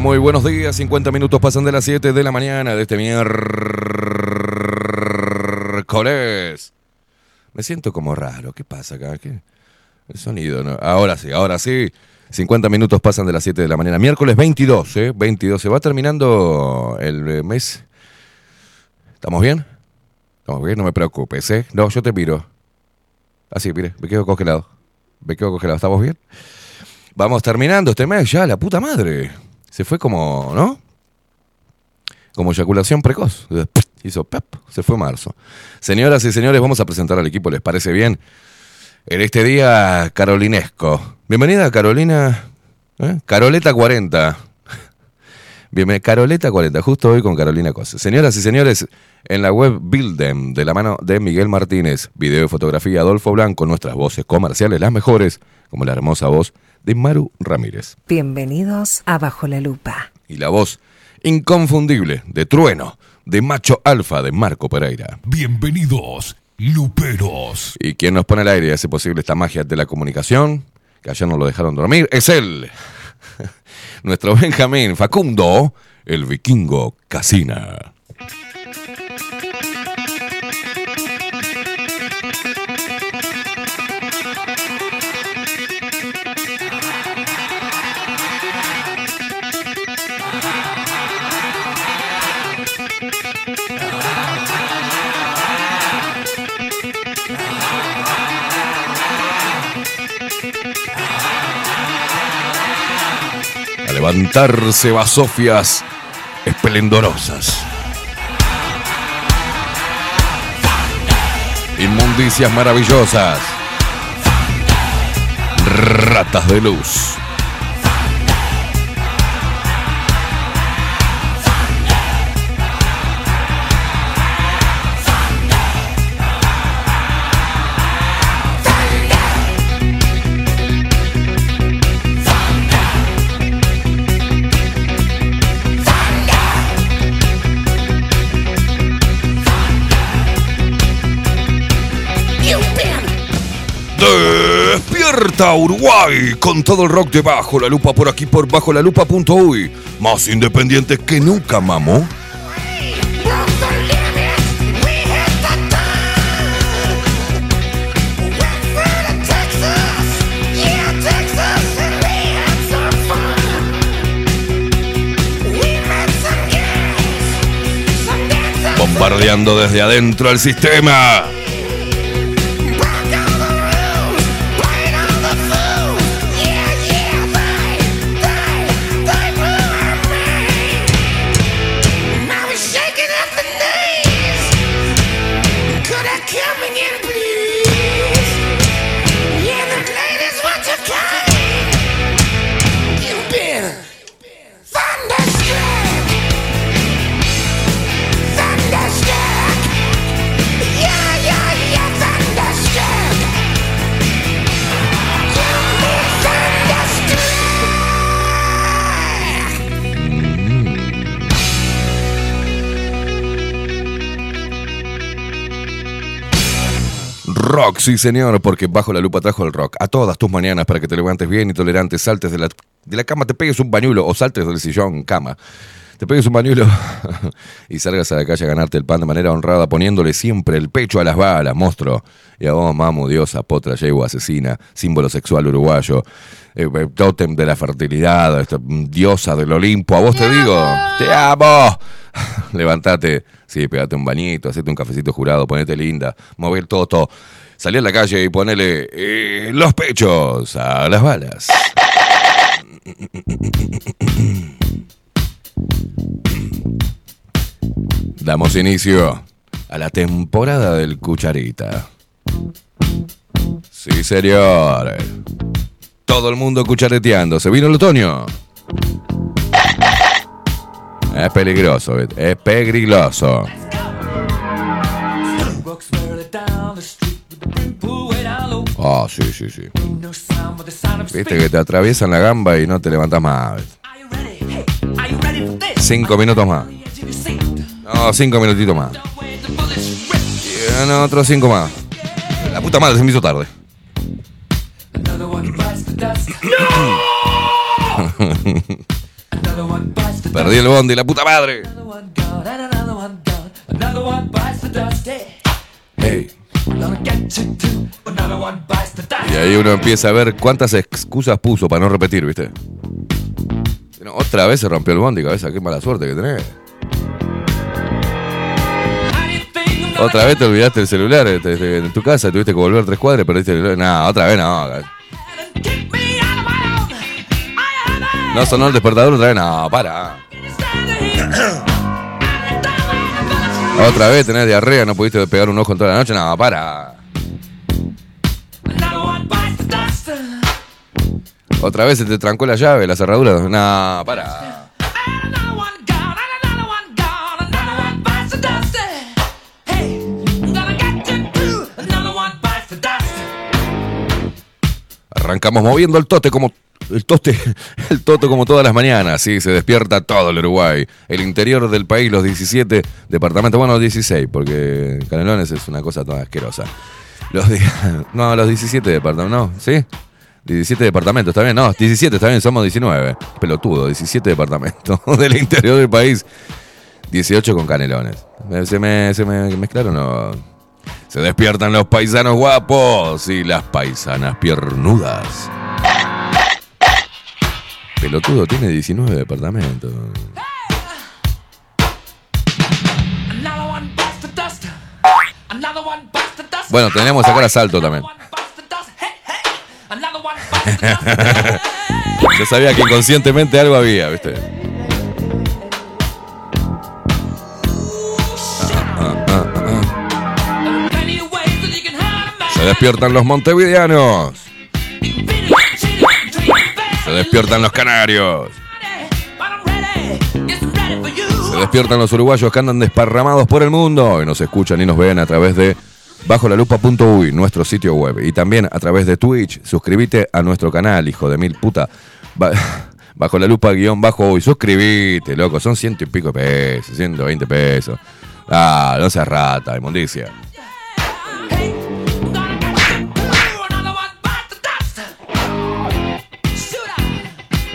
Muy buenos días. 50 minutos pasan de las 7 de la mañana de este miércoles. Me siento como raro. ¿Qué pasa acá? ¿Qué? El sonido, ¿no? Ahora sí, ahora sí. 50 minutos pasan de las 7 de la mañana. Miércoles 22, ¿eh? 22. Se va terminando el mes. ¿Estamos bien? ¿Estamos bien? No me preocupes, ¿eh? No, yo te miro. Así, mire, me quedo congelado. Me quedo congelado. ¿Estamos bien? Vamos terminando este mes ya, la puta madre. Se fue como, ¿no? Como eyaculación precoz. Hizo pep, se fue marzo. Señoras y señores, vamos a presentar al equipo, ¿les parece bien? En este día carolinesco. Bienvenida, Carolina. ¿eh? Caroleta 40. Bienvenida, Caroleta 40, justo hoy con Carolina Cosa. Señoras y señores, en la web Buildem, de la mano de Miguel Martínez, video y fotografía Adolfo Blanco, nuestras voces comerciales, las mejores, como la hermosa voz de Maru Ramírez. Bienvenidos a Bajo la Lupa. Y la voz inconfundible de Trueno, de Macho Alfa de Marco Pereira. Bienvenidos, Luperos. Y quien nos pone al aire y hace posible esta magia de la comunicación, que ayer no lo dejaron dormir, es él. Nuestro Benjamín Facundo, el vikingo Casina. Levantarse basofias esplendorosas. Inmundicias maravillosas. Ratas de luz. Salta, Uruguay, con todo el rock de Bajo la Lupa por aquí por bajo la lupa.uy. Más independientes que nunca, mamo. Bombardeando desde adentro el sistema. Sí señor, porque bajo la lupa trajo el rock. A todas tus mañanas para que te levantes bien y tolerante, saltes de la, de la cama, te pegues un bañuelo o saltes del sillón, cama. Te pegues un bañuelo y salgas a la calle a ganarte el pan de manera honrada, poniéndole siempre el pecho a las balas, monstruo. Y a vos, mamu, diosa, potra, yegua, asesina, símbolo sexual uruguayo, eh, eh, tótem de la fertilidad, esta, diosa del Olimpo. A vos te digo, te amo. Levantate, sí, pegate un bañito, hacete un cafecito jurado, ponete linda, mover todo, todo. Salí a la calle y ponele eh, los pechos a las balas. Damos inicio a la temporada del Cucharita. Sí, señor. Todo el mundo cuchareteando. Se vino el otoño. Es peligroso, es peligroso. Ah, sí, sí, sí. Viste que te atraviesan la gamba y no te levantas más. Cinco minutos más. No, cinco minutitos más. Y, no, otros cinco más. La puta madre se me hizo tarde. Perdí el bondi, la puta madre. Hey. Y ahí uno empieza a ver cuántas excusas puso para no repetir, ¿viste? No, otra vez se rompió el bondi, cabeza, qué mala suerte que tenés. Otra vez te olvidaste el celular este, en tu casa, tuviste que volver tres cuadras, perdiste el celular. No, otra vez no. No sonó el despertador otra vez, no, para. Otra vez tenés diarrea, no pudiste pegar un ojo en toda la noche, no, para. Otra vez se te trancó la llave, la cerradura, no, para. Arrancamos moviendo el tote como el tote, el toto como todas las mañanas, sí, se despierta todo el Uruguay. El interior del país, los 17 departamentos, bueno, 16, porque Canelones es una cosa toda asquerosa. Los no, los 17 departamentos, ¿no? ¿Sí? 17 departamentos, está bien, no, 17, está bien, somos 19. Pelotudo, 17 departamentos del interior del país. 18 con canelones. ¿Se me, se me mezclaron o no? Se despiertan los paisanos guapos y las paisanas piernudas. Pelotudo tiene 19 departamentos. Bueno, tenemos que sacar asalto también. Yo sabía que inconscientemente algo había, ¿viste? Se despiertan los montevideanos. Se despiertan los canarios. Se despiertan los uruguayos que andan desparramados por el mundo y nos escuchan y nos ven a través de bajo nuestro sitio web. Y también a través de Twitch. Suscríbete a nuestro canal, hijo de mil puta. bajo la lupa guion bajo hoy. Suscríbete, loco. Son ciento y pico pesos, 120 pesos. Ah, no seas rata, inmundicia.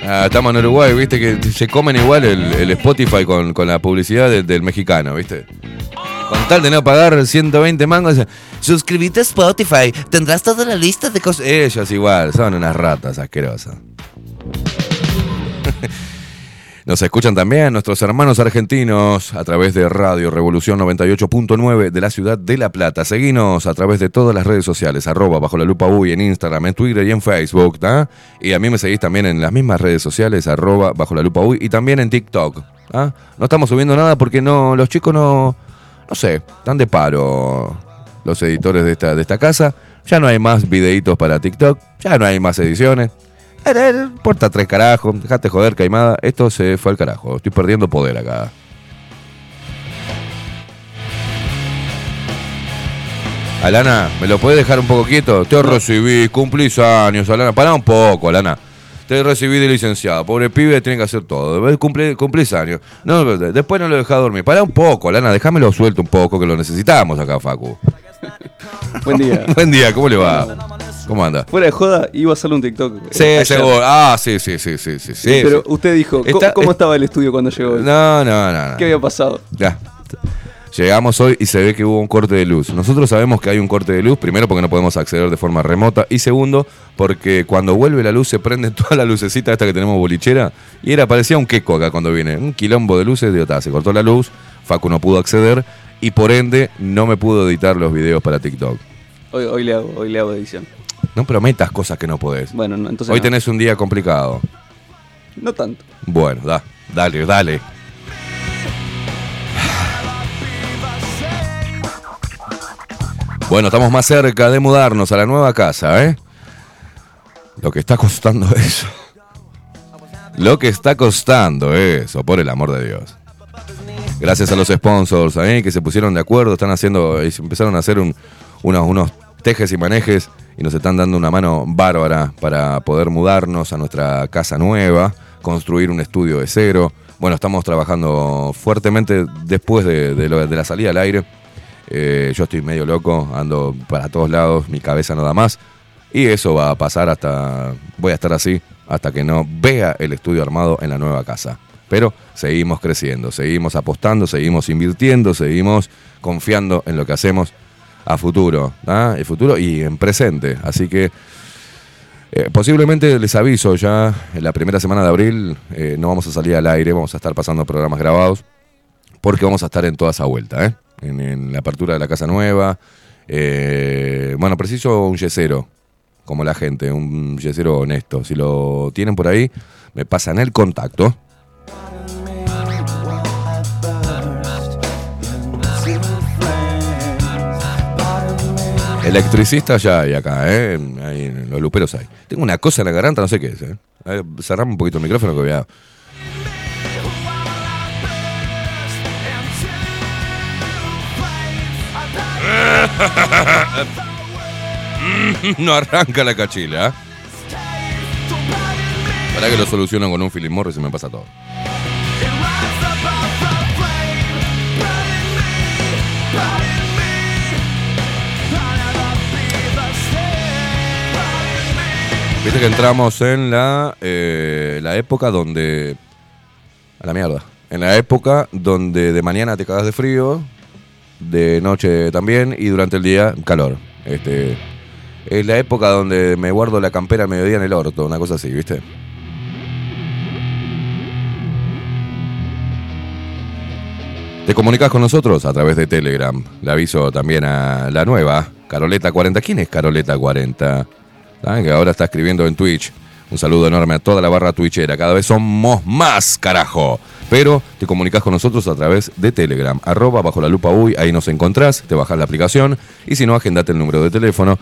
Ah, estamos en Uruguay, viste que se comen igual el, Spotify con, la publicidad del mexicano, viste. Con tal de no pagar 120 mangos, suscríbete a Spotify, tendrás toda la lista de cosas. Ellos igual, son unas ratas asquerosas. Nos escuchan también nuestros hermanos argentinos a través de Radio Revolución 98.9 de la ciudad de La Plata. Seguinos a través de todas las redes sociales, arroba bajo la lupa uy en Instagram, en Twitter y en Facebook. Y a mí me seguís también en las mismas redes sociales, arroba bajo la lupa uy y también en TikTok. ¿tá? No estamos subiendo nada porque no los chicos no, no sé, están de paro los editores de esta, de esta casa. Ya no hay más videitos para TikTok, ya no hay más ediciones. Porta tres carajos, dejate joder, caimada. Esto se fue al carajo. Estoy perdiendo poder acá. Alana, ¿me lo puedes dejar un poco quieto? Te recibí, cumplís años, Alana. Pará un poco, Alana. Te recibí de licenciado. Pobre pibe, tiene que hacer todo. Cumple, cumplís años. No, después no lo dejás dormir. Pará un poco, Alana. Déjamelo suelto un poco, que lo necesitamos acá, Facu. Buen día. Buen día, ¿cómo le va? ¿Cómo anda? Fuera de joda, iba a hacerle un TikTok. eh, Sí, ayer. Ah, sí, sí, sí, sí, sí. sí, Pero sí. usted dijo, ¿cómo, Está- cómo es- estaba el estudio cuando llegó? No, no, no. no. ¿Qué había pasado? Ya. Llegamos hoy y se ve que hubo un corte de luz. Nosotros sabemos que hay un corte de luz, primero porque no podemos acceder de forma remota y segundo porque cuando vuelve la luz se prende toda la lucecita esta que tenemos bolichera y era parecía un queco acá cuando viene, un quilombo de luces, de se cortó la luz, Facu no pudo acceder y por ende no me pudo editar los videos para TikTok. Hoy, hoy, le hago, hoy le hago edición. No prometas cosas que no podés. Bueno, no, entonces Hoy no. tenés un día complicado. No tanto. Bueno, da, dale, dale. Bueno, estamos más cerca de mudarnos a la nueva casa, ¿eh? Lo que está costando eso. Lo que está costando eso, por el amor de Dios. Gracias a los sponsors ¿eh? que se pusieron de acuerdo, están haciendo, empezaron a hacer un- unos, unos tejes y manejes y nos están dando una mano bárbara para poder mudarnos a nuestra casa nueva, construir un estudio de cero. Bueno, estamos trabajando fuertemente después de, la salida al aire. Eh, yo estoy medio loco, ando para todos lados, mi cabeza no da más. Y eso va a pasar hasta, voy a estar así, hasta que no vea el estudio armado en la nueva casa. Pero seguimos creciendo, seguimos apostando, seguimos invirtiendo, seguimos confiando en lo que hacemos a futuro, ¿ah? el futuro y en presente. Así que eh, posiblemente les aviso ya, en la primera semana de abril eh, no vamos a salir al aire, vamos a estar pasando programas grabados, porque vamos a estar en toda esa vuelta, ¿eh? en, en la apertura de la casa nueva. eh, bueno, preciso un yesero, como la gente, un yesero honesto. Si lo tienen por ahí, me pasan el contacto. Electricista ya hay acá, ¿eh? Los luperos hay. Tengo una cosa en la garganta, no sé qué es, ¿eh? A un poquito el micrófono que voy a... no arranca la cachila, ¿eh? Para que lo soluciono con un Philip Morris y me pasa todo. Viste que entramos en la, eh, la época donde... A la mierda. En la época donde de mañana te cagas de frío, de noche también y durante el día calor. Este, es la época donde me guardo la campera al mediodía en el orto, una cosa así, ¿viste? Te comunicas con nosotros a través de Telegram. Le aviso también a la nueva, Caroleta40. ¿Quién es Caroleta40? ¿Saben que ahora está escribiendo en Twitch? Un saludo enorme a toda la barra twitchera. Cada vez somos más, carajo. Pero te comunicas con nosotros a través de Telegram. Arroba bajo la lupa uy. Ahí nos encontrás. Te bajas la aplicación. Y si no, agendate el número de teléfono.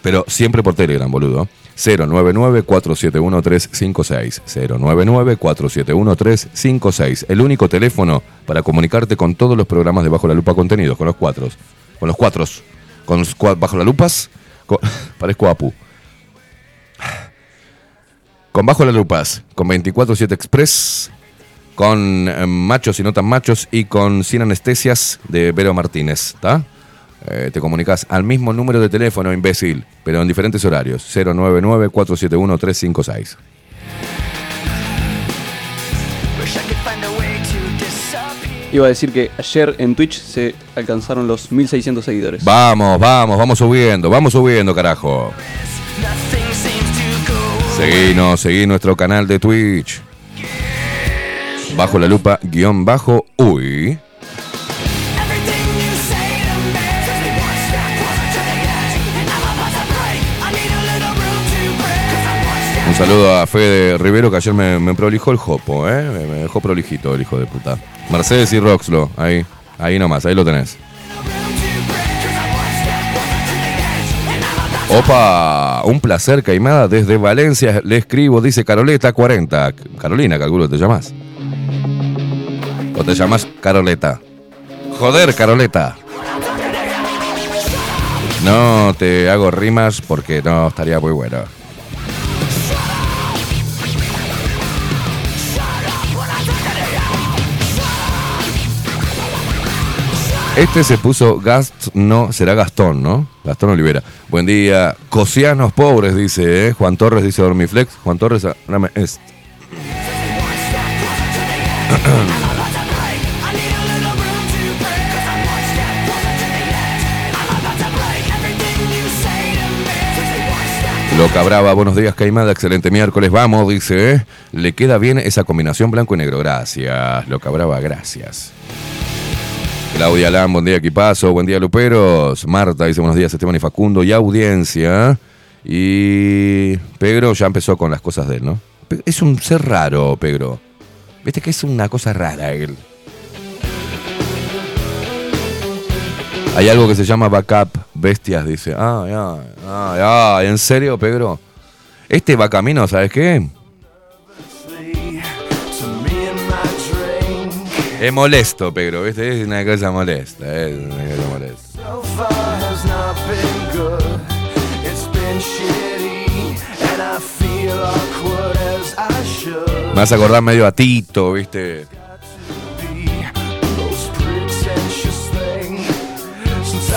Pero siempre por Telegram, boludo. 099-471-356. 099-471-356. El único teléfono para comunicarte con todos los programas de Bajo la Lupa Contenidos. Con los cuatros. Con los cuatros. Con los cua- Bajo la Lupas. con- parezco Apu. Con Bajo la Lupas. Con 24-7 Express. Con eh, machos y no tan machos. Y con Sin Anestesias de Vero Martínez. ¿Está? Eh, te comunicas al mismo número de teléfono, imbécil, pero en diferentes horarios. 099-471-356. Iba a decir que ayer en Twitch se alcanzaron los 1600 seguidores. Vamos, vamos, vamos subiendo, vamos subiendo, carajo. Seguinos, seguí nuestro canal de Twitch. bajo la lupa, guion bajo, uy. Un saludo a Fede Rivero que ayer me, me prolijó el jopo, ¿eh? Me dejó prolijito el hijo de puta. Mercedes y Roxlo, ahí, ahí nomás, ahí lo tenés. Opa, un placer, Caimada, desde Valencia le escribo, dice Caroleta 40. Carolina, calculo te llamas. O te llamas Caroleta. Joder, Caroleta. No te hago rimas porque no estaría muy bueno. Este se puso Gast, no, será Gastón, ¿no? Gastón Olivera. Buen día. Cosianos pobres, dice, ¿eh? Juan Torres dice Dormiflex. Juan Torres, ah, dame es. Loca Brava, buenos días, Caimada, excelente miércoles, vamos, dice, ¿eh? Le queda bien esa combinación blanco y negro, gracias. Loca Brava, gracias. Claudia Lam, buen día, equipazo, buen día, Luperos. Marta dice buenos días, Esteban y Facundo, y audiencia. Y Pedro ya empezó con las cosas de él, ¿no? Es un ser raro, Pedro. Viste que es una cosa rara él. Hay algo que se llama backup bestias, dice. Ah, ya, ah, ya, ¿en serio, Pedro? Este va camino, ¿sabes qué? Es molesto, Pedro, ¿viste? Es una cosa molesta, es una cosa molesta. Me vas a acordar medio a Tito, ¿viste?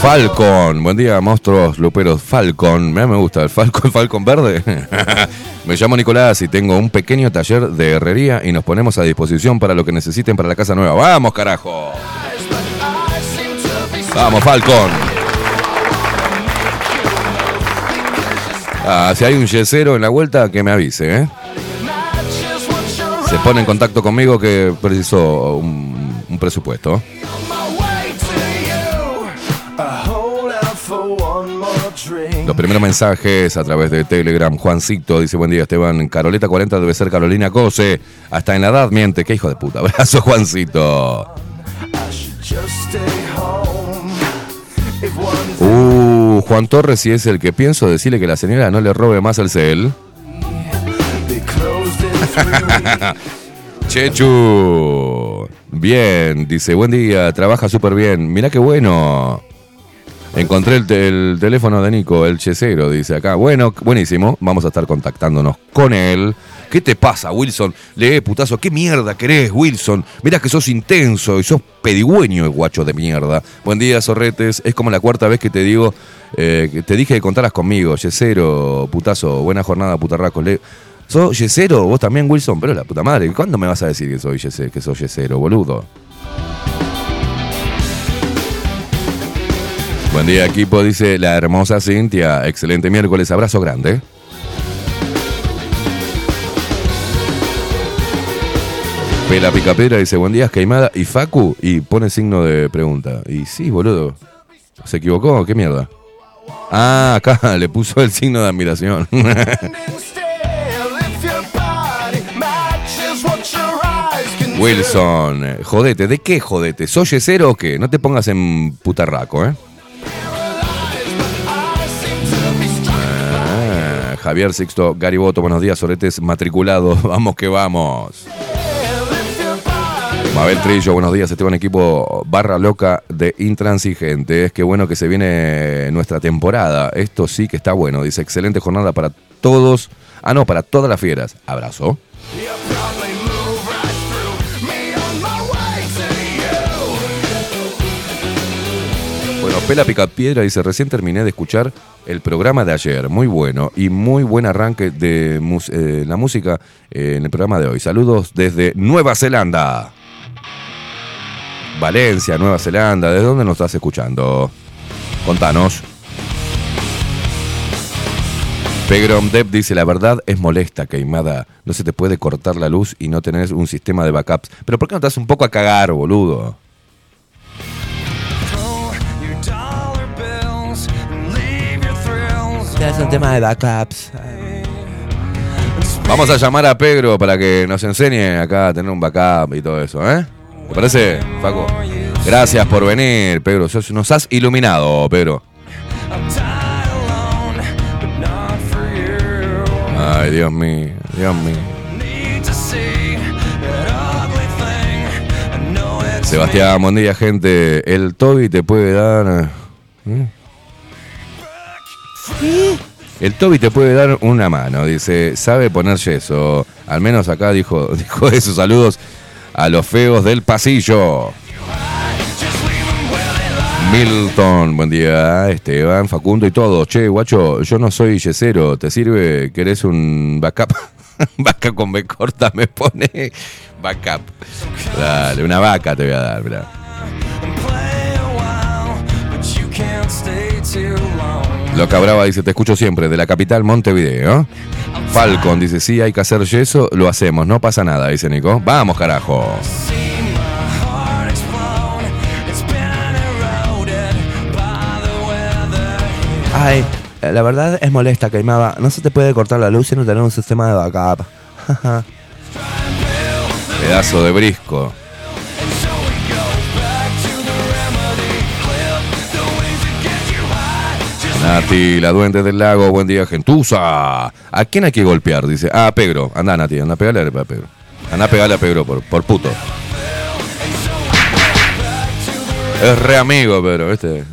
Falcon, buen día, monstruos luperos. Falcon, me gusta el Falcon, Falcon verde. me llamo Nicolás y tengo un pequeño taller de herrería y nos ponemos a disposición para lo que necesiten para la casa nueva. ¡Vamos, carajo! ¡Vamos, Falcon! Ah, si hay un yesero en la vuelta, que me avise, ¿eh? Se pone en contacto conmigo que preciso un presupuesto. Los primeros mensajes a través de Telegram. Juancito dice: Buen día, Esteban. Caroleta 40 debe ser Carolina Cose. Hasta en la edad miente. Qué hijo de puta. Abrazo, Juancito. Uh, Juan Torres, si es el que pienso, decirle que la señora no le robe más el cel. Chechu. Bien, dice, buen día, trabaja súper bien. Mirá qué bueno. Encontré el, te- el teléfono de Nico, el chesero, dice acá. Bueno, buenísimo. Vamos a estar contactándonos con él. ¿Qué te pasa, Wilson? Lee, putazo. ¿Qué mierda querés, Wilson? Mirá que sos intenso y sos pedigüeño, guacho de mierda. Buen día, zorretes. Es como la cuarta vez que te digo, eh, te dije que contaras conmigo. Yesero, putazo. Buena jornada, putarraco. Le... ¿Sos yesero? ¿Vos también, Wilson? Pero la puta madre. ¿Cuándo me vas a decir que soy que sos yesero, boludo? Buen día, equipo, dice la hermosa Cintia. Excelente miércoles, abrazo grande. Pela Picapedra dice, buen día, Caimada y Facu, y pone signo de pregunta. Y sí, boludo. ¿Se equivocó? ¿Qué mierda? Ah, acá le puso el signo de admiración. Wilson, eh, jodete, ¿de qué jodete? ¿Soy yesero o qué? No te pongas en putarraco, ¿eh? Ah, Javier Sixto Gariboto, buenos días, soretes matriculados. Vamos que vamos. Mabel Trillo, buenos días, Esteban Equipo Barra Loca de Intransigentes. Qué bueno que se viene nuestra temporada. Esto sí que está bueno. Dice, excelente jornada para todos. Ah, no, para todas las fieras. Abrazo. Bueno, Pela Picapiedra dice, recién terminé de escuchar el programa de ayer, muy bueno y muy buen arranque de eh, la música eh, en el programa de hoy. Saludos desde Nueva Zelanda. Valencia, Nueva Zelanda, ¿de dónde nos estás escuchando? Contanos. Pegrom Dev dice, la verdad es molesta, queimada. No se te puede cortar la luz y no tenés un sistema de backups. Pero ¿por qué no te das un poco a cagar, boludo? Es un tema de backups. Vamos a llamar a Pedro para que nos enseñe acá a tener un backup y todo eso, ¿eh? ¿Te parece, Paco? Gracias por venir, Pedro. Nos has iluminado, Pedro. Ay, Dios mío, Dios mío. Sebastián, buen gente. El Toby te puede dar. ¿eh? El Toby te puede dar una mano, dice, sabe poner yeso. Al menos acá dijo, dijo esos saludos a los feos del pasillo. Milton, buen día, Esteban, Facundo y todo. Che, guacho, yo no soy yesero, ¿te sirve? ¿Querés un backup? vaca con B corta me pone backup. Dale, una vaca te voy a dar, mirá. Loca Brava dice, te escucho siempre, de la capital Montevideo. Falcon dice, sí, hay que hacer yeso, lo hacemos, no pasa nada, dice Nico. Vamos, carajo. Ay, la verdad es molesta, Queimaba. No se te puede cortar la luz y no tener un sistema de backup. Pedazo de brisco. Nati, la duende del lago, buen día, gentuza. ¿A quién hay que golpear? Dice. Ah, Pedro. Anda, Nati, anda a pegarle a Pedro. Anda a pegarle a Pedro por, por puto. Es re amigo, Pedro, ¿viste?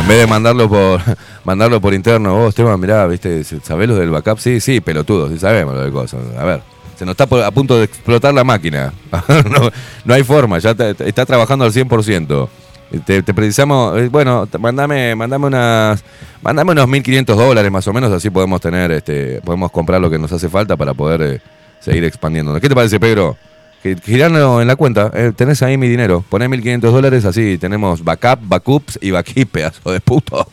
En vez de mandarlo por mandarlo por interno, vos, Esteban, mirá, ¿viste? ¿Sabés lo del backup? Sí, sí, pelotudo, sí sabemos lo de cosas. A ver, se nos está a punto de explotar la máquina. no, no hay forma, ya te- está trabajando al 100%. Te, precisamos, eh, bueno, mandame, mandame unas, mandame unos 1500 dólares más o menos, así podemos tener, este, podemos comprar lo que nos hace falta para poder eh, seguir expandiendo. ¿Qué te parece, Pedro? Gi- Girarlo en la cuenta, eh, tenés ahí mi dinero, poné 1500 dólares, así tenemos backup, backups y backup, pedazo de puto.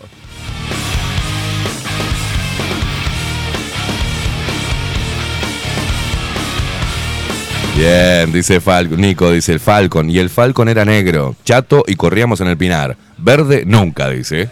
Bien, dice Falcon, Nico, dice el Falcon. Y el Falcon era negro, chato y corríamos en el pinar. Verde nunca, dice.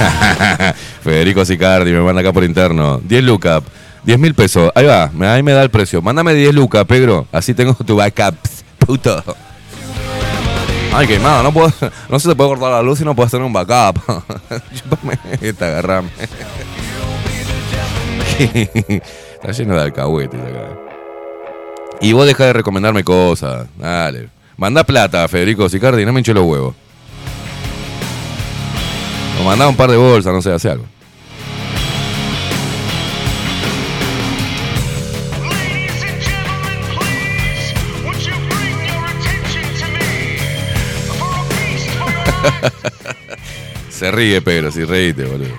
Federico Sicardi me manda acá por interno. 10 lucas, 10 mil pesos. Ahí va, ahí me da el precio. Mándame 10 lucas, Pedro. Así tengo tu backup, puto. Ay, quemado, no puedo, no se te puede cortar la luz y no puedes tener un backup. Chúpame esta, agarrame. Está lleno de alcahuetes. Y vos deja de recomendarme cosas. Dale. Manda plata, Federico Sicardi, no me hinche los huevos. O mandá un par de bolsas, no sé, hace algo. Se ríe, Pedro, si reíte, boludo.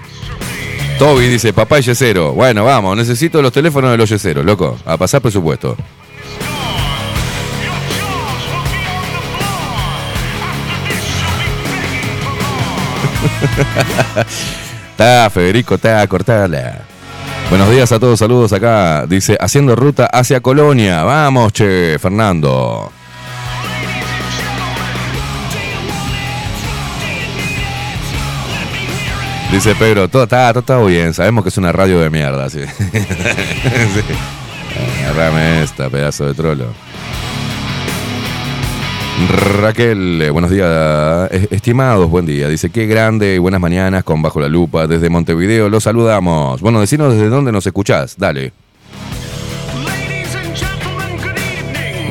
Toby dice, papá y yesero. Bueno, vamos, necesito los teléfonos de los yeseros, loco. A pasar presupuesto. Está, Federico, está, cortala. Buenos días a todos, saludos acá. Dice, haciendo ruta hacia Colonia. Vamos, che, Fernando. Dice Pedro, todo está, todo está bien, sabemos que es una radio de mierda, sí. Sí. Agarrame esta, pedazo de trolo. Raquel, eh, buenos días, estimados, buen día. Dice, qué grande y buenas mañanas con Bajo la Lupa desde Montevideo. Los saludamos. Bueno, decinos desde dónde nos escuchás. Dale.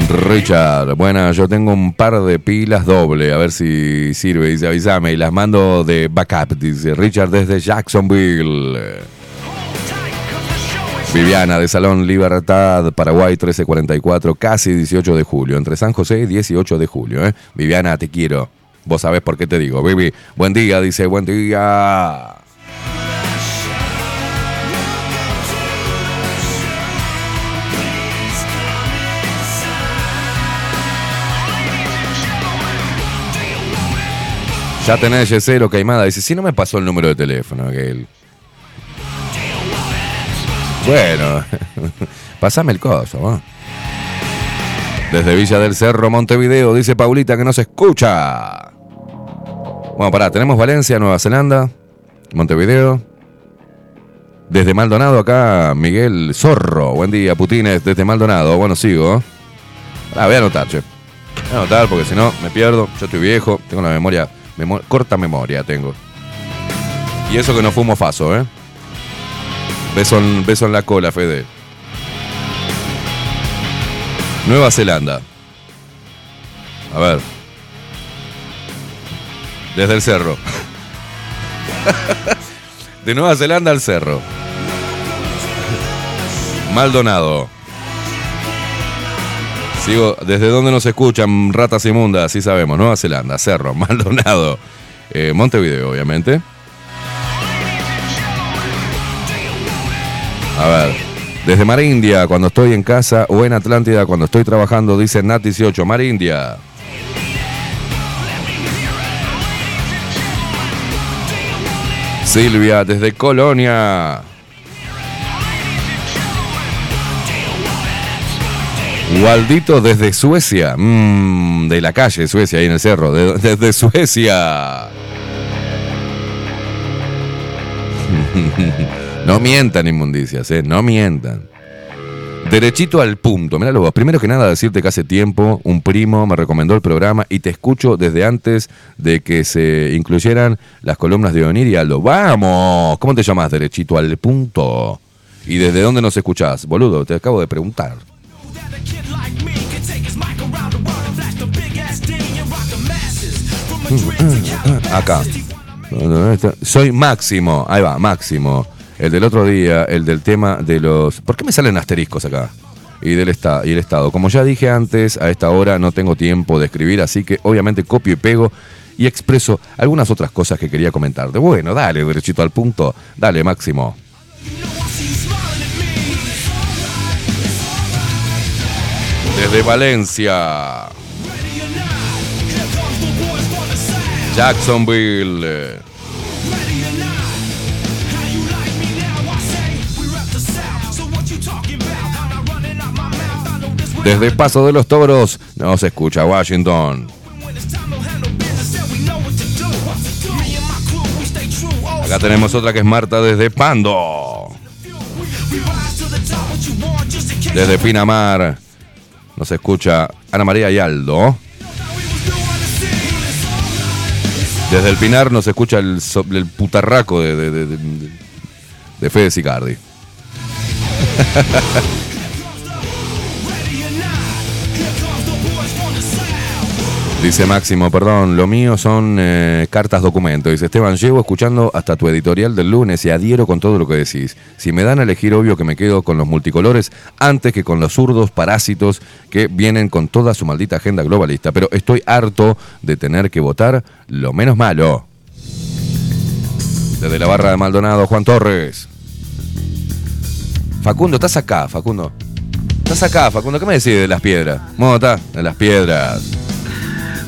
Richard, bueno, yo tengo un par de pilas doble, a ver si sirve. Dice, avísame y las mando de backup. Dice Richard desde Jacksonville. Viviana de Salón Libertad, Paraguay 1344, casi 18 de julio. Entre San José y 18 de julio. ¿eh? Viviana, te quiero. Vos sabés por qué te digo. Vivi, buen día, dice, buen día. Ya tenés Yesero Caimada. Dice, si no me pasó el número de teléfono, aquel. Bueno, pasame el coso, ¿no? Desde Villa del Cerro, Montevideo, dice Paulita que no se escucha. Bueno, pará, tenemos Valencia, Nueva Zelanda, Montevideo. Desde Maldonado acá, Miguel Zorro. Buen día, Putines, desde Maldonado. Bueno, sigo. Ah, voy a anotar, che. Voy a anotar porque si no me pierdo. Yo estoy viejo, tengo la memoria, corta memoria tengo. Y eso que no fumo faso, ¿eh? Beso en, beso en la cola, Fede. Nueva Zelanda. A ver. Desde el cerro. De Nueva Zelanda al cerro. Maldonado. Sigo, ¿desde dónde nos escuchan? Ratas inmundas, sí sabemos. Nueva Zelanda, Cerro, Maldonado. Eh, Montevideo, obviamente. A ver. Desde Mar India, cuando estoy en casa, o en Atlántida, cuando estoy trabajando, dice Nat 18, Mar India. Silvia, desde Colonia. Waldito desde Suecia. Mm, de la calle, Suecia, ahí en el cerro. de- desde Suecia. no mientan, inmundicias, ¿eh? No mientan. Derechito al punto. Mira vos. Primero que nada, decirte que hace tiempo un primo me recomendó el programa y te escucho desde antes de que se incluyeran las columnas de Onir y Aldo. ¡Vamos! ¿Cómo te llamas? Derechito al punto. ¿Y desde dónde nos escuchás? Boludo, te acabo de preguntar. Acá. Soy Máximo. Ahí va, Máximo. El del otro día, el del tema de los. ¿Por qué me salen asteriscos acá? Y del esta- y el Estado. Como ya dije antes, a esta hora no tengo tiempo de escribir, así que obviamente copio y pego y expreso algunas otras cosas que quería comentarte. Bueno, dale, derechito al punto. Dale, Máximo. Desde Valencia. Jacksonville. Desde Paso de los Toros nos escucha Washington. Acá tenemos otra que es Marta desde Pando. Desde Pinamar nos escucha Ana María y Aldo. Desde el Pinar nos escucha el, el putarraco de, de, de- de Fede Sicardi. Dice Máximo, perdón, lo mío son eh, cartas documentos. Dice Esteban, llevo escuchando hasta tu editorial del lunes y adhiero con todo lo que decís. Si me dan a elegir, obvio que me quedo con los multicolores antes que con los zurdos parásitos que vienen con toda su maldita agenda globalista. Pero estoy harto de tener que votar lo menos malo. Desde la barra de Maldonado, Juan Torres. Facundo, estás acá, Facundo. Estás acá, Facundo. ¿Qué me decís de las piedras? ¿Cómo está? De las piedras.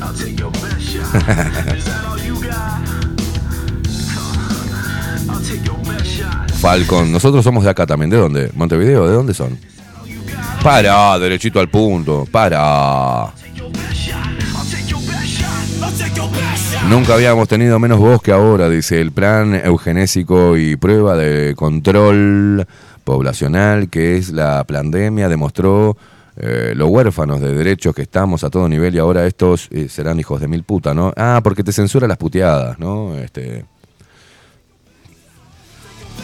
Falcon, nosotros somos de acá también. ¿De dónde? ¿Montevideo? ¿De dónde son? Para, derechito al punto. Para. Nunca habíamos tenido menos voz que ahora, dice el plan eugenésico y prueba de control poblacional que es la pandemia demostró eh, los huérfanos de derechos que estamos a todo nivel y ahora estos eh, serán hijos de mil puta, ¿no? Ah, porque te censura las puteadas, ¿no? Este...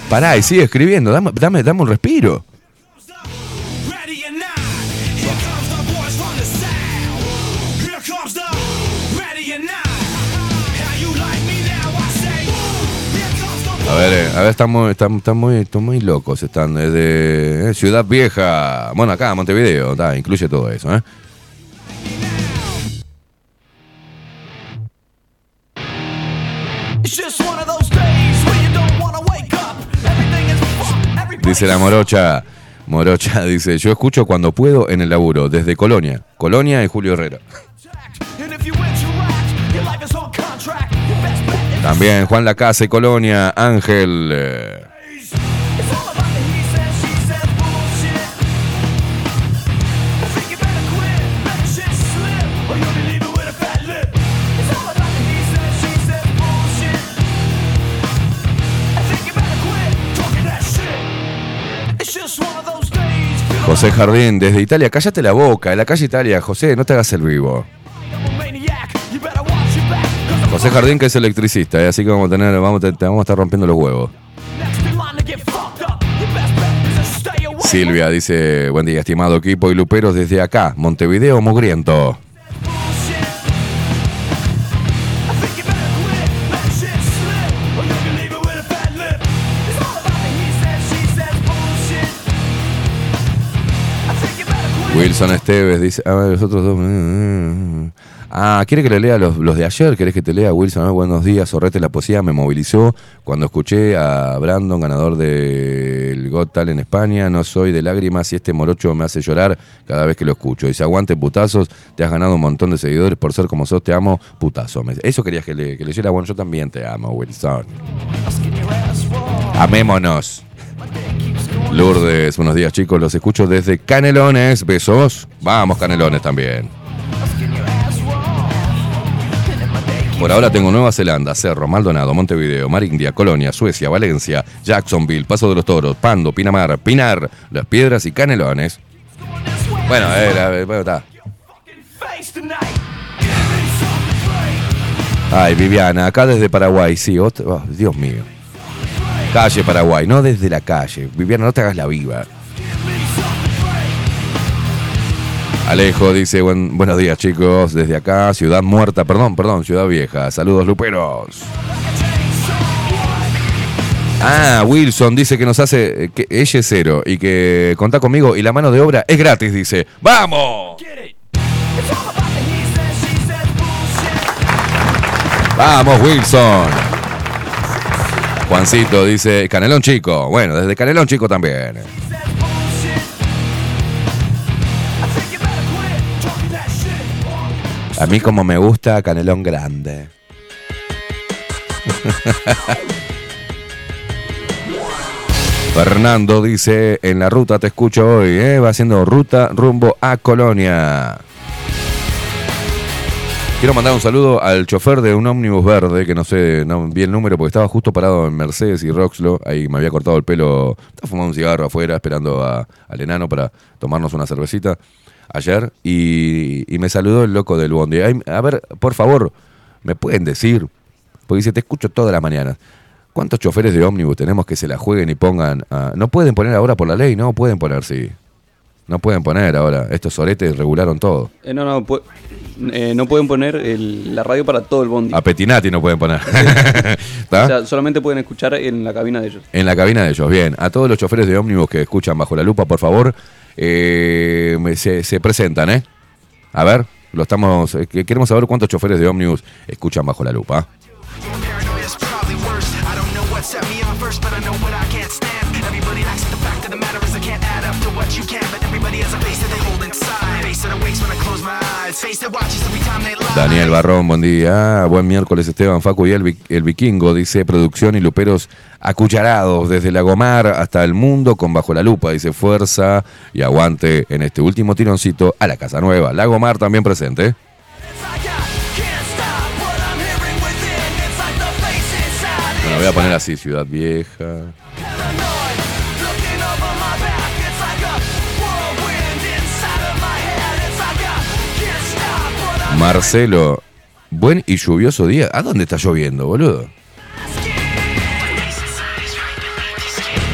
Pará, y sigue escribiendo, dame, dame, dame un respiro. A ver, eh, a ver, están muy, están, están muy, están muy locos. Están desde eh, Ciudad Vieja, bueno, acá, Montevideo, ta, incluye todo eso, ¿eh? Dice la morocha. Morocha dice, yo escucho cuando puedo en el laburo, desde Colonia. Colonia y Julio Herrera. También Juan Lacase, Colonia, Ángel. eh, José Jardín, desde Italia. Cállate la boca, en la calle Italia. José, no te hagas el vivo. José Jardín, que es electricista, eh, así que vamos a tener, vamos, vamos a estar rompiendo los huevos. Silvia dice, buen día, estimado equipo y luperos desde acá, Montevideo Mugriento. Wilson Esteves dice, a ver, los otros dos. Ah, ¿quiere que le lea los, los de ayer? ¿Querés que te lea, Wilson? Ah, buenos días, Sorrete, la poesía me movilizó cuando escuché a Brandon, ganador del Got Talent en España. No soy de lágrimas y este morocho me hace llorar cada vez que lo escucho. Dice, aguante putazos, te has ganado un montón de seguidores por ser como sos, te amo, putazo. Eso querías que, le, que leyera, bueno, yo también te amo, Wilson. Amémonos. Lourdes, buenos días chicos, los escucho desde Canelones, besos. Vamos Canelones también. Por ahora tengo Nueva Zelanda, Cerro, Maldonado, Montevideo, Mar India, Colonia, Suecia, Valencia, Jacksonville, Paso de los Toros, Pando, Pinamar, Pinar, Las Piedras y Canelones. Bueno, ver, bueno, está. Ay, Viviana, acá desde Paraguay, sí, oh, Dios mío. Calle Paraguay, no desde la calle. Viviana, no te hagas la viva. Alejo dice, "Buen- buenos días chicos, desde acá, Ciudad Muerta, perdón, perdón, Ciudad Vieja. Saludos, Luperos. Ah, Wilson dice que nos hace, eh, que ella es cero y que contá conmigo y la mano de obra es gratis, dice. ¡Vamos! ¡Vamos, Wilson! Juancito dice, Canelón Chico. Bueno, desde Canelón Chico también. A mí como me gusta Canelón Grande. Fernando dice, en la ruta te escucho hoy, ¿eh? va haciendo ruta rumbo a Colonia. Quiero mandar un saludo al chofer de un ómnibus verde, que no sé no, vi el número porque estaba justo parado en Mercedes y Roxlo. Ahí me había cortado el pelo, estaba fumando un cigarro afuera esperando al enano para tomarnos una cervecita ayer. Y, y me saludó el loco del bondi. Ay, a ver, por favor, ¿me pueden decir? Porque dice, te escucho toda la mañana. ¿Cuántos choferes de ómnibus tenemos que se la jueguen y pongan... a- no pueden poner ahora por la ley, no pueden poner, sí. No pueden poner ahora. Estos soretes regularon todo. Eh, no, no, pu- eh, no pueden poner el- la radio para todo el bondi. A Petinati no pueden poner. O sea, solamente pueden escuchar en la cabina de ellos. En la cabina de ellos, bien. A todos los choferes de ómnibus que escuchan bajo la lupa, por favor, eh, se, se presentan, ¿eh? A ver, lo estamos. eh, que queremos saber cuántos choferes de ómnibus escuchan bajo la lupa. Face that watches every time. Daniel Barrón, buen día. Buen miércoles, Esteban Facu y el, el Vikingo, dice producción y luperos acucharados desde la Gomar hasta el mundo con bajo la lupa. Dice fuerza y aguante en este último tironcito a la Casa Nueva. La Gomar también presente. Bueno, voy a poner así, Ciudad Vieja. Marcelo, buen y lluvioso día. ¿A dónde está lloviendo, boludo?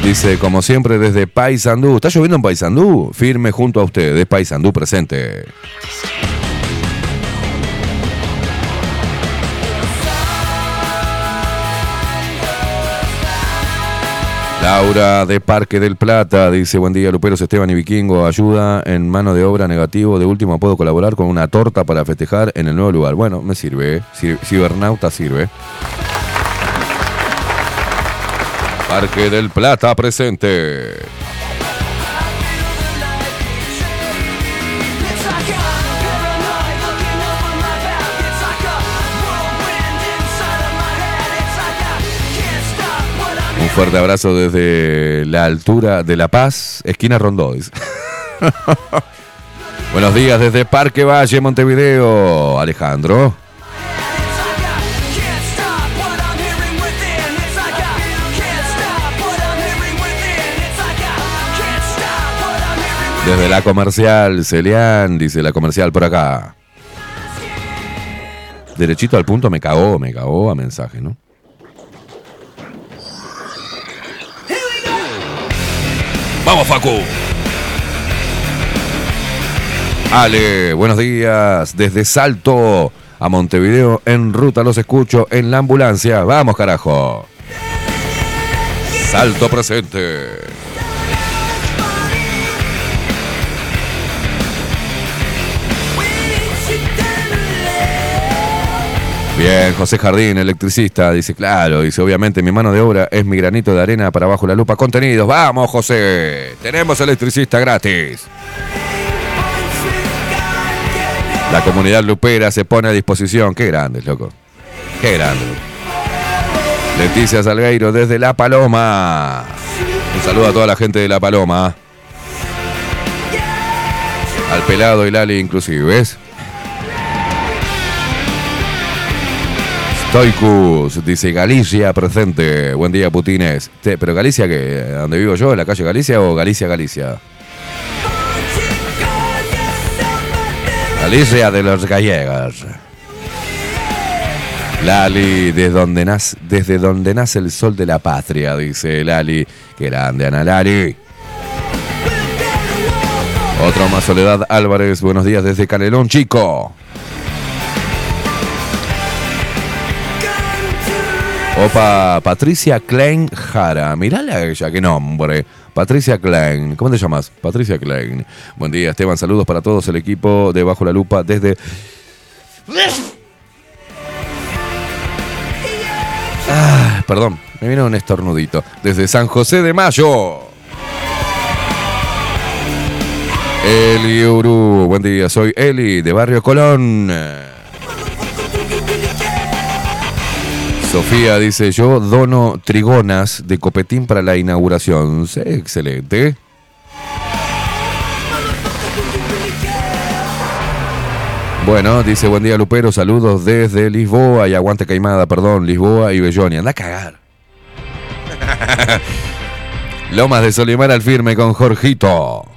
Dice, como siempre, desde Paysandú. ¿Está lloviendo en Paysandú? Firme junto a ustedes. Paysandú presente. Laura de Parque del Plata dice, buen día Luperos, Esteban y Vikingo, ayuda en mano de obra negativo, de último puedo colaborar con una torta para festejar en el nuevo lugar. Bueno, me sirve, ¿eh? Cibernauta sirve. Parque del Plata presente. Fuerte abrazo desde la altura de La Paz, esquina Rondó. Buenos días desde Parque Valle, Montevideo. Alejandro. Desde la comercial, Celian, dice la comercial por acá. Derechito al punto me cagó, me cagó a mensaje, ¿no? Vamos, Facu. Ale, buenos días. Desde Salto a Montevideo, en ruta los escucho en la ambulancia. Vamos, carajo. Salto presente. Bien, José Jardín, electricista, dice, claro, dice, obviamente mi mano de obra es mi granito de arena para bajo la lupa contenidos. Vamos, José, tenemos electricista gratis. La comunidad lupera se pone a disposición. Qué grandes, loco. Qué grande. Leticia Salgueiro desde La Paloma. Un saludo a toda la gente de La Paloma. Al pelado y Lali inclusive, ¿ves? Stoicus, dice Galicia presente. Buen día, Putines. ¿Pero Galicia qué? ¿Dónde vivo yo? ¿En la calle Galicia o Galicia, Galicia? Galicia de los gallegos. Lali, desde donde, nace, desde donde nace el sol de la patria, dice Lali. Qué grande, Ana Lali. Otro más, Soledad Álvarez. Buenos días desde Canelón, chico. Opa, Patricia Klein Jara. Mirala a ella, qué nombre. Patricia Klein. ¿Cómo te llamas? Patricia Klein. Buen día, Esteban. Saludos para todos el equipo de Bajo la Lupa desde. Ah, perdón, me vino un estornudito. Desde San José de Mayo. Eli Uru. Buen día, soy Eli de Barrio Colón. Sofía dice, yo dono trigonas de copetín para la inauguración. Excelente. Bueno, dice, buen día Lupero, saludos desde Lisboa y aguante Caimada, perdón, Lisboa y Bellonia. Anda a cagar. Lomas de Solimar al firme con Jorgito.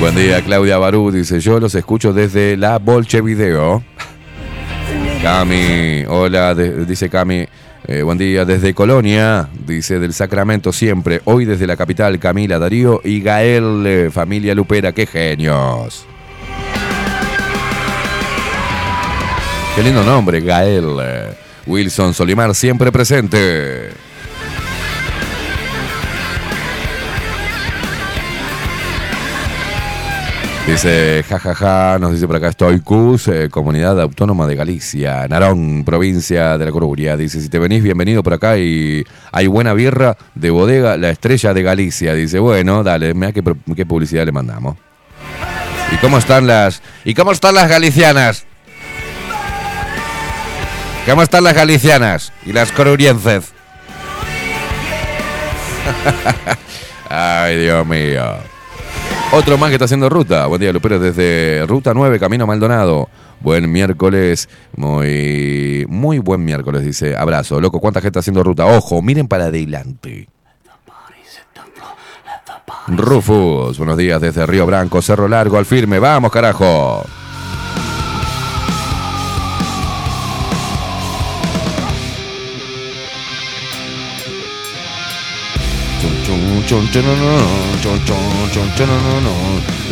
Buen día, Claudia Barú. Dice, yo los escucho desde la Bolche Video. Cami, hola, de- dice Cami. eh, buen día desde Colonia, dice del Sacramento siempre. Hoy desde la capital, Camila, Darío y Gael, eh, familia Lupera, qué genios. Qué lindo nombre, Gael. eh. Wilson Solimar siempre presente. Dice, jajaja, nos dice por acá Stoicus, eh, Comunidad Autónoma de Galicia, Narón, provincia de La Coruña. Dice, si te venís, bienvenido por acá y hay buena birra de bodega, la estrella de Galicia. Dice, bueno, dale, mira qué, qué publicidad le mandamos. ¿Y cómo están las, y cómo están las galicianas? ¿Cómo están las galicianas y las corurienses? Ay, Dios mío. Otro más que está haciendo ruta. Buen día, Lupero, desde Ruta 9, Camino Maldonado. Buen miércoles. Muy, muy buen miércoles, dice. Abrazo. Loco, ¿cuánta gente está haciendo ruta? Ojo, miren para adelante. Rufus, buenos días desde Río Branco, Cerro Largo, al firme. Vamos, carajo.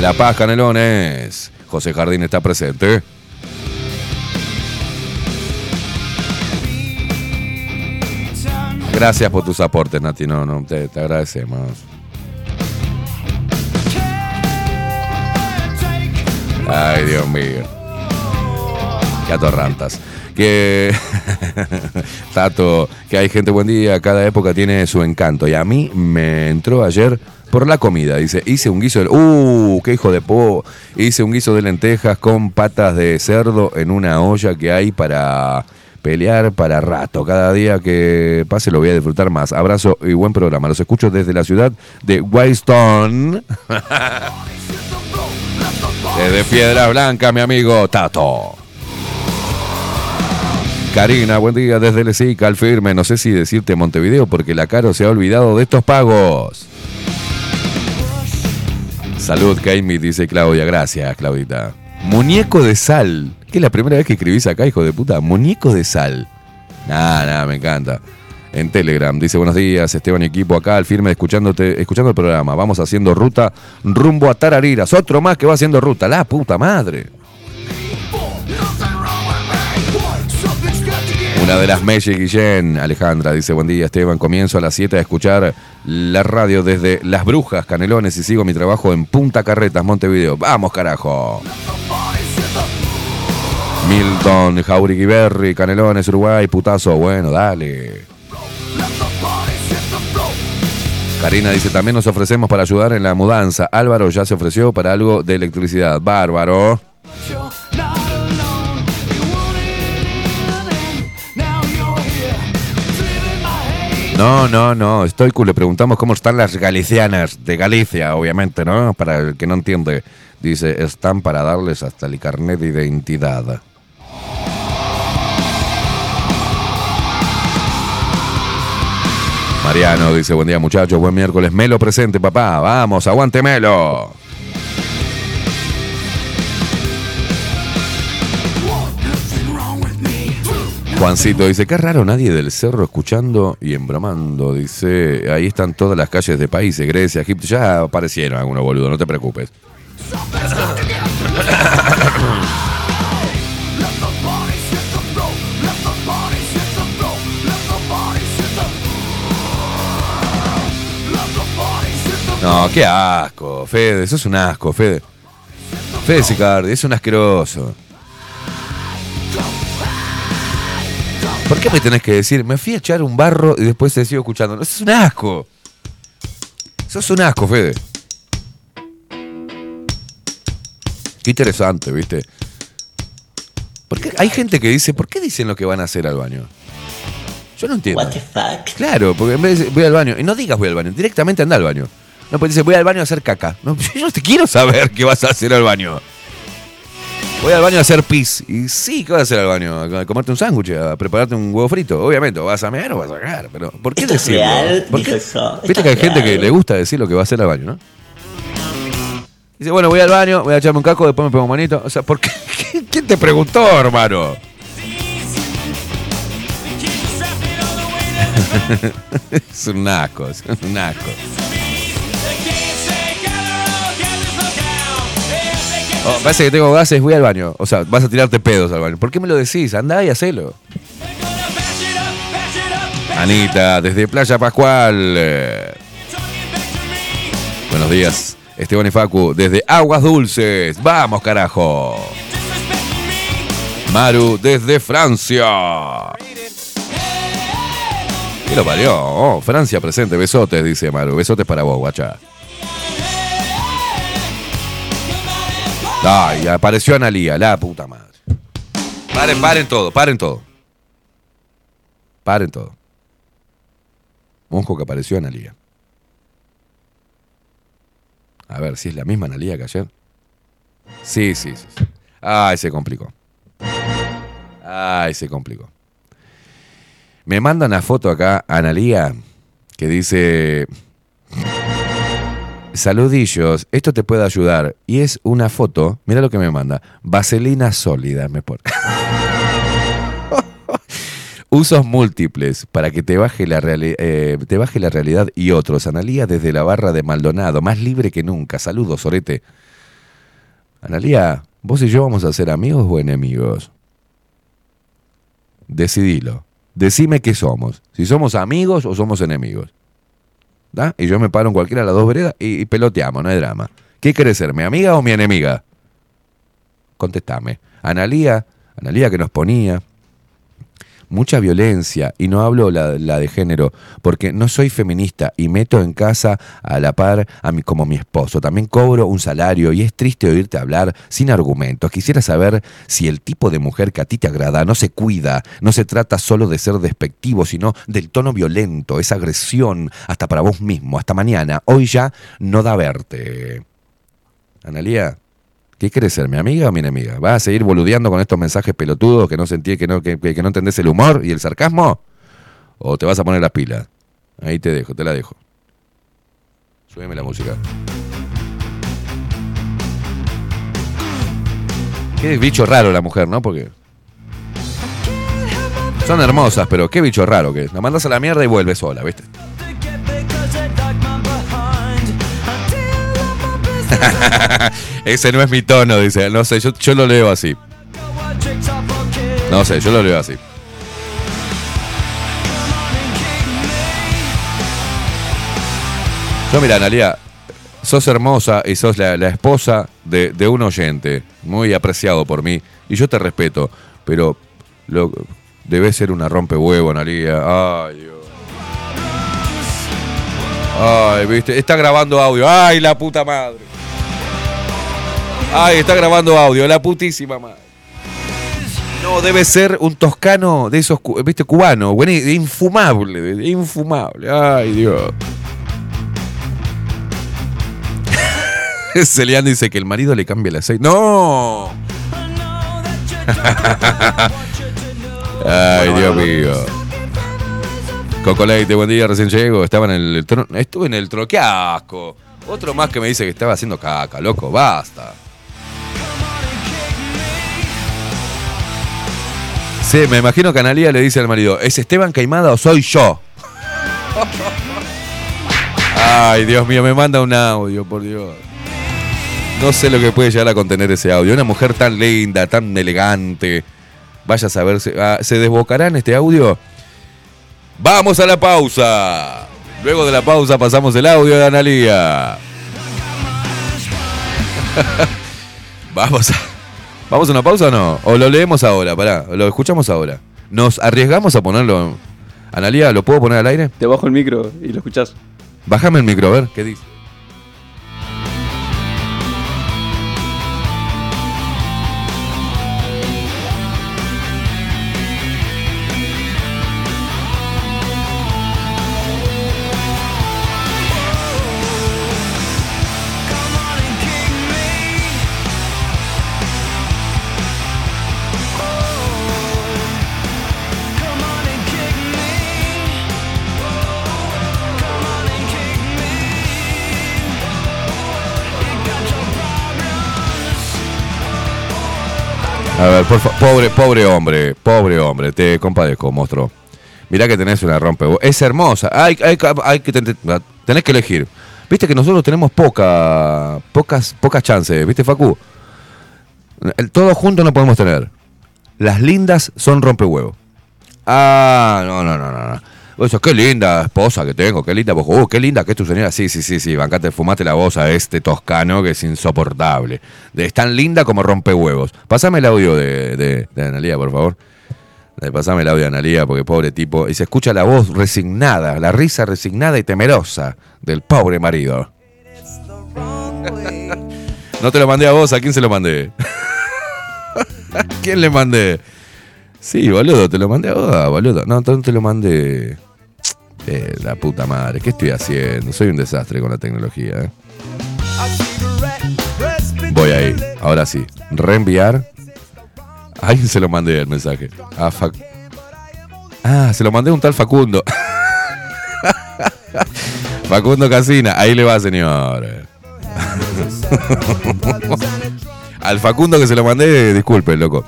La Paz Canelones. José Jardín está presente. Gracias por tus aportes, Nati. No, no, te, te agradecemos. Ay, Dios mío. Qué atorrantas. Que. Tato, que hay gente buen día, cada época tiene su encanto. Y a mí me entró ayer por la comida. Dice, hice un guiso de. ¡Uh! ¡Qué hijo de po! Hice un guiso de lentejas con patas de cerdo en una olla que hay para pelear para rato. Cada día que pase lo voy a disfrutar más. Abrazo y buen programa. Los escucho desde la ciudad de Whitestone. desde Piedra Blanca, mi amigo Tato. Karina, buen día desde Lesica, al firme. No sé si decirte Montevideo porque la Caro se ha olvidado de estos pagos. Salud, Kaimi, dice Claudia. Gracias, Claudita. Muñeco de sal. Que es la primera vez que escribís acá, hijo de puta. Muñeco de sal. Nada, nada, me encanta. En Telegram, dice buenos días, Esteban y equipo acá, al firme, escuchándote, escuchando el programa. Vamos haciendo ruta rumbo a Tarariras. Otro más que va haciendo ruta. La puta madre. Una de las Meche Guillén, Alejandra, dice buen día Esteban, comienzo a las 7 a escuchar la radio desde Las Brujas, Canelones y sigo mi trabajo en Punta Carretas, Montevideo. Vamos carajo. Milton, Jauregui Berry, Canelones, Uruguay, putazo, bueno, dale. Karina dice, también nos ofrecemos para ayudar en la mudanza. Álvaro ya se ofreció para algo de electricidad. Bárbaro. No, no, no, estoy cool. Le preguntamos cómo están las galicianas de Galicia, obviamente, ¿no? Para el que no entiende. Dice, están para darles hasta el carnet de identidad. Mariano dice, buen día muchachos, buen miércoles. Melo presente, papá. Vamos, aguante Melo. Juancito dice, qué raro nadie del cerro escuchando y embromando. Dice, ahí están todas las calles de países, Grecia, Egipto. Ya aparecieron algunos boludos, no te preocupes. No, qué asco, Fede, eso es un asco, Fede. Fede Sicardi, es un asqueroso. ¿Por qué me tenés que decir, me fui a echar un barro y después te sigo escuchando? No, eso es un asco. Eso es un asco, Fede. Qué interesante, ¿viste? Porque hay gente que dice, ¿por qué dicen lo que van a hacer al baño? Yo no entiendo. What the fuck? Claro, porque en vez de decir, voy al baño, y no digas voy al baño, directamente anda al baño. No, pues dice, voy al baño a hacer caca. No, yo no te quiero saber qué vas a hacer al baño. Voy al baño a hacer pis. Y sí, ¿qué vas a hacer al baño? A comerte un sándwich, a prepararte un huevo frito. Obviamente, vas a mear o vas a cagar. Pero, ¿por qué ¿Esto es decirlo? real? ¿Por qué? Viste ¿Esto que hay gente que le gusta decir lo que va a hacer al baño, ¿no? Dice, bueno, voy al baño, voy a echarme un caco, después me pongo manito. O sea, ¿por qué? ¿Quién te preguntó, hermano? es un asco, es un asco. Oh, parece que tengo gases, voy al baño. O sea, vas a tirarte pedos al baño. ¿Por qué me lo decís? Andá y hacelo. Anita, desde Playa Pascual. Buenos días. Esteban y Facu, desde Aguas Dulces. Vamos, carajo. Maru, desde Francia. Y lo parió. Oh, Francia presente. Besotes, dice Maru. Besotes para vos, guacha. Ay, apareció Analía, la puta madre. Paren, paren todo, paren todo. Paren todo. Monjo que apareció Analía. A ver si es la misma Analía que ayer. Sí, sí, sí. sí. Ay, se complicó. Ay, se complicó. Me manda una foto acá, Analía, que dice... Saludillos, esto te puede ayudar. Y es una foto, mira lo que me manda. Vaselina sólida, me pone. Usos múltiples para que te baje, la eh, te baje la realidad y otros. Analía desde la barra de Maldonado, más libre que nunca. Saludos, Sorete. Analía, vos y yo vamos a ser amigos o enemigos. Decidilo. Decime qué somos. Si somos amigos o somos enemigos. ¿Da? Y yo me paro en cualquiera de las dos veredas y, y peloteamos, no hay drama. ¿Qué querés ser, mi amiga o mi enemiga? Contestame. Analía, Analía que nos ponía. Mucha violencia, y no hablo la, la de género, porque no soy feminista y meto en casa a la par a mi, como mi esposo. También cobro un salario y es triste oírte hablar sin argumentos. Quisiera saber si el tipo de mujer que a ti te agrada no se cuida, no se trata solo de ser despectivo, sino del tono violento, esa agresión, hasta para vos mismo. Hasta mañana. Hoy ya no da verte. Analía, ¿qué quieres ser, mi amiga o mi enemiga? ¿Vas a seguir boludeando con estos mensajes pelotudos que no sentí, que no, que, que- no entendés el humor y el sarcasmo? ¿O te vas a poner las pilas? Ahí te dejo, te la dejo. Súbeme la música. Qué bicho raro la mujer, ¿no? Porque. Son hermosas, pero qué bicho raro que es. La mandas a la mierda y vuelve sola, ¿viste? Ese no es mi tono, dice. No sé, yo, lo leo así. No sé, yo lo leo así. Yo, mira, Analia, sos hermosa y sos la, esposa de, un oyente, muy apreciado por mí, y yo te respeto, pero lo, debes ser una rompehuevo, Analia. Ay, viste, está grabando audio. Ay, la puta madre. Ay, está grabando audio, la putísima madre. No, debe ser un toscano de esos, viste, cubano, bueno, infumable, infumable. Ay, Dios. Celian dice que el marido le cambia el aceite. ¡No! Ay, Dios mío. Cocoleite, buen día, recién llego. Estaba en el trono. Estuve en el trono. ¡Qué asco! Otro más que me dice que estaba haciendo caca, loco. Basta. Sí, me imagino que Analía le dice al marido: ¿Es Esteban Caimada o soy yo? Ay, Dios mío, me manda un audio, por Dios. No sé lo que puede llegar a contener ese audio. Una mujer tan linda, tan elegante. Vaya a saber, ¿se, ah, ¿se desbocará en este audio? Vamos a la pausa. Luego de la pausa pasamos el audio de Analía. Vamos a, ¿Vamos a una pausa o no? ¿O lo leemos ahora? Pará, lo escuchamos ahora. ¿Nos arriesgamos a ponerlo? Analía, ¿lo puedo poner al aire? Te bajo el micro y lo escuchás. Bájame el micro, a ver, ¿qué dice? Pobre, pobre hombre, pobre hombre, te compadezco, monstruo. Mirá que tenés una rompe. Es hermosa. Hay, hay, que ten- tenés que elegir. Viste que nosotros tenemos poca, pocas, pocas chances, ¿viste, Facu? El, todo junto no podemos tener. Las lindas son rompehuevo. Ah, no, no, no, no. Eso, qué linda esposa que tengo, qué linda voz. Uh, qué linda que es tu señora. Sí, sí, sí, sí. Bancate, fumate la voz a este toscano que es insoportable. Es tan linda como rompehuevos. Pásame el audio de, de, Analía, por favor. Eh, Pasame el audio de Analía, porque pobre tipo. Y se escucha la voz resignada, la risa resignada y temerosa del pobre marido. no te lo mandé a vos, ¿a quién se lo mandé? ¿A quién le mandé? Sí, boludo, te lo mandé a vos, boludo. No, no te lo mandé. Eh, la puta madre, ¿qué estoy haciendo? Soy un desastre con la tecnología. eh. Voy ahí, ahora sí. Reenviar. A alguien se lo mandé el mensaje. A Fac- Ah, se lo mandé a un tal Facundo. Facundo Casina, ahí le va, señor. Al Facundo que se lo mandé, disculpe, loco.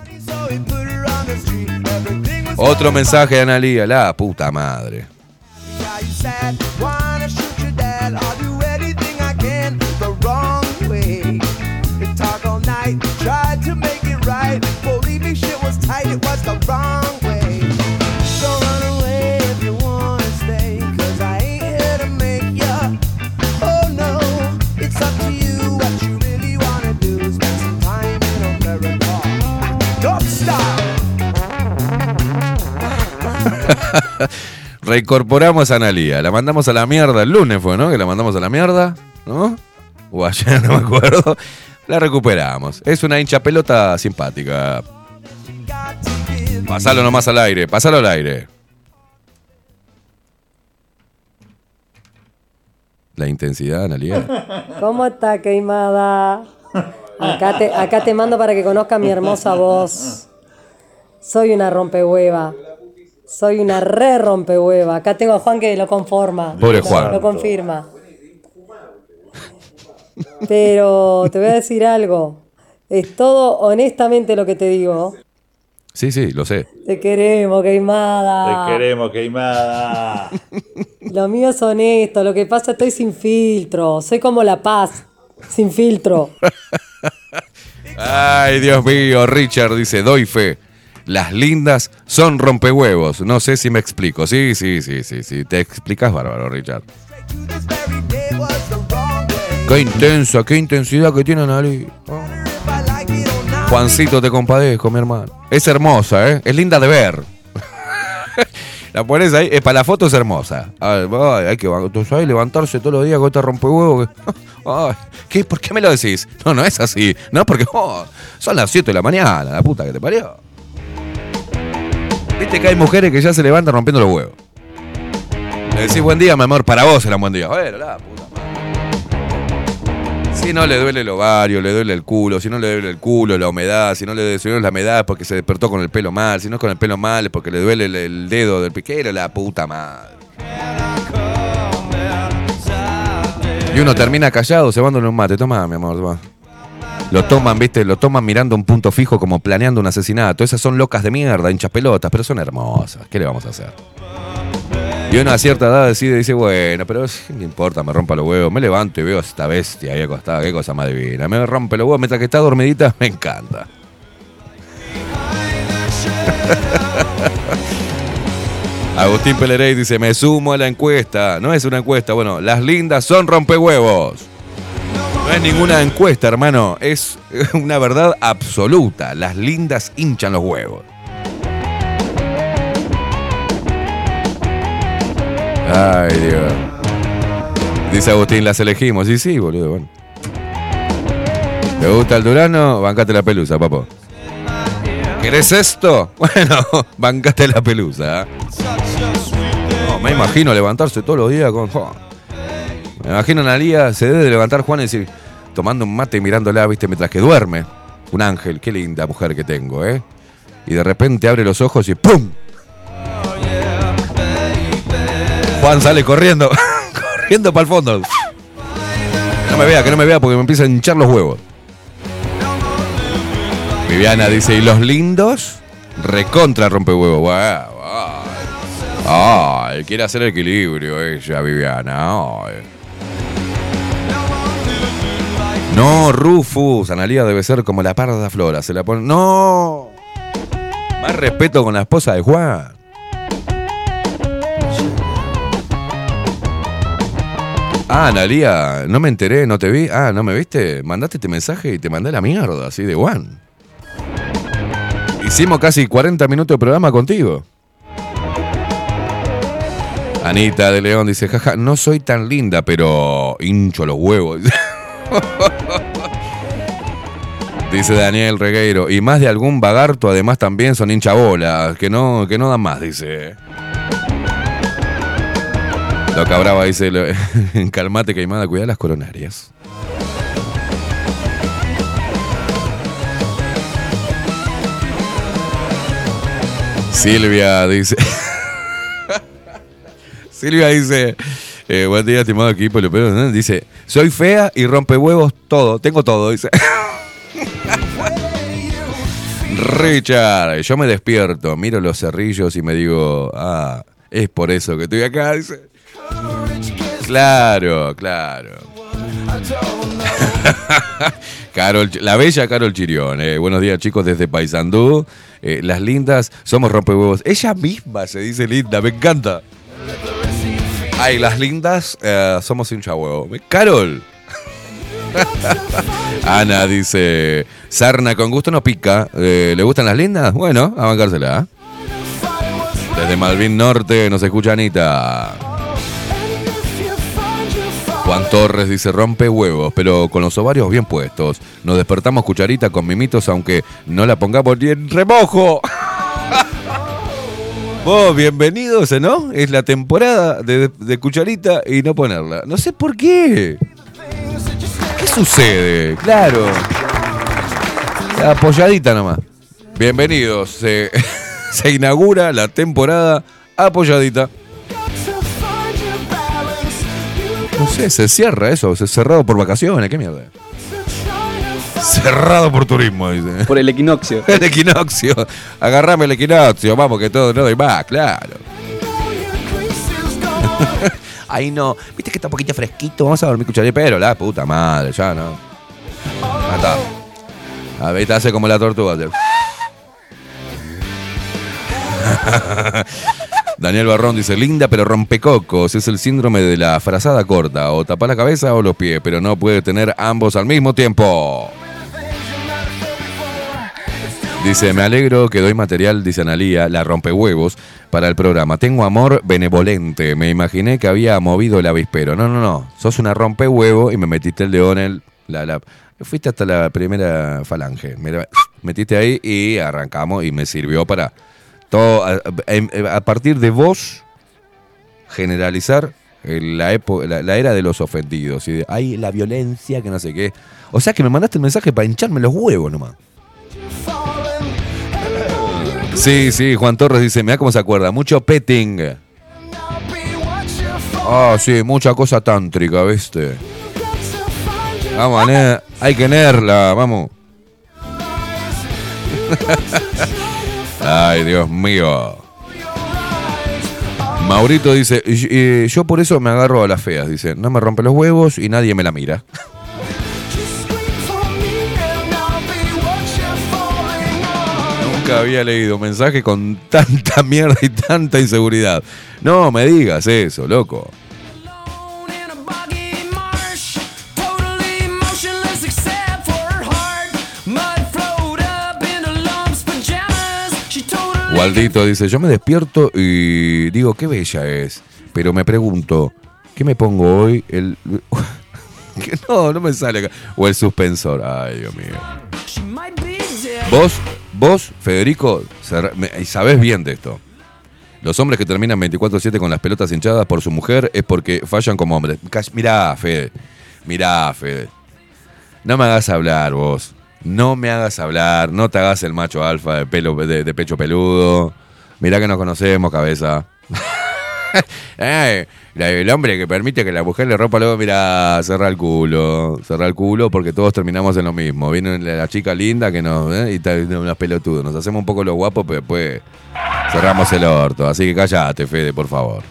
Otro mensaje de Analía, la puta madre. Are you sad? Wanna shoot your dad? I'll do anything I can the wrong way. They talk all night, tried to make it right. Believe me, shit was tight. It was the wrong way. So run away if you wanna stay, I ain't here to make ya. Oh no, it's up to you. What you really wanna do is spend some time in America. Don't stop. Reincorporamos a Analía. La mandamos a la mierda el lunes, fue, ¿no? Que la mandamos a la mierda, ¿no? O ayer, no me acuerdo. La recuperamos. Es una hincha pelota simpática. Pasalo nomás al aire, pasalo al aire. La intensidad, Analia. ¿Cómo está, queimada? Acá te mando para que conozca mi hermosa voz. Soy una rompehueva. Soy una re rompehueva. Acá tengo a Juan que lo conforma. Pobre Lo- Juan. Lo confirma. Pero te voy a decir algo. Es todo honestamente lo que te digo. Sí, sí, lo sé. Te queremos, queimada. Te queremos queimada. Lo mío es honesto. Lo que pasa, estoy sin filtro. Soy como la paz. Sin filtro. Ay, Dios mío, Richard dice, doy fe. Las lindas son rompehuevos. No sé si me explico. Sí, sí, sí, sí, sí. Te explicas bárbaro, Richard. Qué intensa, qué intensidad que tiene Analí. Juancito, te compadezco, mi hermano. Es hermosa, ¿eh? Es linda de ver. la pones ahí, eh, para la foto es hermosa. Ay, ay, hay que sabes, levantarse todos los días con este rompehuevo. que- Ay, ¿qué, ¿Por qué me lo decís? No, no es así. No, porque oh, son las 7 de la mañana, la puta que te parió. Viste que hay mujeres que ya se levantan rompiendo los huevos. Le decís buen día, mi amor, para vos era un buen día. Bueno, la puta madre. Si no le duele el ovario, le duele el culo, si no le duele el culo, la humedad, si no le es la humedad es porque se despertó con el pelo mal, si no es con el pelo mal es porque le duele el, dedo del piquero, la puta madre. Y uno termina callado, cebándole un mate. Toma, mi amor, toma. Lo toman, viste, lo toman mirando un punto fijo como planeando un asesinato. Esas son locas de mierda, hinchas pelotas, pero son hermosas. ¿Qué le vamos a hacer? Y uno a cierta edad decide, dice, bueno, pero ¿qué me importa? Me rompa los huevos. Me levanto y veo a esta bestia ahí acostada. Qué cosa más divina. Me rompe los huevos mientras que está dormidita. Me encanta. Agustín Pelerey dice, me sumo a la encuesta. No es una encuesta, bueno, las lindas son rompehuevos. No es ninguna encuesta, hermano. Es una verdad absoluta. Las lindas hinchan los huevos. Ay, Dios. Dice Agustín, las elegimos. Sí, sí, boludo. Bueno. ¿Te gusta el Durano? Bancate la pelusa, papo. ¿Querés esto? Bueno, bancate la pelusa. ¿eh? No, me imagino levantarse todos los días con. Me imagino a Analia se debe de levantar Juan y decir, tomando un mate y mirándola, viste, mientras que duerme. Un ángel, qué linda mujer que tengo, ¿eh? Y de repente abre los ojos y ¡pum! Juan sale corriendo, corriendo para el fondo. No me vea, que no me vea porque me empiezan a hinchar los huevos. Viviana dice, ¿y los lindos? Recontra rompe huevos. Ay, quiere hacer equilibrio ella, Viviana. Ay. No, Rufus, Analía debe ser como la parda flora. Se la pone. ¡No! Más respeto con la esposa de Juan. Ah, Analía, no me enteré, no te vi. Ah, ¿no me viste? Mandaste este mensaje y te mandé la mierda, así de Juan. Hicimos casi 40 minutos de programa contigo. Anita de León dice, jaja, no soy tan linda, pero hincho los huevos. dice Daniel Regueiro, y más de algún vagarto además también son hinchabolas, que no, que no dan más, dice. Lo cabraba dice, lo- calmate queimada, cuida las coronarias. Silvia dice. Silvia dice. eh, buen día, estimado equipo. Dice: Soy fea y rompe huevos todo. Tengo todo, dice. Richard, yo me despierto, miro los cerrillos y me digo: Ah, es por eso que estoy acá. Claro, claro. Carol, la bella Carol Chirión. eh, buenos días, chicos, desde Paysandú. Eh, las lindas somos rompehuevos. Ella misma se dice linda, me encanta. Ay, las lindas eh, somos hincha huevo. Carol. Ana dice: Sarna con gusto no pica. Eh, ¿Le gustan las lindas? Bueno, a bancársela. Desde Malvin Norte nos escucha Anita. Juan Torres dice rompe huevos, pero con los ovarios bien puestos. Nos despertamos cucharita con mimitos, aunque no la pongamos ni en remojo. Vos, bienvenidos, ¿no? Es la temporada de cucharita y no ponerla. No sé por qué. ¿Qué sucede? Claro. Apoyadita nomás. Bienvenidos. Se, se inaugura la temporada apoyadita. No sé, se cierra eso. Se cerrado por vacaciones. ¿Qué mierda? Cerrado por turismo, dice. Por el equinoccio. El equinoccio. Agarrame el equinoccio. Vamos, que todo no doy más, claro. Ay, no. Viste que está un poquito fresquito. Vamos a dormir cucharita. Pero la puta madre, ya no. Está. A ver, te hace como la tortuga. Daniel Barrón dice, linda pero rompecocos, es el síndrome de la frazada corta, o tapa la cabeza o los pies, pero no puede tener ambos al mismo tiempo. Dice, me alegro que doy material, dice Analía, la rompehuevos, para el programa. Tengo amor benevolente, me imaginé que había movido el avispero. No, no, no, sos una rompehuevo y me metiste el dedo en. La, la- fuiste hasta la primera falange, me metiste ahí y arrancamos y me sirvió para todo, a, a partir de vos generalizar la, la, la era de los ofendidos y de, ay, la violencia, que no sé qué. O sea que me mandaste el mensaje para hincharme los huevos nomás. Sí, sí, Juan Torres dice, mira cómo se acuerda, mucho petting. Ah, sí, mucha cosa tántrica, ¿viste? Vamos, a hay que nerla, vamos. Ay, Dios mío. Maurito dice, "Y- y yo por eso me agarro a las feas, dice, no me rompe los huevos y nadie me la mira. Nunca había leído un mensaje con tanta mierda y tanta inseguridad. No me digas eso, loco. Waldito dice, yo me despierto y digo, qué bella es. Pero me pregunto, ¿qué me pongo hoy? El... no, no me sale acá. O el suspensor. Ay, Dios mío. Vos, vos, Federico, sabés bien de esto. Los hombres que terminan 24-7 con las pelotas hinchadas por su mujer es porque fallan como hombres. Mirá, Fede. Mirá, Fede. No me hagas hablar, vos. No me hagas hablar. No te hagas el macho alfa de, pelo, de, de pecho peludo. Mirá que nos conocemos, cabeza. El hombre que permite que la mujer le rompa luego, mira, cerra el culo, cerra el culo porque todos terminamos en lo mismo. Viene la chica linda que nos, eh, y está unos pelotudos. Nos hacemos un poco los guapos, pero después cerramos el orto. Así que cállate, Fede, por favor.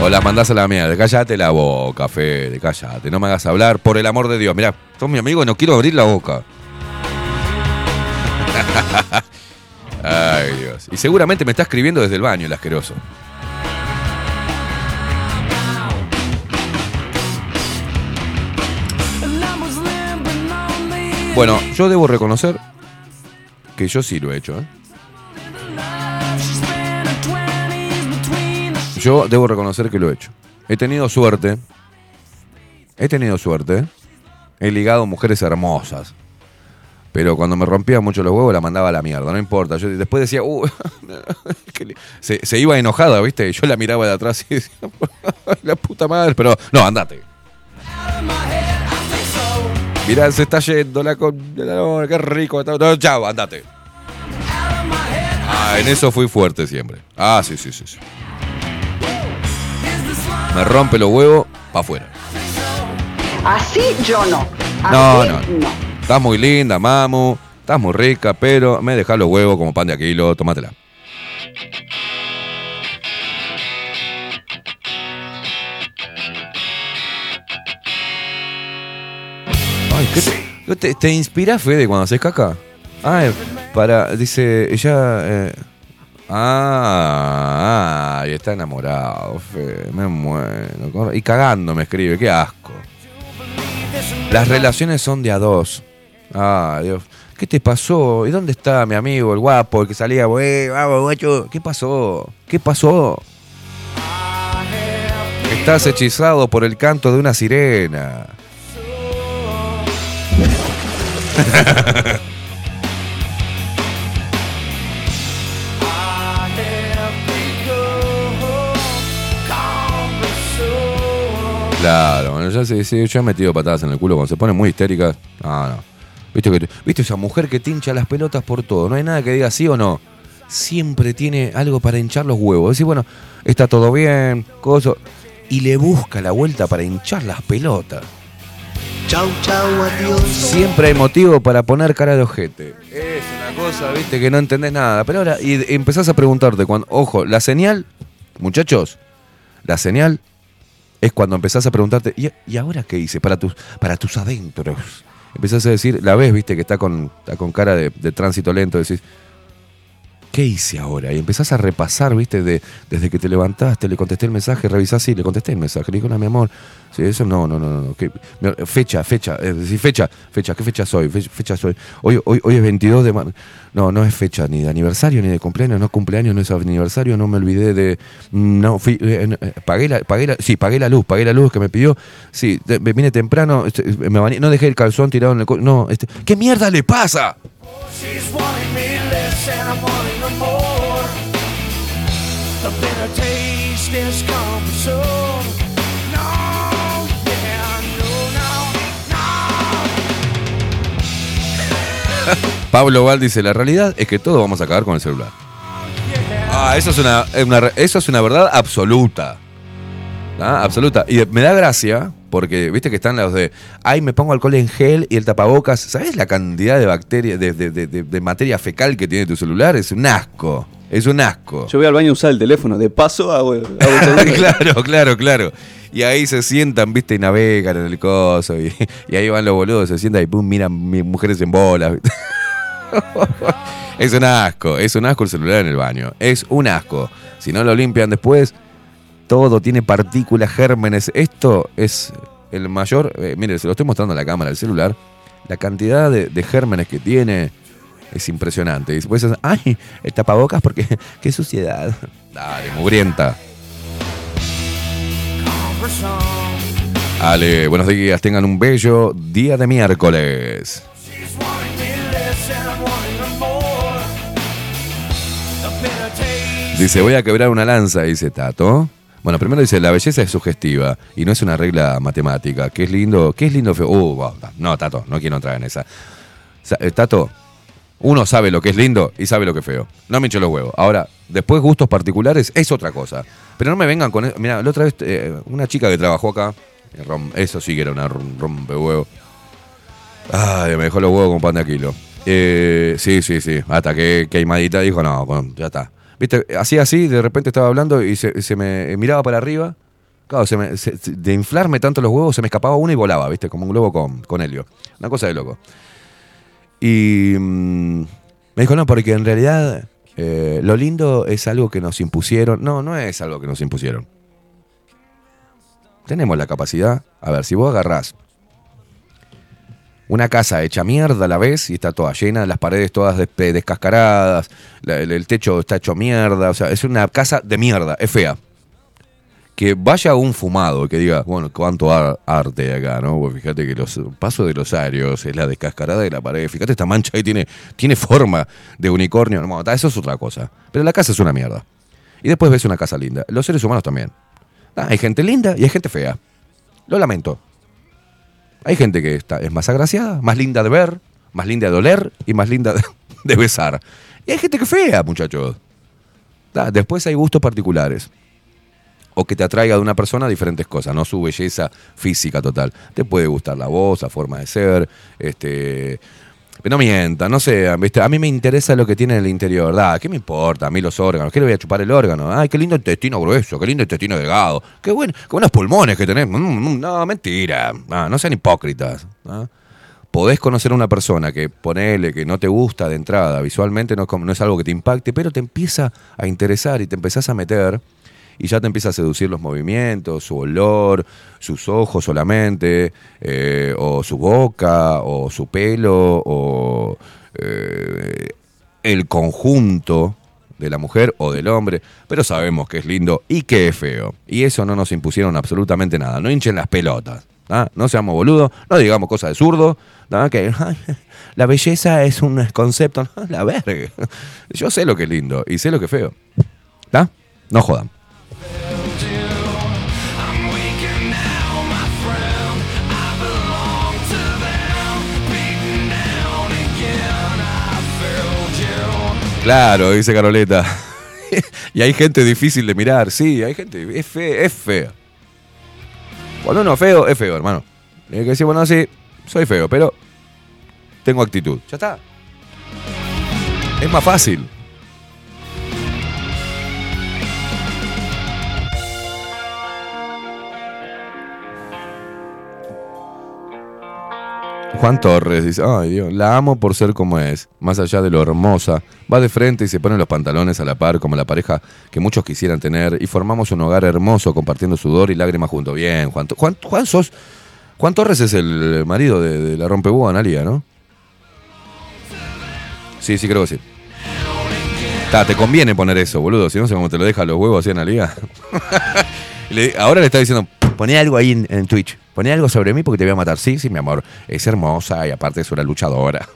O las mandás a la mierda. Cállate la boca, Fede, cállate. No me hagas hablar, por el amor de Dios. Mirá, sos mi amigo y no quiero abrir la boca. Ay, Dios. Y seguramente me está escribiendo desde el baño el asqueroso. Bueno, yo debo reconocer que yo sí lo he hecho. ¿eh? Yo debo reconocer que lo he hecho. He tenido suerte. He tenido suerte. He ligado mujeres hermosas. Pero cuando me rompía mucho los huevos la mandaba a la mierda, no importa. Yo después decía, uh, se, se iba enojada, ¿viste? Yo la miraba de atrás y decía, "Ay, la puta madre, pero no, andate. Mirá, se está yendo la con. no, qué rico. no, chao, andate. Ah, en eso fui fuerte siempre. Ah, sí, sí, sí. sí. Me rompe los huevos, pa' afuera. Así yo no. No, Así no. Estás muy linda, mamu. Estás muy rica, pero me dejas los huevos como pan de aquilo. Tómatela. Ay, ¿qué te, te, te inspirás, Fede, cuando haces caca? Ah, eh, para, dice, ella... eh, ah, y está enamorado, Fede, me muero. Y cagando me escribe, qué asco. Las relaciones son de a dos. Ah, Dios. ¿Qué te pasó? ¿Y dónde está mi amigo, el guapo, el que salía, "Eh, vamos, guacho"? ¿Qué pasó? ¿Qué pasó? Estás hechizado por el canto de una sirena. Claro, bueno, ya sé, sí, yo he metido patadas en el culo cuando se pone muy histérica. No, no. ¿Viste, que, ¿Viste esa mujer que te hincha las pelotas por todo? No hay nada que diga sí o no. Siempre tiene algo para hinchar los huevos. Decir, bueno, está todo bien, coso. Y le busca la vuelta para hinchar las pelotas. Chau, chau, adiós. Siempre hay motivo para poner cara de ojete. Es una cosa, viste, que no entendés nada. Pero ahora y empezás a preguntarte, cuando, ojo, la señal, muchachos, la señal es cuando empezás a preguntarte, ¿y, y ahora qué hice? Para tus, para tus adentros. Empezás a decir, la ves, viste, que está con, está con cara de, de tránsito lento, decís, ¿qué hice ahora? Y empezás a repasar, viste, de, desde que te levantaste, le contesté el mensaje, revisás, sí, le contesté el mensaje, le digo, no, mi amor, sí, eso no, no, no, no, mi- fecha, fecha, es decir, fecha, fecha, ¿qué fecha soy? Fe- Fecha soy. Hoy, hoy, hoy es 22 de marzo. No, no es fecha ni de aniversario ni de cumpleaños, no cumpleaños, no es aniversario, no me olvidé de. No, fui, eh, eh, pagué la, pagué sí, pagué la luz, pagué la luz que me pidió. Sí, vine temprano, este, me bañé, no dejé el calzón tirado en el. No, este, ¿qué mierda le pasa? She's wanting me less and I'm wanting her more. The bitter taste is coming soon. No, yeah, no, no, Pablo Val dice, la realidad es que todos vamos a acabar con el celular. Ah, eso es una, una eso es una verdad absoluta. ¿Ah? Absoluta. Y me da gracia, porque viste que están los de, ay, me pongo alcohol en gel y el tapabocas. ¿Sabes la cantidad de bacterias, de, de- de- de- materia fecal que tiene tu celular? Es un asco. Es un asco. Yo voy al baño a usar el teléfono. De paso hago, hago el claro, claro, claro. Y ahí se sientan, viste, y navegan en el coso. Y, y ahí van los boludos, se sientan y pum, miran mi- mujeres en bolas. es un asco, es un asco el celular en el baño. Es un asco. Si no lo limpian después, todo tiene partículas, gérmenes. Esto es el mayor. eh, mire, se lo estoy mostrando a la cámara del celular. La cantidad de, gérmenes que tiene es impresionante. Y después, ay, el tapabocas porque qué suciedad. Dale, mugrienta. Ale, buenos días, tengan un bello día de miércoles. Dice, voy a quebrar una lanza, dice Tato. Bueno, primero dice, la belleza es sugestiva y no es una regla matemática. ¿Qué es lindo? ¿Qué es lindo feo? Uh, va. no, Tato, no quiero entrar en esa. Sa- eh, Tato, uno sabe lo que es lindo y sabe lo que es feo. No me hincho los huevos. Ahora, después gustos particulares es otra cosa. Pero no me vengan con... e- Mira, la otra vez, eh, una chica que trabajó acá, eh, eso sí que era una rom- rompehuevo. Ay, me dejó los huevos con pan de aquilo. Eh, sí, sí, sí. Hasta que queimadita dijo, no, ya está. Viste, así, de repente estaba hablando y se, me miraba para arriba. Claro, de inflarme tanto los huevos se me escapaba uno y volaba, ¿viste? Como un globo con, con helio. Una cosa de loco. Y mm, me dijo, no, porque en realidad eh, lo lindo es algo que nos impusieron. No, no es algo que nos impusieron. Tenemos la capacidad. A ver, si vos agarrás una casa hecha mierda a la vez y está toda llena, las paredes todas des- descascaradas, el, techo está hecho mierda, o sea, es una casa de mierda, es fea. Que vaya un fumado que diga, bueno, cuánto ar- arte acá, ¿no? Pues fíjate que los pasos de los arios es la descascarada de la pared, fíjate esta mancha ahí tiene, tiene forma de unicornio, no, eso es otra cosa. Pero la casa es una mierda. Y después ves una casa linda. Los seres humanos también. Ah, hay gente linda y hay gente fea. Lo lamento. Hay gente que está, es más agraciada, más linda de ver, más linda de oler y más linda de, besar. Y hay gente que fea, muchachos. Ah, después hay gustos particulares. O que te atraiga de una persona diferentes cosas, no su belleza física total. Te puede gustar la voz, la forma de ser, este. No mientan, no sé, ¿viste? a mí me interesa lo que tiene en el interior. Da, ¿Qué me importa? A mí los órganos. ¿Qué le voy a chupar el órgano? Ay, qué lindo intestino grueso, qué lindo intestino delgado. Qué, buen, qué buenos pulmones que tenés. Mm, mm, no, mentira. Ah, no sean hipócritas. Podés conocer a una persona que ponele que no te gusta de entrada, visualmente no, no es algo que te impacte, pero te empieza a interesar y te empezás a meter y ya te empieza a seducir los movimientos, su olor, sus ojos solamente, eh, o su boca, o su pelo, o eh, el conjunto de la mujer o del hombre, pero sabemos que es lindo y que es feo. Y eso no nos impusieron absolutamente nada. No hinchen las pelotas. ¿ah? No seamos boludos, no digamos cosas de zurdo, ¿ah? la belleza es un concepto, la verga. Yo sé lo que es lindo y sé lo que es feo. ¿Está? No jodan. Claro, dice Caroleta. y hay gente difícil de mirar, sí, hay gente, es feo, es feo. Cuando uno es feo, es feo, hermano. Hay que decir, bueno, sí, soy feo, pero tengo actitud. Ya está. Es más fácil. Juan Torres dice, ay Dios, la amo por ser como es, más allá de lo hermosa, va de frente y se pone los pantalones a la par como la pareja que muchos quisieran tener y formamos un hogar hermoso compartiendo sudor y lágrimas juntos. Bien, Juan, Juan, Juan sos, Juan Torres es el marido de, de la rompebúa Analia, ¿no? Sí, sí creo que sí. Te conviene poner eso, boludo, si no sé cómo te lo deja los huevos así. Le- ahora le está diciendo, poné algo ahí en Twitch. Poné algo sobre mí porque te voy a matar. Sí, sí, mi amor. Es hermosa y aparte es una luchadora.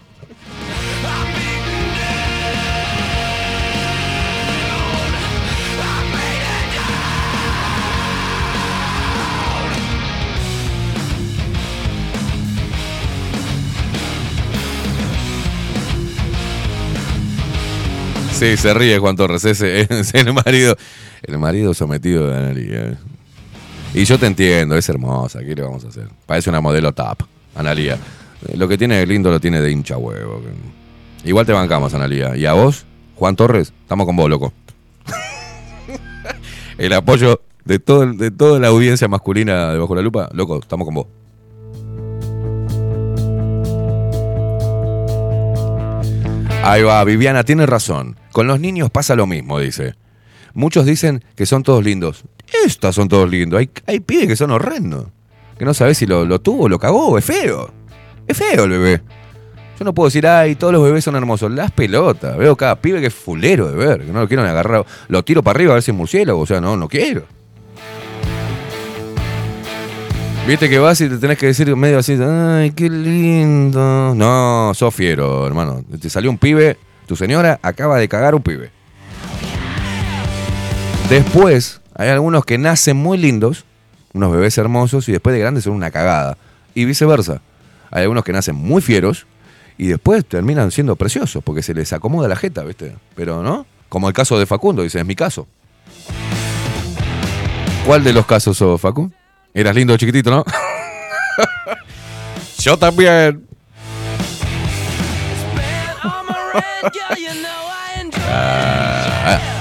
Sí, se ríe Juan Torres. El marido. El marido sometido de Analia. Y yo te entiendo, es hermosa. ¿Qué le vamos a hacer? Parece una modelo top, Analia. Eh, Lo que tiene de lindo lo tiene de hincha huevo. Igual te bancamos, Analia. ¿Y a vos, Juan Torres? Estamos con vos, loco. el apoyo de, todo, de toda la audiencia masculina de Bajo la Lupa, loco, estamos con vos. Ahí va, Viviana tiene razón. Con los niños pasa lo mismo, dice. Muchos dicen que son todos lindos. Estos son todos lindos. Hay, hay pibes que son horrendos. Que no sabes si lo, lo tuvo, lo cagó, es feo. Es feo el bebé. Yo no puedo decir, ay, todos los bebés son hermosos. Las pelotas. Veo cada pibe que es fulero de ver, que no lo quiero ni agarrar. Lo tiro para arriba a ver si es murciélago. O sea, no, no quiero. Viste que vas y te tenés que decir medio así, ay, qué lindo. No, sos fiero, hermano. Te salió un pibe, tu señora acaba de cagar un pibe. Después, hay algunos que nacen muy lindos, unos bebés hermosos, y después de grandes son una cagada. Y viceversa. Hay algunos que nacen muy fieros y después terminan siendo preciosos porque se les acomoda la jeta, ¿viste? Pero no. Como el caso de Facundo, dice, es mi caso. ¿Cuál de los casos sos, Facu? Eras lindo chiquitito, ¿no? Yo también. Ah.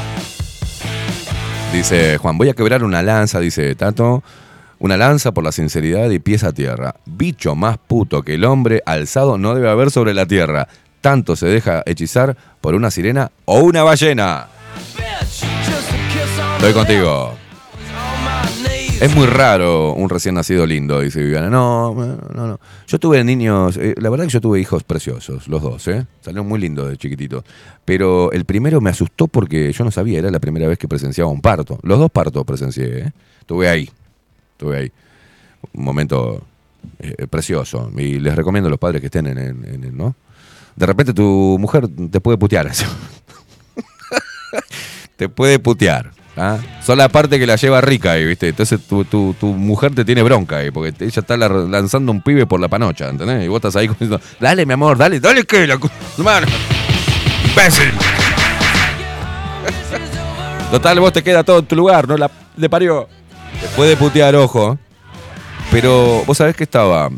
Dice Juan, voy a quebrar una lanza, dice Tato. Una lanza por la sinceridad y pies a tierra. Bicho más puto que el hombre alzado no debe haber sobre la tierra. Tanto se deja hechizar por una sirena o una ballena. Estoy contigo. Es muy raro un recién nacido lindo, dice Viviana. No, no, no. Yo tuve niños, eh, la verdad que yo tuve hijos preciosos, los dos, ¿eh? Salieron muy lindos de chiquititos. Pero el primero me asustó porque yo no sabía, era la primera vez que presenciaba un parto. Los dos partos presencié, ¿eh? Estuve ahí, estuve ahí. Un momento eh, precioso. Y les recomiendo a los padres que estén en, en- en ¿no? De repente tu mujer te puede putear. te puede putear. ¿Ah? Son la parte que la lleva rica ahí, ¿viste? Entonces tu, tu- tu mujer te tiene bronca ahí, porque ella está la- lanzando un pibe por la panocha, ¿entendés? Y vos estás ahí diciendo, dale, mi amor, dale, dale que la mano. Imbécil. Total, vos te queda todo en tu lugar, ¿no? La le parió. Te puede putear, ojo. Pero vos sabés que estaba.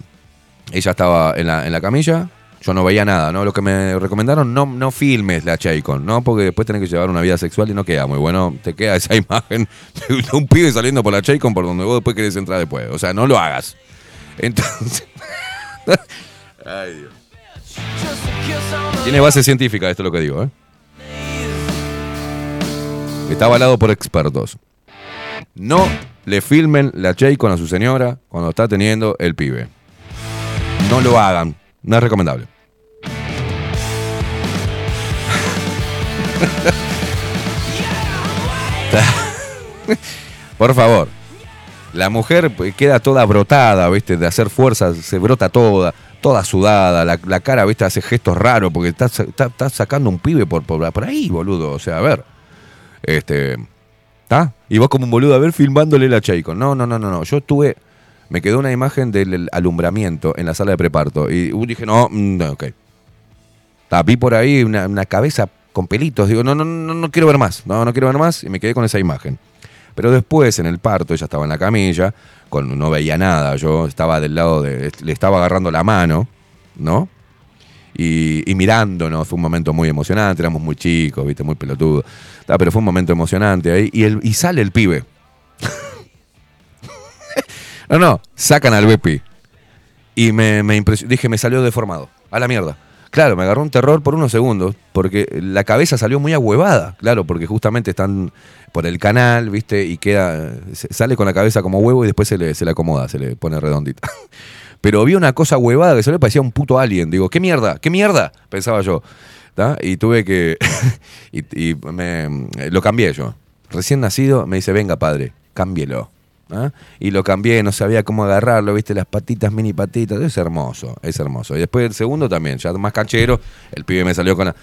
Ella estaba en la, en la camilla. Yo no veía nada, ¿no? Lo que me recomendaron, no, no filmes la Chaycon, ¿no? Porque después tenés que llevar una vida sexual y no queda muy bueno. Te queda esa imagen de un pibe saliendo por la Chaycon por donde vos después querés entrar después. O sea, no lo hagas. Entonces. Ay, Dios. Tiene base científica esto lo que digo, ¿eh? Está avalado por expertos. No le filmen la con a su señora cuando está teniendo el pibe. No lo hagan. No es recomendable. Por favor. La mujer queda toda brotada, ¿viste? De hacer fuerza, se brota toda, toda sudada. La, cara, ¿viste? Hace gestos raros porque está, está- está sacando un pibe por, por, ahí, boludo. O sea, a ver. Este. ¿Está? Y vos como un boludo, a ver, filmándole la Cheiko. No, no, no, no, no. Yo tuve. Me quedó una imagen del alumbramiento en la sala de preparto. Y uh, dije, no, mm, no, ok. Vi por ahí una, cabeza con pelitos. Digo, no, no, no, no quiero ver más. No, no quiero ver más. Y me quedé con esa imagen. Pero después, en el parto, ella estaba en la camilla, con, no veía nada. Yo estaba del lado de. Le estaba agarrando la mano, ¿no? Y, y mirándonos. Fue un momento muy emocionante. Éramos muy chicos, ¿viste? Muy pelotudos. Pero fue un momento emocionante ahí. Y sale el pibe. No, no. Sacan al Bepi. Y me, me impresio- Dije, me salió deformado. A la mierda. Claro, me agarró un terror por unos segundos, porque la cabeza salió muy ahuevada, claro, porque justamente están por el canal, ¿viste? Y queda, sale con la cabeza como huevo y después se le, se acomoda, se le pone redondita. Pero vi una cosa huevada que se le parecía un puto alien. Digo, ¿qué mierda? ¿Qué mierda? Pensaba yo. Y tuve que. y y me, lo cambié yo. Recién nacido me dice, venga padre, cámbielo. ¿Ah? Y lo cambié, no sabía cómo agarrarlo, viste, las patitas, mini patitas. Es hermoso, es hermoso. Y después el segundo también, ya más canchero, el pibe me salió con la.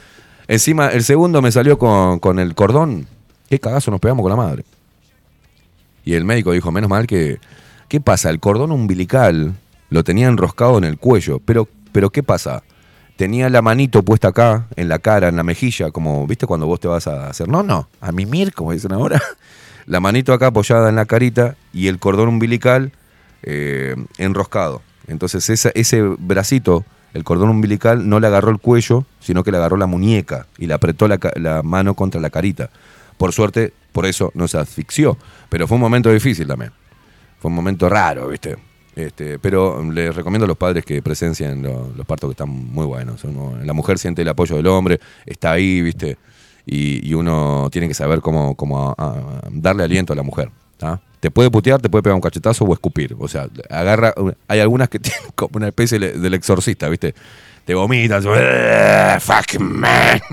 Encima, el segundo me salió con, con el cordón. Qué cagazo nos pegamos con la madre. Y el médico dijo, menos mal que. ¿Qué pasa? El cordón umbilical lo tenía enroscado en el cuello. Pero, pero ¿qué pasa? Tenía la manito puesta acá, en la cara, en la mejilla, como, ¿viste cuando vos te vas a hacer? No, no, a mimir, como dicen ahora. La manito acá apoyada en la carita y el cordón umbilical eh, enroscado. Entonces ese bracito, el cordón umbilical, no le agarró el cuello, sino que le agarró la muñeca y le apretó la, mano contra la carita. Por suerte, por eso no se asfixió. Pero fue un momento difícil también. Fue un momento raro, ¿viste? Este, pero les recomiendo a los padres que presencien lo- los partos que están muy buenos. La mujer siente el apoyo del hombre, está ahí, ¿viste? Y, y uno tiene que saber cómo, cómo darle aliento a la mujer. Te puede putear, te puede pegar un cachetazo o escupir. O sea, agarra. Hay algunas que tienen como una especie de- del exorcista, ¿viste? Te vomitas. "Eh, Fucking man.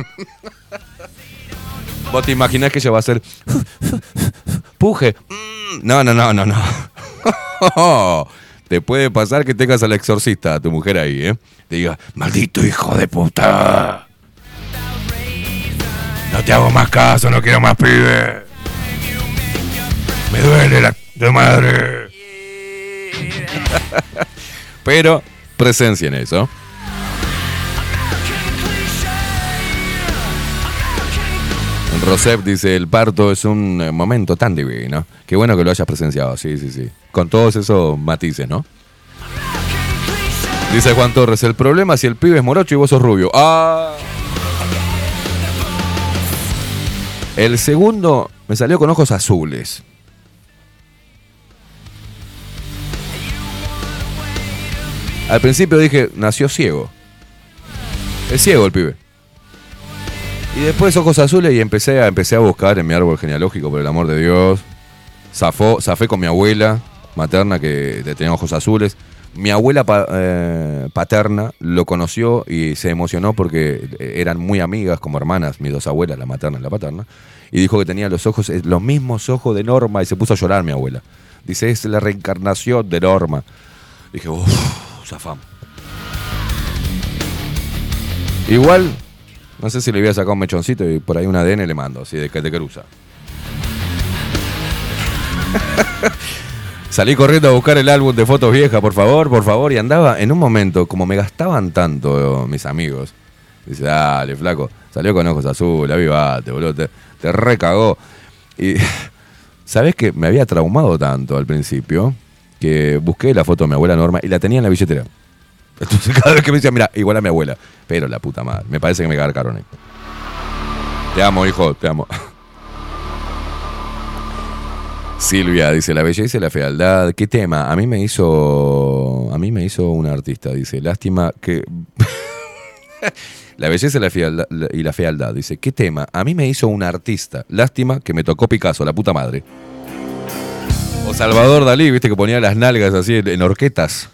Vos te imaginás que ella va a hacer. Puje. Mm, No, no, no, no, no. Te puede pasar que tengas al exorcista, a tu mujer ahí, ¿eh? Te diga, maldito hijo de puta. No te hago más caso, no quiero más pibe. Me duele la de madre. Pero presencia en eso. Rosep dice, el parto es un eh, momento tan divino. Qué bueno que lo hayas presenciado, sí, sí, sí. Con todos esos matices, ¿no? Dice Juan Torres, el problema si el pibe es morocho y vos sos rubio. Ah. El segundo me salió con ojos azules. Al principio dije, nació ciego. Es ciego el pibe. Y después ojos azules y empecé a, empecé a buscar en mi árbol genealógico, por el amor de Dios. Zafé con mi abuela materna que tenía ojos azules. Mi abuela eh, paterna lo conoció y se emocionó porque eran muy amigas como hermanas, mis dos abuelas, la materna y la paterna. Y dijo que tenía los ojos, eh, los mismos ojos de Norma y se puso a llorar mi abuela. Dice, es la reencarnación de Norma. Dije, uff, zafamos. Igual, no sé si le voy a sacar un mechoncito y por ahí un ADN le mando, así de que te cruza. Salí corriendo a buscar el álbum de fotos viejas, por favor, por favor, y andaba en un momento, como me gastaban tanto mis amigos. Dice, dale, flaco, salió con ojos azules, avivate, boludo, te, te recagó. Y, ¿sabes que Me había traumado tanto al principio que busqué la foto de mi abuela Norma y la tenía en la billetera. Entonces cada vez que me decía, mira, igual a mi abuela. Pero la puta madre, me parece que me garcaron ahí. Te amo, hijo, te amo. Silvia dice, la belleza y la fealdad. ¿Qué tema? A mí me hizo. A mí me hizo un artista, dice. Lástima que. la belleza y la, fealdad, y la fealdad. Dice, ¿qué tema? A mí me hizo un artista. Lástima que me tocó Picasso, la puta madre. O Salvador Dalí, viste que ponía las nalgas así en, en horquetas.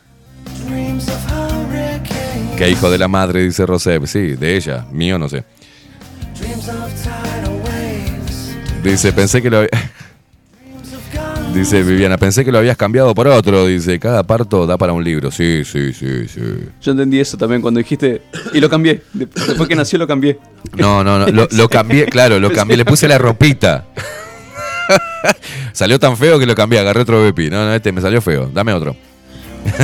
Qué hijo de la madre, dice Rosep. Sí, de ella. Mío, no sé. Dice, pensé que lo había... Dice Viviana, pensé que lo habías cambiado por otro. Dice, cada parto da para un libro. Sí, sí, sí, sí. Yo entendí eso también cuando dijiste. Y lo cambié. De- Después que nació lo cambié. No, no, no. Lo, lo cambié, claro, lo cambié. Le puse la ropita. salió tan feo que lo cambié. Agarré otro Bepi. No, no, este me salió feo. Dame otro.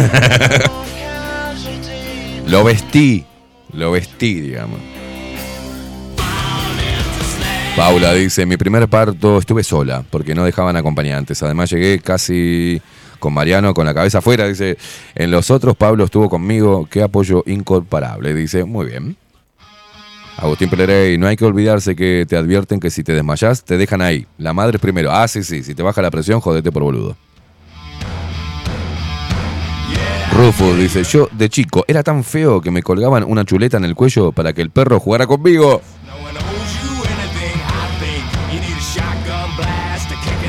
lo vestí. Lo vestí, digamos. Paula dice, mi primer parto estuve sola porque no dejaban acompañantes. Además llegué casi con Mariano con la cabeza afuera. Dice, en los otros Pablo estuvo conmigo. Qué apoyo incomparable. Dice, muy bien. Agustín Pelerey, no hay que olvidarse que te advierten que si te desmayás, te dejan ahí. La madre es primero. Ah, sí, sí, si te baja la presión, jodete por boludo. Rufus dice, yo de chico era tan feo que me colgaban una chuleta en el cuello para que el perro jugara conmigo.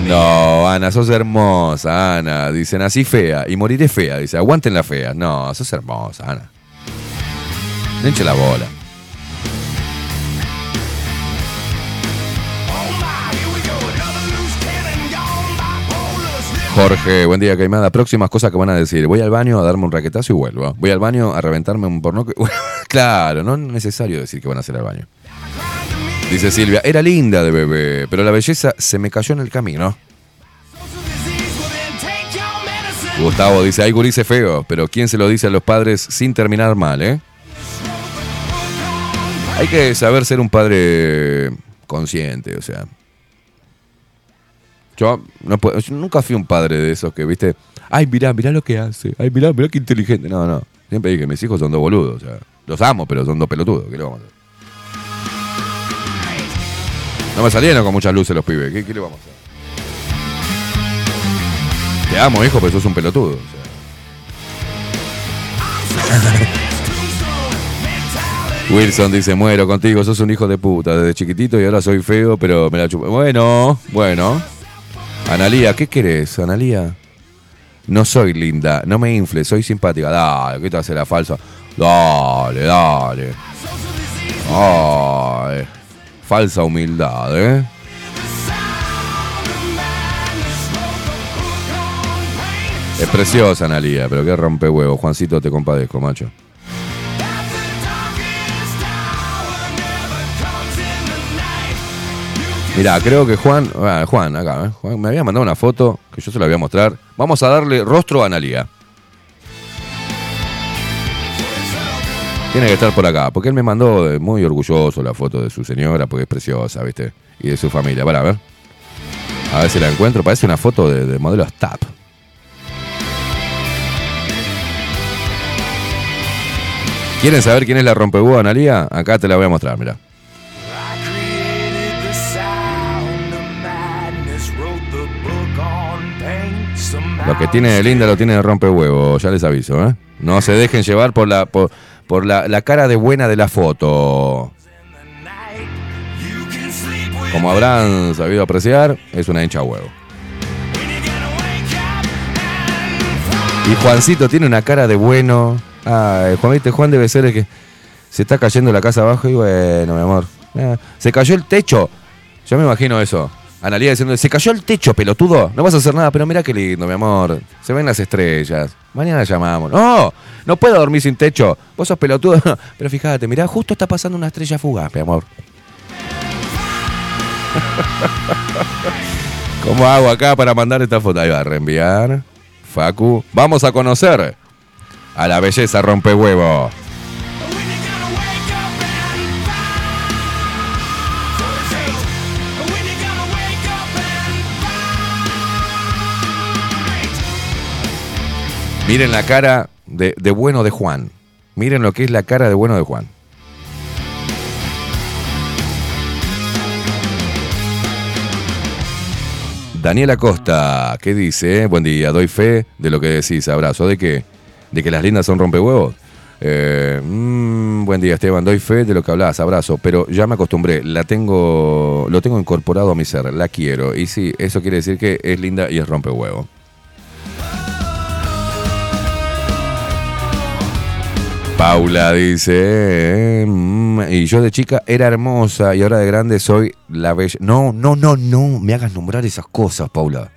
No, Ana, sos hermosa, Ana. Dice, nací fea y moriré fea. Dice, aguanten la fea. No, sos hermosa, Ana. No la bola. Jorge, buen día, Caimada. Próximas cosas que van a decir. Voy al baño a darme un raquetazo y vuelvo. Voy al baño a reventarme un porno. claro, no es necesario decir que van a hacer al baño. Dice Silvia, era linda de bebé, pero la belleza se me cayó en el camino. Gustavo dice, hay gurises feos, pero ¿quién se lo dice a los padres sin terminar mal, eh? Hay que saber ser un padre consciente, o sea. Yo, no puedo- yo nunca fui un padre de esos que, viste, ay, mirá, mirá lo que hace, ay, mirá, mirá qué inteligente. No, no. Siempre dije, mis hijos son dos boludos, o sea, los amo, pero son dos pelotudos. ¿Qué le vamos a hacer? No me salieron con muchas luces los pibes. ¿Qué, le vamos a hacer? Te amo, hijo, pero sos un pelotudo. Wilson dice, muero contigo, sos un hijo de puta desde chiquitito y ahora soy feo, pero me la chupo. Bueno, bueno. Analía, ¿qué querés, Analía? No soy linda, no me infle, soy simpática. Dale, ¿qué te hace la falsa? Dale, dale. Ay, falsa humildad, ¿eh? Es preciosa, Analía, pero qué rompe huevo. Juancito, te compadezco, macho. Mirá, creo que Juan, ah, Juan, acá, ¿eh? Juan me había mandado una foto que yo se la voy a mostrar. Vamos a darle rostro a Analía. Tiene que estar por acá, porque él me mandó eh, muy orgulloso la foto de su señora, porque es preciosa, ¿viste? Y de su familia. Para, ver. A ver si la encuentro. Parece una foto de, de modelo STAP. ¿Quieren saber quién es la rompehuevo Analía? Acá te la voy a mostrar, mira. Lo que tiene de linda lo tiene de rompehuevo, ya les aviso, ¿eh? No se dejen llevar por la por la, la cara de buena de la foto. Como habrán sabido apreciar, es una hincha huevo. Y Juancito tiene una cara de bueno. Ay, Juan, ¿viste? Juan debe ser el que se está cayendo la casa abajo y bueno, mi amor. eh, se cayó el techo. Yo me imagino eso. Analía diciendo, se cayó el techo, pelotudo. No vas a hacer nada, pero mira qué lindo, mi amor. Se ven las estrellas. Mañana llamamos. No, no puedo dormir sin techo. Vos sos pelotudo. Pero fíjate, mirá, justo está pasando una estrella fugaz, mi amor. ¿Cómo hago acá para mandar esta foto? Ahí va reenviar. Facu. Vamos a conocer a la belleza rompehuevo. Miren la cara de, de bueno de Juan. Miren lo que es la cara de bueno de Juan. Daniela Costa, ¿qué dice? Buen día, doy fe de lo que decís, abrazo. ¿De qué? ¿De que las lindas son rompehuevos? Eh, mm, buen día, Esteban, doy fe de lo que hablas, abrazo, pero ya me acostumbré, la tengo, lo tengo incorporado a mi ser, la quiero. Y sí, eso quiere decir que es linda y es rompehuevo. Paula dice, mm, y yo de chica era hermosa y ahora de grande soy la bella. No, no, no, no, me hagas nombrar esas cosas, Paula.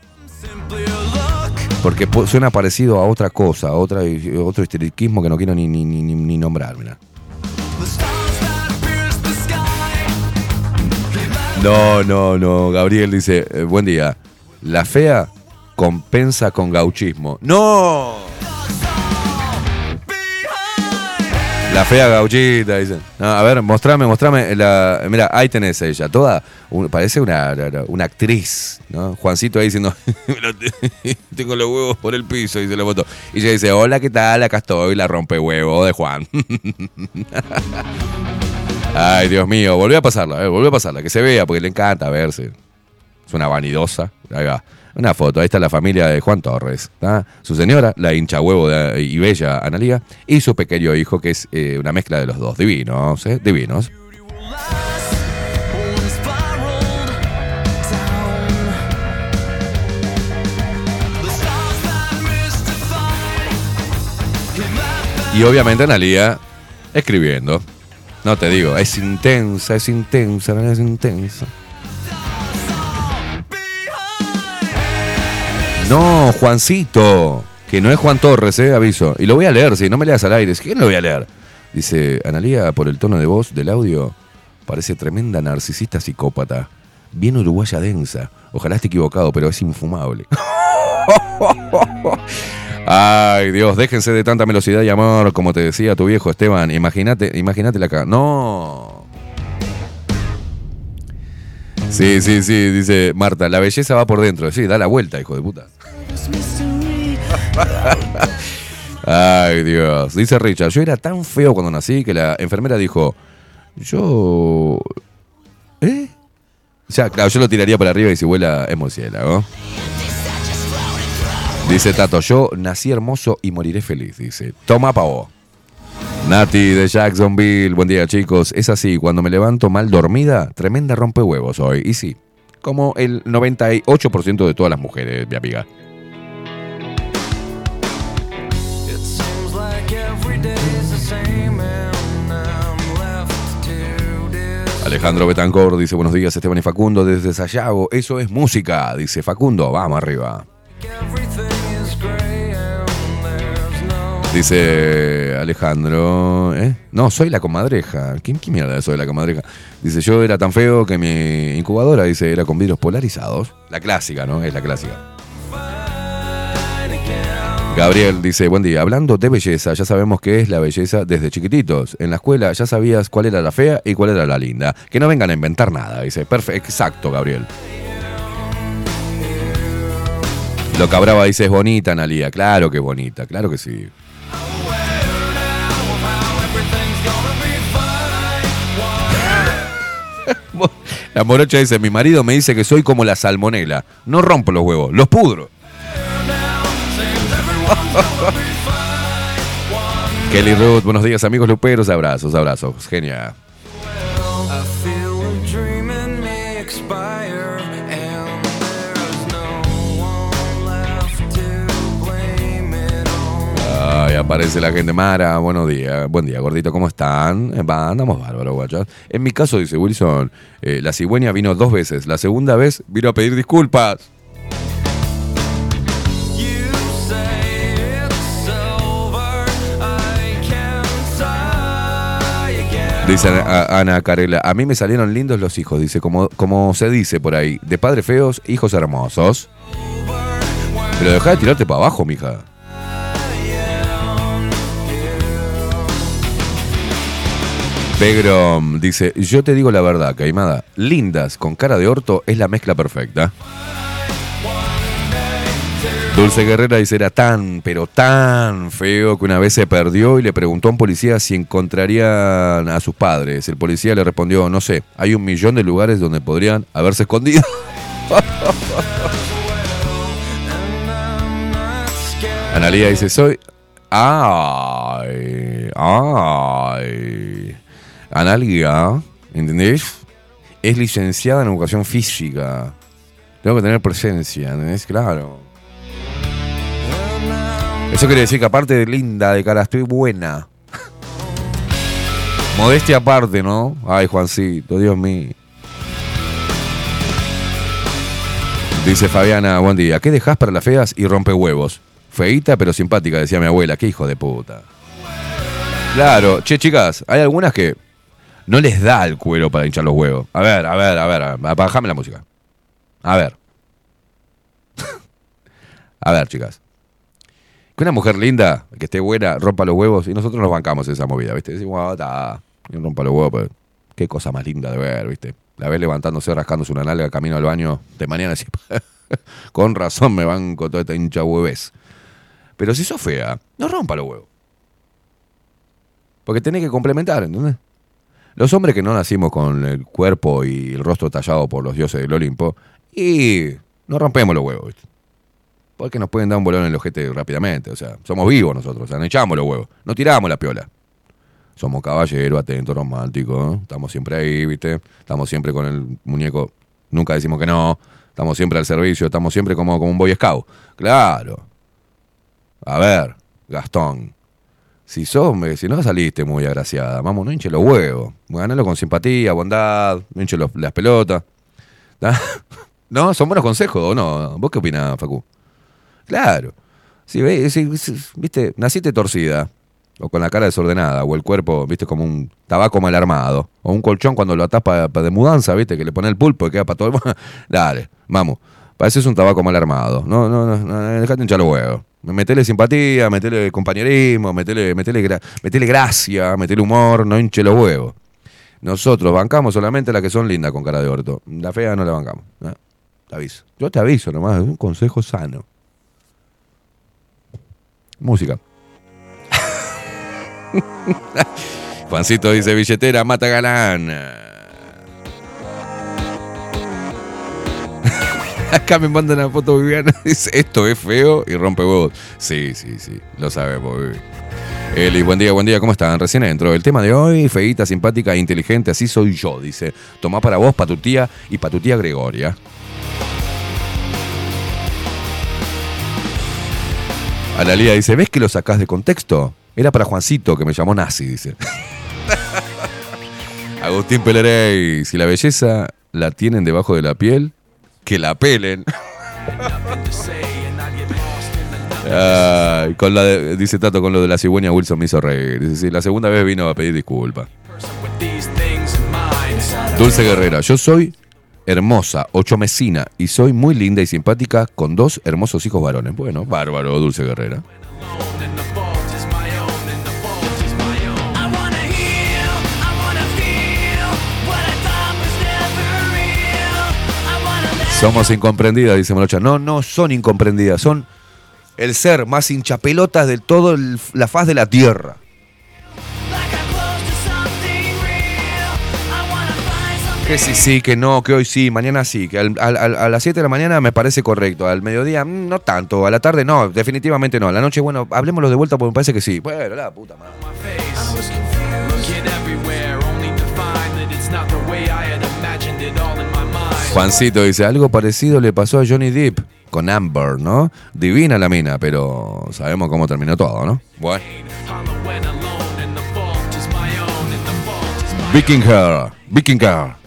Porque suena parecido a otra cosa, a otra, otro histeriquismo que no quiero ni, ni, ni, ni- ni nombrar, mirá. No, no, no. Gabriel dice, eh, buen día. La fea compensa con gauchismo. ¡No! La fea gauchita, dice. No, a ver, mostrame, mostrame. La, mira, ahí tenés ella. Toda, parece una, una actriz, ¿no? Juancito ahí diciendo, "Me lo te- tengo los huevos por el piso, dice la foto. Y ella dice, hola, ¿qué tal? Acá estoy, la rompe huevo de Juan. Ay, Dios mío, volví a pasarla, eh, volví a pasarla, que se vea, porque le encanta verse. Es una vanidosa. Ahí va. Una foto, ahí está la familia de Juan Torres. Su señora, la hincha huevo y bella Analía, y su pequeño hijo, que es eh, una mezcla de los dos. Divinos, ¿eh? Divinos. Y obviamente Analía escribiendo. No te digo, es intensa, es intensa, es intensa. No, Juancito, que no es Juan Torres, eh, aviso. Y lo voy a leer, si no me leas al aire. ¿Quién lo voy a leer? Dice, Analía, por el tono de voz del audio, parece tremenda narcisista psicópata. Bien uruguaya densa. Ojalá esté equivocado, pero es infumable. Ay, Dios, déjense de tanta velocidad y amor, como te decía tu viejo Esteban. Imagínate, imagínate la cara. No. Sí, sí, sí, dice Marta, la belleza va por dentro. Sí, da la vuelta, hijo de puta. Ay, Dios. Dice Richard, yo era tan feo cuando nací que la enfermera dijo, yo... ¿Eh? O sea, claro, yo lo tiraría para arriba y si vuela es murciélago. Dice Tato, yo nací hermoso y moriré feliz, dice. Toma pavo. Nati de Jacksonville, buen día chicos. Es así, cuando me levanto mal dormida, tremenda rompehuevos hoy. Y sí, como el 98% de todas las mujeres, mi amiga. Alejandro Betancor dice buenos días Esteban y Facundo desde Sayago. Eso es música, dice Facundo. Vamos arriba. Dice Alejandro, ¿eh? No, soy la comadreja. ¿Quién, ¿Qué mierda soy la comadreja? Dice, yo era tan feo que mi incubadora, dice, era con vidrios polarizados. La clásica, ¿no? Es la clásica. Gabriel dice, buen día, hablando de belleza, ya sabemos qué es la belleza desde chiquititos. En la escuela ya sabías cuál era la fea y cuál era la linda. Que no vengan a inventar nada, dice. Perfecto, exacto, Gabriel. Lo cabraba dice, es bonita, Analia. Claro que bonita, claro que sí. La morocha dice, mi marido me dice que soy como la salmonela. No rompo los huevos, los pudro. Kelly Ruth, buenos días amigos luperos, abrazos, abrazos, genial. Ay, aparece la gente Mara, buenos días, buen día, gordito, ¿cómo están? Eh, va, andamos bárbaro, guachas. En mi caso, dice Wilson, eh, la cigüeña vino dos veces, la segunda vez vino a pedir disculpas. Dice a- Ana Carela, a mí me salieron lindos los hijos, dice, como, como se dice por ahí, de padres feos, hijos hermosos. Pero deja de tirarte para abajo, mija. Pegrom dice, yo te digo la verdad, Caimada, lindas con cara de orto es la mezcla perfecta. Dulce Guerrera dice, era tan, pero tan feo que una vez se perdió y le preguntó a un policía si encontrarían a sus padres. El policía le respondió, no sé, hay un millón de lugares donde podrían haberse escondido. Analia dice, soy... Ay, ay. Analia, ¿entendés? Es licenciada en educación física. Tengo que tener presencia, ¿entendés? Claro. Eso quiere decir que aparte de linda, de cara, estoy buena. Modestia aparte, ¿no? Ay, Juancito, Dios mío. Dice Fabiana, buen día. ¿Qué dejas para las feas y rompe huevos? Feita pero simpática, decía mi abuela. Qué hijo de puta. Claro, che, chicas, hay algunas que no les da el cuero para hinchar los huevos. A ver, a ver, a ver, bájame la música. A ver. a ver, chicas. Que una mujer linda, que esté buena, rompa los huevos y nosotros nos bancamos esa movida, ¿viste? Decimos, ah, y rompa los huevos, pues, qué cosa más linda de ver, ¿viste? La ves levantándose, rascándose una nalga camino al baño de mañana, así, con razón me banco toda esta hincha hueves. Pero si sos fea, no rompa los huevos. Porque tenés que complementar, ¿entendés? Los hombres que no nacimos con el cuerpo y el rostro tallado por los dioses del Olimpo, y no rompemos los huevos, ¿viste? Porque nos pueden dar un bolón en el ojete rápidamente. O sea, somos vivos nosotros, o sea, no echamos los huevos, no tiramos la piola. Somos caballeros, atentos, románticos, estamos siempre ahí, ¿viste? Estamos siempre con el muñeco, nunca decimos que no, estamos siempre al servicio, estamos siempre como, como un boy scout. Claro. A ver, Gastón, si sos, me- si no saliste muy agraciada, vamos, no hinche los huevos. Ganalo con simpatía, bondad, no hinche las pelotas. ¿No? ¿Son buenos consejos o no? ¿Vos qué opinás, Facu? Claro. Si- viste, naciste torcida, o con la cara desordenada, o el cuerpo, viste, como un tabaco mal armado, o un colchón cuando lo atás para de mudanza, viste, que le pone el pulpo y queda para todo el mundo. Dale, vamos. Pareces un tabaco mal armado. No, no, no, no dejate hinchar los huevos. Metele simpatía, metele compañerismo, metele, metele, gra- metele gracia, metele humor, no hinche los huevos. Nosotros bancamos solamente las que son lindas con cara de orto. La fea no la bancamos. ¿no? Te aviso. Yo te aviso nomás, es un consejo sano. Música. Juancito dice billetera, mata galán. Acá me mandan una foto Viviana. Dice, esto es feo y rompe huevos. Sí, sí, sí. Lo sabemos, Vivi. Eli, buen día, buen día, ¿cómo están? Recién entro. El tema de hoy, feíta, simpática e inteligente, así soy yo, dice. Tomá para vos, para tu tía y para tu tía Gregoria. Analía dice, ¿ves que lo sacás de contexto? Era para Juancito, que me llamó nazi, dice. Agustín Pelerey, si la belleza la tienen debajo de la piel, que la pelen. Ay, con la de- dice Tato, con lo de la cigüeña Wilson me hizo reír. Dice, sí, la segunda vez vino a pedir disculpas. Dulce Guerrera, yo soy hermosa, ochomecina y soy muy linda y simpática con dos hermosos hijos varones. Bueno, bárbaro, Dulce Guerrera. Somos incomprendidas, dice Morocha. No, no son incomprendidas, son el ser más hinchapelotas de toda la faz de la tierra. Que sí, sí, que no, que hoy sí, mañana sí, que al- al- al- a las 7 de la mañana me parece correcto, al mediodía mm, no tanto, a la tarde no, definitivamente no, a la noche, bueno, hablemoslo de vuelta porque me parece que sí. Bueno, la puta madre. Juancito dice, algo parecido le pasó a Johnny Depp con Amber, ¿no? Divina la mina, pero sabemos cómo terminó todo, ¿no? Bueno. Vikinger, Vikinger.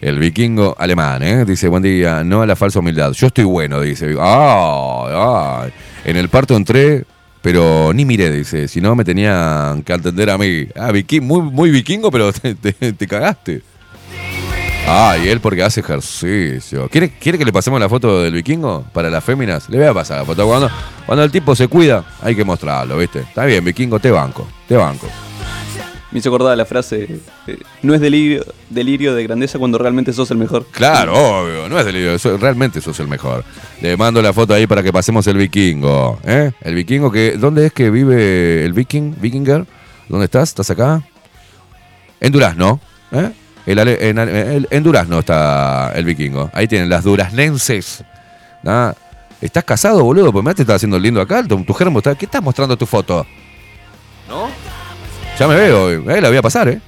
El vikingo alemán, ¿eh? Dice, buen día, no a la falsa humildad. Yo estoy bueno, dice. Ah, ah. En el parto entré, pero ni miré, dice. Si no, me tenían que atender a mí. Ah, viking, muy, muy vikingo, pero te, te- te cagaste. Ah, y él porque hace ejercicio. ¿Quiere, ¿Quiere que le pasemos la foto del vikingo para las féminas? Le voy a pasar la foto. Cuando, cuando el tipo se cuida, hay que mostrarlo, ¿viste? Está bien, vikingo, te banco, te banco. Me hizo acordar la frase, eh, no es delirio, delirio de grandeza cuando realmente sos el mejor. Claro, obvio, no es delirio, realmente sos el mejor. Le mando la foto ahí para que pasemos el vikingo, ¿eh? El vikingo que, ¿dónde es que vive el viking, vikinger? ¿Dónde estás? ¿Estás acá? En Durazno, ¿eh? El en, el- en Durazno está el vikingo. Ahí tienen las duraznenses. ¿ah? ¿Estás casado, boludo? Pues me te estás haciendo lindo acá. Tu, tu germo está. ¿Qué estás mostrando tu foto? ¿No? Ya me veo, eh, la voy a pasar, ¿eh?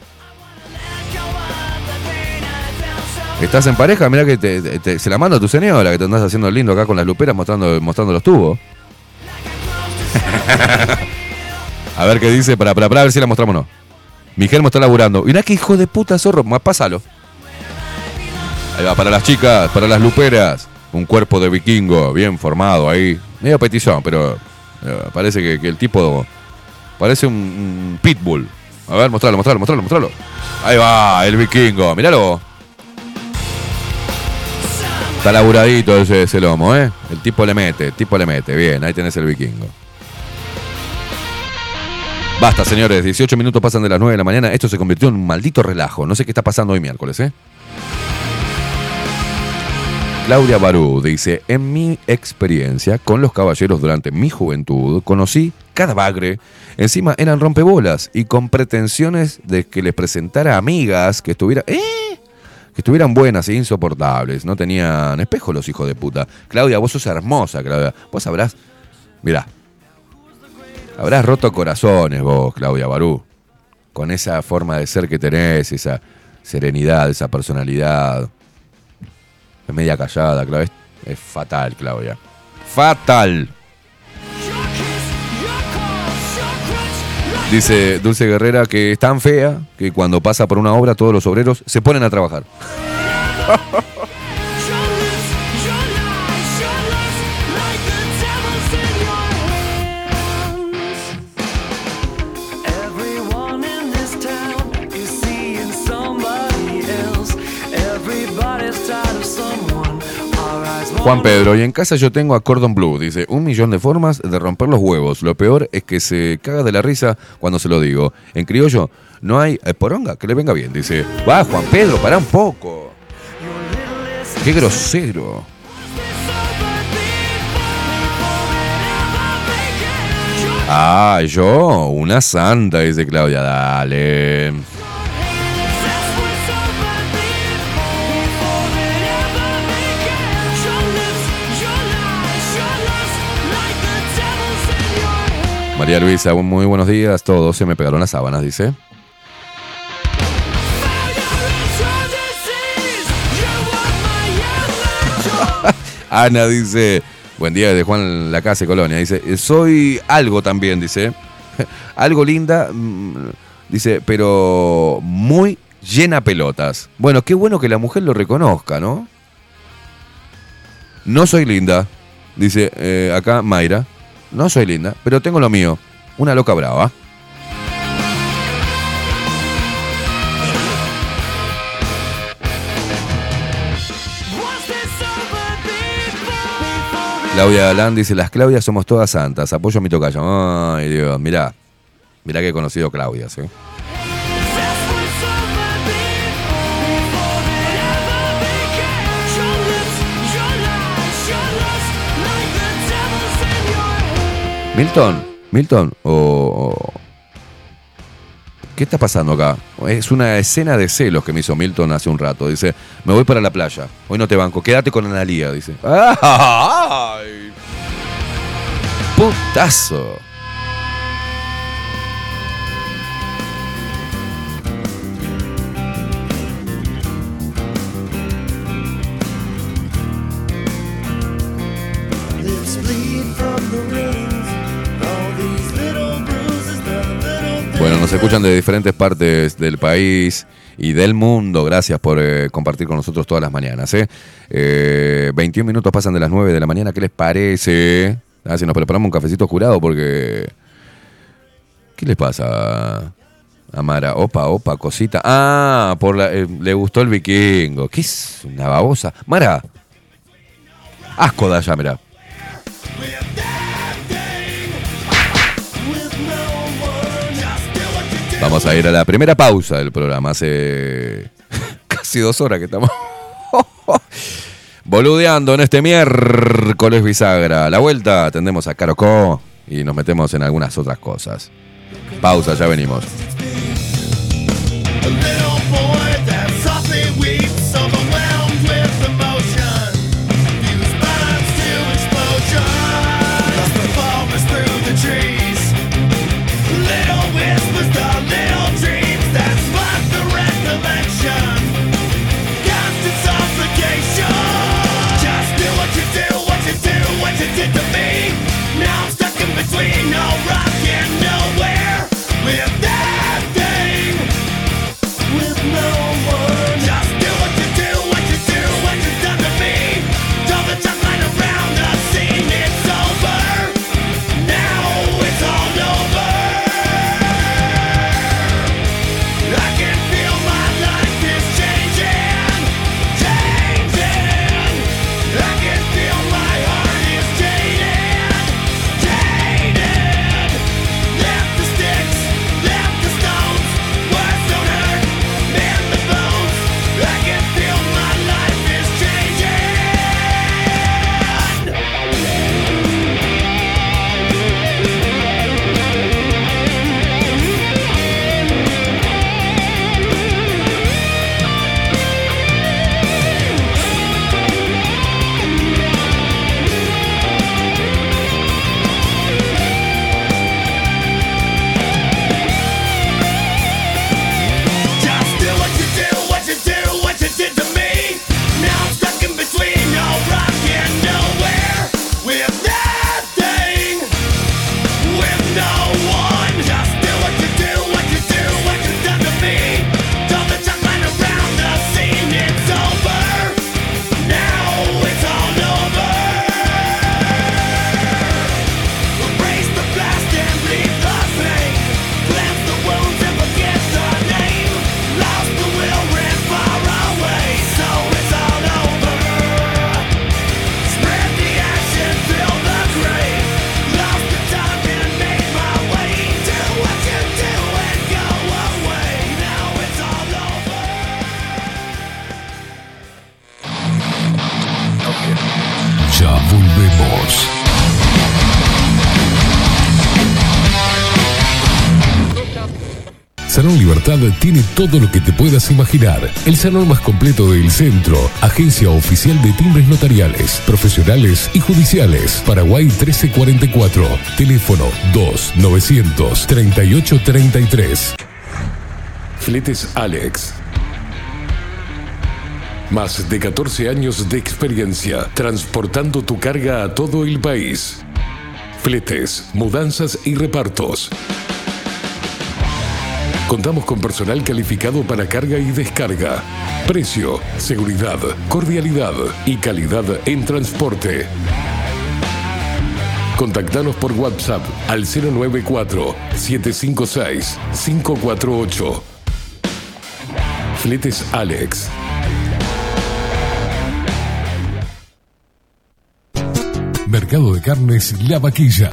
¿Estás en pareja? Mira que te- se la mando a tu señora, que te andás haciendo lindo acá con las luperas mostrando, mostrando los tubos. a ver qué dice, para, para, para ver si la mostramos o no. Mi germo está laburando. Mirá qué hijo de puta zorro. Más pásalo. Ahí va, para las chicas, para las luperas. Un cuerpo de vikingo, bien formado ahí. Medio petizón, pero eh, parece que, que el tipo parece un, pitbull. A ver, mostralo, mostralo, mostralo, mostralo. Ahí va, el vikingo. Míralo. Está laburadito ese, ese lomo, ¿eh? El tipo le mete, el tipo le mete. Bien, ahí tenés el vikingo. Basta, señores. 18 minutos pasan de las 9 de la mañana. Esto se convirtió en un maldito relajo. No sé qué está pasando hoy miércoles, ¿eh? Claudia Barú dice, en mi experiencia con los caballeros durante mi juventud, conocí cada bagre. Encima eran rompebolas y con pretensiones de que les presentara amigas que estuvieran... ¿Eh? Que estuvieran buenas e insoportables. No tenían espejo los hijos de puta. Claudia, vos sos hermosa, Claudia. Vos habrás... Mirá. Habrás roto corazones vos, Claudia Barú. Con esa forma de ser que tenés, esa serenidad, esa personalidad. Es media callada, Claudia. Es, es fatal, Claudia. Fatal. Dice Dulce Guerrera que es tan fea que cuando pasa por una obra todos los obreros se ponen a trabajar. Juan Pedro, y en casa yo tengo a Cordon Blue. Dice, un millón de formas de romper los huevos. Lo peor es que se caga de la risa cuando se lo digo. En criollo no hay eh, poronga que le venga bien. Dice, va Juan Pedro, para un poco. Qué grosero. Ah, yo, una santa, dice Claudia. Dale. María Luisa, muy buenos días. Todos se me pegaron las sábanas, dice. Ana dice, buen día de Juan Lacase Colonia. Dice, soy algo también, dice. algo linda, mm, dice, pero muy llena pelotas. Bueno, qué bueno que la mujer lo reconozca, ¿no? No soy linda, dice eh, acá Mayra. No soy linda, pero tengo lo mío. Una loca brava. Claudia Galán dice, las Claudias somos todas santas. Apoyo a mi tocayo. Ay, Dios, mirá. Mirá que he conocido ¿eh? Claudias, ¿sí? Milton, Milton, o... ¿Qué está pasando acá? Es una escena de celos que me hizo Milton hace un rato. Dice, me voy para la playa. Hoy no te banco. Quédate con Analía, dice. ¡Ay! ¡Putazo! Escuchan de diferentes partes del país y del mundo. Gracias por eh, compartir con nosotros todas las mañanas. ¿eh? Eh, 21 minutos pasan de las 9 de la mañana. ¿Qué les parece? Ah, si nos preparamos un cafecito jurado porque... ¿Qué les pasa? Amara, opa, opa, cosita. Ah, por la, eh, le gustó el vikingo. ¿Qué es? Una babosa. Mara. Asco da ya, mirá. Vamos a ir a la primera pausa del programa. Hace casi dos horas que estamos boludeando en este miércoles bisagra. La vuelta atendemos a Carocó y nos metemos en algunas otras cosas. Pausa, ya venimos. Salón Libertad tiene todo lo que te puedas imaginar. El salón más completo del centro. Agencia oficial de timbres notariales, profesionales y judiciales. Paraguay 1344. Teléfono 2 900 3833. Fletes Alex. Más de 14 años de experiencia transportando tu carga a todo el país. Fletes, mudanzas y repartos. Contamos con personal calificado para carga y descarga. Precio, seguridad, cordialidad y calidad en transporte. Contactanos por WhatsApp al 094-756-548. Fletes Alex. Mercado de Carnes La Vaquilla.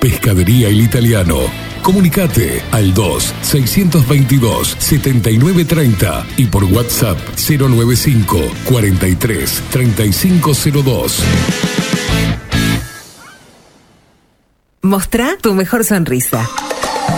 Pescadería El Italiano. Comunicate al 2-622-7930 y por WhatsApp 095 43 3502. Mostrá tu mejor sonrisa.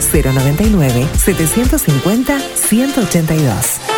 099-750-182.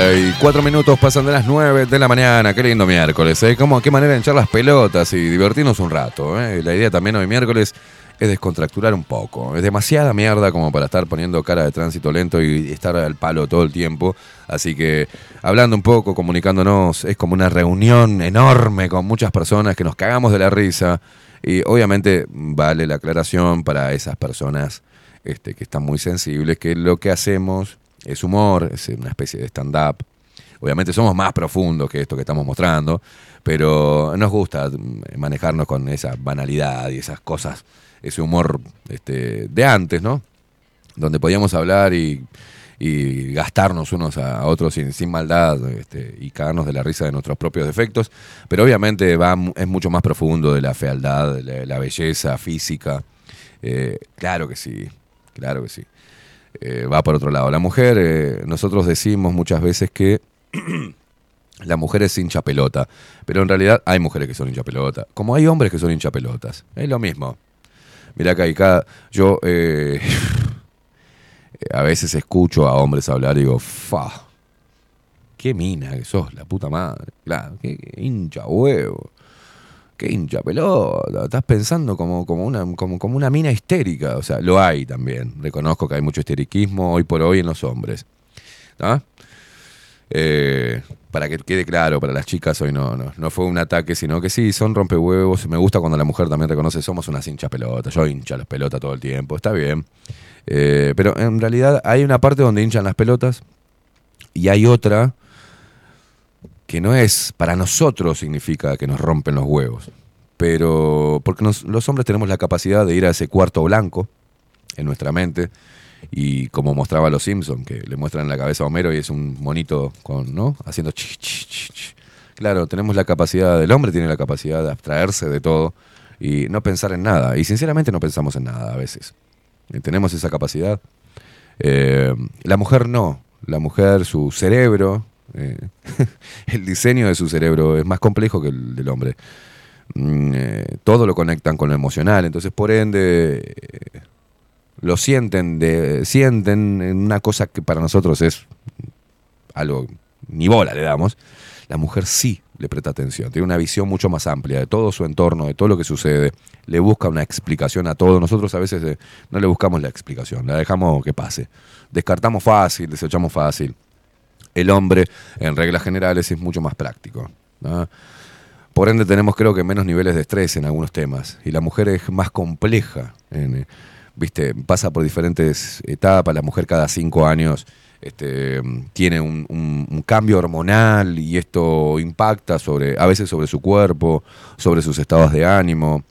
34 minutos pasan de las 9 de la mañana. Qué lindo miércoles, ¿eh? ¿Cómo, qué manera de echar las pelotas y divertirnos un rato, ¿eh? La idea también hoy miércoles es descontracturar un poco. Es demasiada mierda como para estar poniendo cara de tránsito lento y estar al palo todo el tiempo. Así que hablando un poco, comunicándonos, es como una reunión enorme con muchas personas que nos cagamos de la risa. Y obviamente vale la aclaración para esas personas este, que están muy sensibles, que lo que hacemos es humor, es una especie de stand-up. Obviamente somos más profundos que esto que estamos mostrando, pero nos gusta manejarnos con esa banalidad y esas cosas, ese humor este, de antes, ¿no? Donde podíamos hablar y, gastarnos unos a otros sin, maldad este, y cagarnos de la risa de nuestros propios defectos, pero obviamente va, es mucho más profundo de la fealdad, de la, la belleza física. Eh, claro que sí, claro que sí. Eh, va por otro lado. La mujer, eh, nosotros decimos muchas veces que la mujer es hincha pelota, pero en realidad hay mujeres que son hincha pelota, como hay hombres que son hincha pelotas. Es lo mismo. Mira acá y cada. Yo eh, a veces escucho a hombres hablar y digo, fa, qué mina que sos, la puta madre. Claro, qué, qué hincha huevo. Qué hincha pelota. Estás pensando como, como, una, como, una mina histérica. O sea, lo hay también. Reconozco que hay mucho histeriquismo hoy por hoy en los hombres. ¿Ah? Eh, para que quede claro, para las chicas hoy no, no, no fue un ataque, sino que sí, son rompehuevos. Me gusta cuando la mujer también reconoce, somos unas hinchas pelotas. Yo hincha las pelotas todo el tiempo, está bien. Eh, pero en realidad hay una parte donde hinchan las pelotas y hay otra que no es, para nosotros significa que nos rompen los huevos. Pero porque nos- los hombres tenemos la capacidad de ir a ese cuarto blanco en nuestra mente y como mostraba los Simpsons, que le muestran la cabeza a Homero y es un monito con, ¿no? haciendo chi, chi, chi. Claro, tenemos la capacidad, el hombre tiene la capacidad de abstraerse de todo y no pensar en nada. Y sinceramente no pensamos en nada a veces. Eh, Tenemos esa capacidad. Eh, la mujer no. La mujer, su cerebro, eh, el diseño de su cerebro es más complejo que el del hombre. Mm, eh, todo lo conectan con lo emocional, entonces por ende eh, lo sienten, de, sienten en una cosa que para nosotros es algo, ni bola le damos. La mujer sí le presta atención, tiene una visión mucho más amplia de todo su entorno, de todo lo que sucede, le busca una explicación a todo. Nosotros a veces no le buscamos la explicación, la dejamos que pase. Descartamos fácil, desechamos fácil. El hombre, en reglas generales, es mucho más práctico. Por ende, tenemos creo que menos niveles de estrés en algunos temas. Y la mujer es más compleja. eh, ¿viste? Pasa por diferentes etapas. La mujer cada cinco años este, tiene un cambio hormonal y esto impacta sobre, a veces sobre su cuerpo, sobre sus estados de ánimo.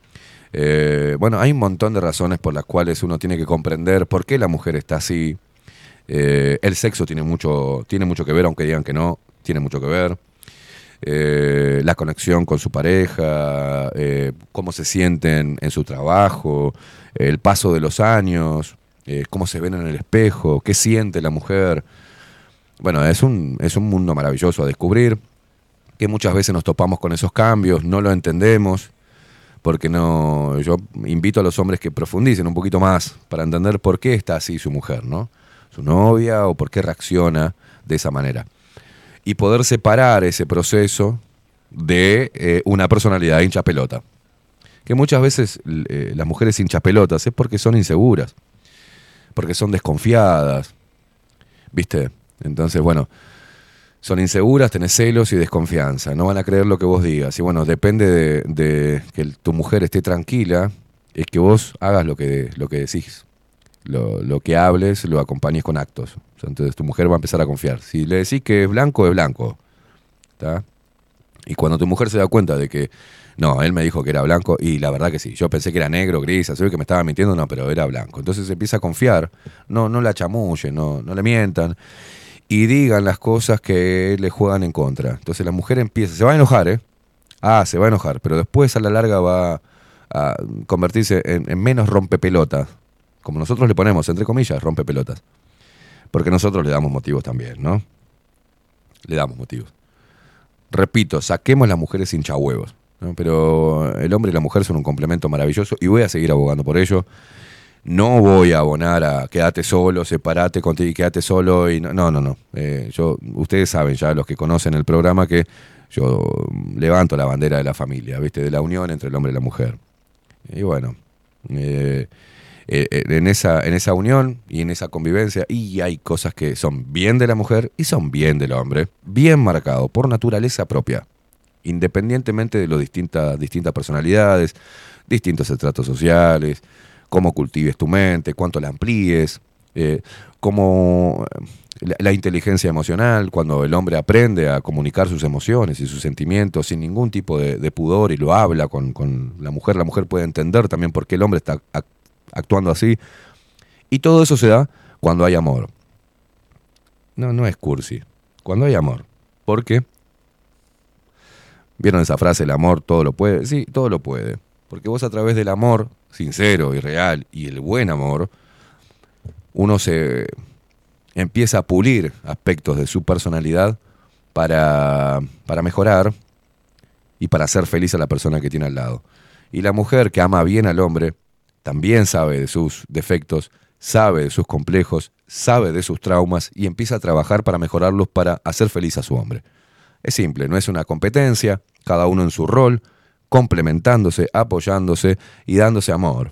Eh, bueno, hay un montón de razones por las cuales uno tiene que comprender por qué la mujer está así. Eh, el sexo tiene mucho, tiene mucho que ver, aunque digan que no, tiene mucho que ver. Eh, la conexión con su pareja, eh, cómo se sienten en su trabajo, el paso de los años, cómo se ven en el espejo, qué siente la mujer. Bueno, es un, es un mundo maravilloso a descubrir, que muchas veces nos topamos con esos cambios, no lo entendemos, porque no, yo invito a los hombres que profundicen un poquito más para entender por qué está así su mujer, ¿no? Su novia o por qué reacciona de esa manera. Y poder separar ese proceso de eh, una personalidad hincha pelota. Que muchas veces eh, las mujeres hincha pelotas es porque son inseguras, porque son desconfiadas, ¿viste? Entonces, bueno, son inseguras, tenés celos y desconfianza, no van a creer lo que vos digas. Y bueno, depende de, de que tu mujer esté tranquila, es que vos hagas lo que, lo que decís. Lo, lo que hables, lo acompañes con actos. Entonces tu mujer va a empezar a confiar. Si le decís que es blanco, es blanco. ¿Está? Y cuando tu mujer se da cuenta de que, no, él me dijo que era blanco, y la verdad que sí, yo pensé que era negro, gris, así que me estaba mintiendo, no, pero era blanco. Entonces empieza a confiar, no, no la chamullen, no, no le mientan, y digan las cosas que le juegan en contra. Entonces la mujer empieza, se va a enojar, ¿eh? Ah, se va a enojar, pero después a la larga va a convertirse en, en menos rompepelotas, como nosotros le ponemos, entre comillas, rompepelotas. Porque nosotros le damos motivos también, ¿no? Le damos motivos. Repito, saquemos las mujeres hinchahuevos. ¿no? Pero el hombre y la mujer son un complemento maravilloso y voy a seguir abogando por ello. No voy a abonar a quédate solo, separate contigo y quédate solo. Y no, no, no. no. Eh, yo, ustedes saben ya, los que conocen el programa, que yo levanto la bandera de la familia, ¿viste? De la unión entre el hombre y la mujer. Y bueno, eh, eh, eh, en, esa, en esa unión y en esa convivencia, y hay cosas que son bien de la mujer y son bien del hombre, bien marcado, por naturaleza propia, independientemente de las distintas, distintas personalidades, distintos estratos sociales, cómo cultives tu mente, cuánto la amplíes, Eh, como la, la inteligencia emocional, cuando el hombre aprende a comunicar sus emociones y sus sentimientos sin ningún tipo de, de pudor y lo habla con, con la mujer, la mujer puede entender también por qué el hombre está actuando así. Y todo eso se da cuando hay amor. No, no es cursi. Cuando hay amor. ¿Por qué? ¿Vieron esa frase, el amor todo lo puede? Sí, todo lo puede. Porque vos a través del amor sincero y real y el buen amor, uno se empieza a pulir aspectos de su personalidad para, para mejorar y para hacer feliz a la persona que tiene al lado. Y la mujer que ama bien al hombre también sabe de sus defectos, sabe de sus complejos, sabe de sus traumas y empieza a trabajar para mejorarlos para hacer feliz a su hombre. Es simple, no es una competencia, cada uno en su rol, complementándose, apoyándose y dándose amor.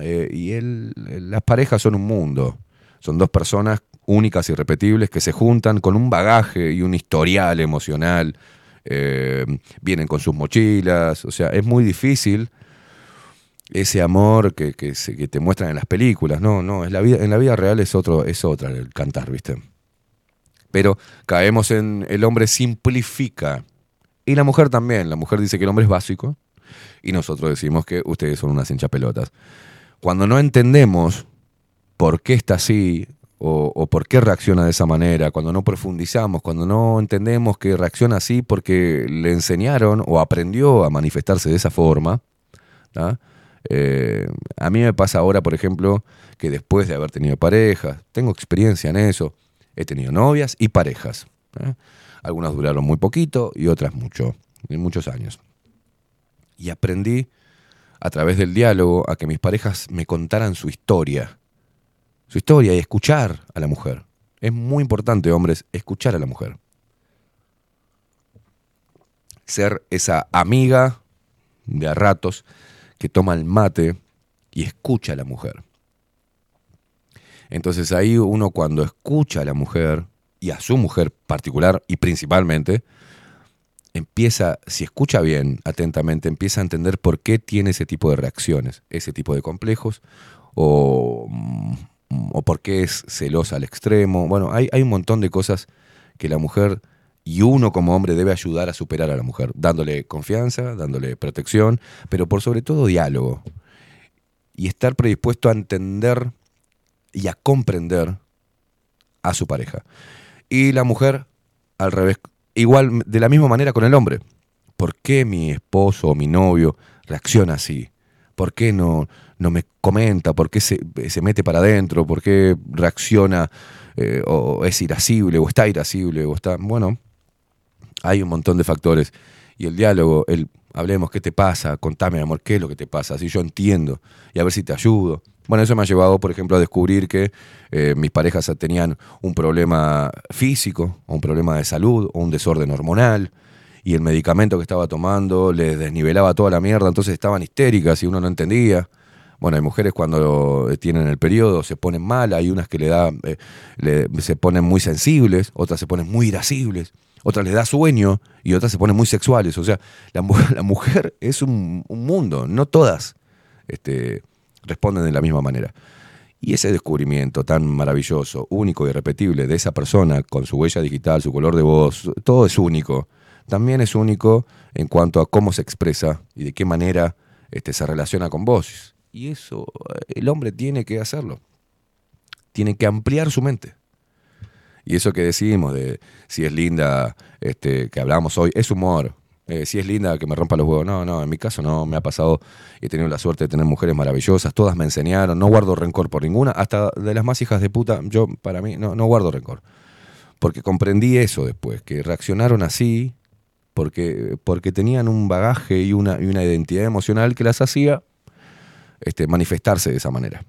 Eh, y él- las parejas son un mundo, son dos personas únicas y repetibles que se juntan con un bagaje y un historial emocional, eh, vienen con sus mochilas, o sea, es muy difícil ese amor que, que se- te muestran en las películas, no, no, es la vida, en la vida real es otro, es otra el cantar, ¿viste? Pero caemos en el hombre simplifica. Y la mujer también. La mujer dice que el hombre es básico. Y nosotros decimos que ustedes son unas hinchapelotas. Cuando no entendemos por qué está así o, por qué reacciona de esa manera, cuando no profundizamos, cuando no entendemos que reacciona así porque le enseñaron o aprendió a manifestarse de esa forma. Eh, a mí me pasa ahora, por ejemplo, que después de haber tenido parejas, tengo experiencia en eso, he tenido novias y parejas. ¿eh? Algunas duraron muy poquito y otras mucho, en muchos años. Y aprendí a través del diálogo a que mis parejas me contaran su historia. Su historia y escuchar a la mujer. Es muy importante, hombres, escuchar a la mujer. Ser esa amiga de a ratos que toma el mate y escucha a la mujer. Entonces ahí uno cuando escucha a la mujer y a su mujer particular y principalmente, empieza, si escucha bien, atentamente, empieza a entender por qué tiene ese tipo de reacciones, ese tipo de complejos, o, mm, o por qué es celosa al extremo. Bueno, hay, hay un montón de cosas que la mujer y uno como hombre debe ayudar a superar a la mujer, dándole confianza, dándole protección, pero por sobre todo diálogo. Y estar predispuesto a entender y a comprender a su pareja. Y la mujer, al revés, igual, de la misma manera con el hombre. ¿Por qué mi esposo o mi novio reacciona así? ¿Por qué no, no me comenta? ¿Por qué se, se mete para adentro? ¿Por qué reacciona eh, o es irascible o está irascible o está... Bueno, hay un montón de factores. Y el diálogo, el hablemos, ¿qué te pasa? Contame, amor, ¿qué es lo que te pasa? Así yo entiendo y a ver si te ayudo. Bueno, eso me ha llevado, por ejemplo, a descubrir que eh, mis parejas tenían un problema físico, o un problema de salud, o un desorden hormonal, y el medicamento que estaba tomando les desnivelaba toda la mierda, entonces estaban histéricas y uno no entendía. Bueno, hay mujeres cuando tienen el periodo se ponen mal, hay unas que le da, eh, se ponen muy sensibles, otras se ponen muy irascibles, otras les da sueño y otras se ponen muy sexuales. O sea, la, la mujer es un, un mundo, no todas este, responden de la misma manera. Y ese descubrimiento tan maravilloso, único y repetible de esa persona con su huella digital, su color de voz, todo es único. También es único en cuanto a cómo se expresa y de qué manera este, se relaciona con vos. Y eso eh, el hombre tiene que hacerlo. Tiene que ampliar su mente. Y eso que decimos de si es linda, este, que hablamos hoy, es humor. Eh, si es linda, que me rompa los huevos. No, no, en mi caso no. Me ha pasado, he tenido la suerte de tener mujeres maravillosas. Todas me enseñaron. No guardo rencor por ninguna. Hasta de las más hijas de puta, yo, para mí, no, no guardo rencor. Porque comprendí eso después, que reaccionaron así porque, porque tenían un bagaje y una, y una identidad emocional que las hacía este, manifestarse de esa manera.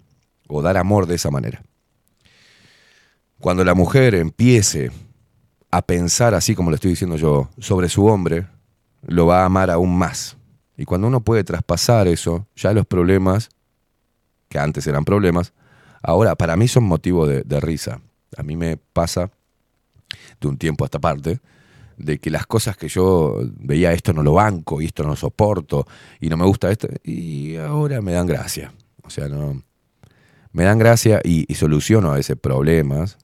O dar amor de esa manera. Cuando la mujer empiece a pensar así como lo estoy diciendo yo sobre su hombre, lo va a amar aún más. Y cuando uno puede traspasar eso, ya los problemas, que antes eran problemas, ahora para mí son motivo de, de risa. A mí me pasa de un tiempo a esta parte, de que las cosas que yo veía esto no lo banco y esto no lo soporto y no me gusta esto, y ahora me dan gracia. O sea, no me dan gracia y, y soluciono a veces problemas,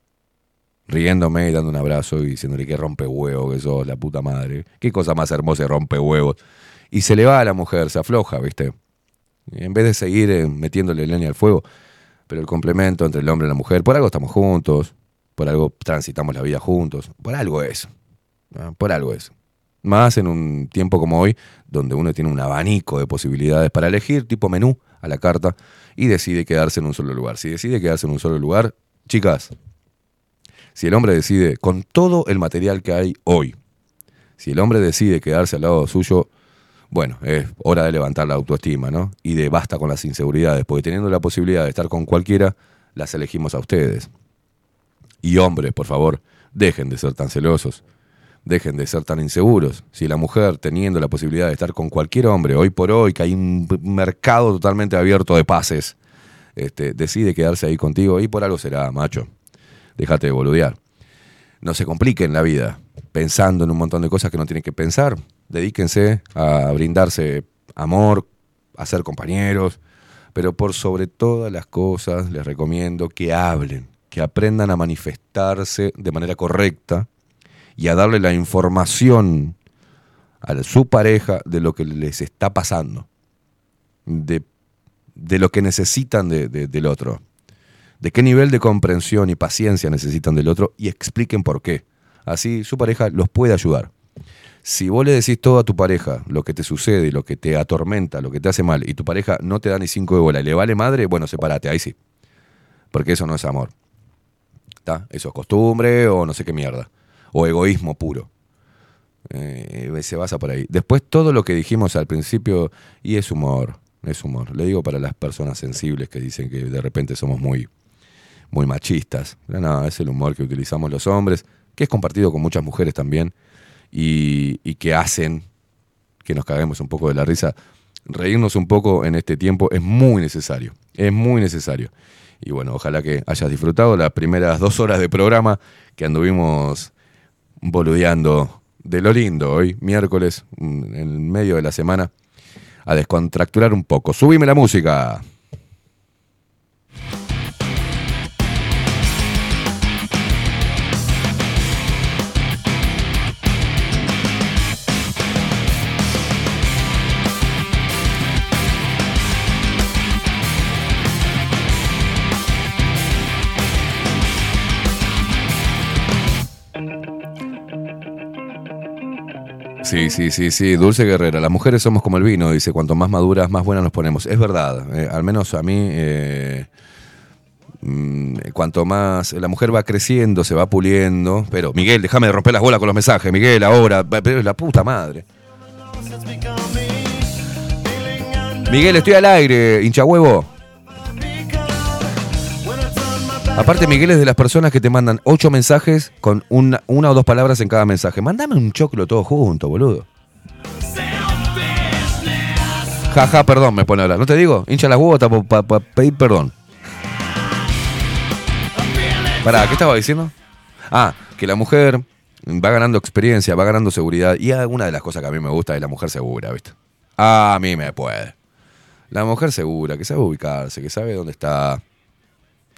riéndome y dando un abrazo y diciéndole que rompe huevo que sos, la puta madre. Qué cosa más hermosa rompe huevos. Y se le va a la mujer, se afloja, ¿viste? Y en vez de seguir eh, metiéndole leña al fuego, pero el complemento entre el hombre y la mujer, por algo estamos juntos, por algo transitamos la vida juntos, por algo es. Por algo es. Más en un tiempo como hoy, donde uno tiene un abanico de posibilidades para elegir, tipo menú a la carta, y decide quedarse en un solo lugar. Si decide quedarse en un solo lugar, chicas, si el hombre decide, con todo el material que hay hoy, si el hombre decide quedarse al lado suyo, bueno, es hora de levantar la autoestima, ¿no? Y de basta con las inseguridades, porque teniendo la posibilidad de estar con cualquiera, las elegimos a ustedes. Y hombres, por favor, dejen de ser tan celosos, dejen de ser tan inseguros. Si la mujer, teniendo la posibilidad de estar con cualquier hombre, hoy por hoy, que hay un mercado totalmente abierto de pases, este, decide quedarse ahí contigo, y por algo será, macho. Déjate de boludear. No se compliquen la vida pensando en un montón de cosas que no tienen que pensar. Dedíquense a brindarse amor, a ser compañeros, pero por sobre todas las cosas les recomiendo que hablen, que aprendan a manifestarse de manera correcta y a darle la información a su pareja de lo que les está pasando, de, de lo que necesitan de- de- del otro, de qué nivel de comprensión y paciencia necesitan del otro y expliquen por qué. Así su pareja los puede ayudar. Si vos le decís todo a tu pareja, lo que te sucede, lo que te atormenta, lo que te hace mal, y tu pareja no te da ni cinco de bola y le vale madre, bueno, sepárate, ahí sí. Porque eso no es amor. ¿Está? Eso es costumbre o no sé qué mierda. O egoísmo puro. Eh, se basa por ahí. Después todo lo que dijimos al principio, y es humor, es humor. Le digo para las personas sensibles que dicen que de repente somos muy, muy machistas. No, no, es el humor que utilizamos los hombres, que es compartido con muchas mujeres también, y, que hacen que nos caguemos un poco de la risa. Reírnos un poco en este tiempo es muy necesario, es muy necesario. Y bueno, ojalá que hayas disfrutado las primeras dos horas de programa que anduvimos boludeando de lo lindo hoy, miércoles, en medio de la semana, a descontracturar un poco. Subime la música. Sí, sí, sí, sí, Dulce Guerrera. Las mujeres somos como el vino, dice, cuanto más maduras, más buenas nos ponemos. Es verdad, eh, al menos a mí, eh, mm, cuanto más la mujer va creciendo, se va puliendo. Pero, Miguel, déjame de romper las bolas con los mensajes, Miguel, ahora, pero es la puta madre. Miguel, estoy al aire, hincha huevo. Aparte, Miguel es de las personas que te mandan ocho mensajes con una, o dos palabras en cada mensaje. Mándame un choclo todo junto, boludo. Jaja, perdón, me pone a hablar. ¿No te digo? Hincha las huevos para pedir perdón. Pará, ¿qué estaba diciendo? Ah, que la mujer va ganando experiencia, va ganando seguridad. Y una de las cosas que a mí me gusta es la mujer segura, ¿viste? A mí me puede. La mujer segura, que sabe ubicarse, que sabe dónde está,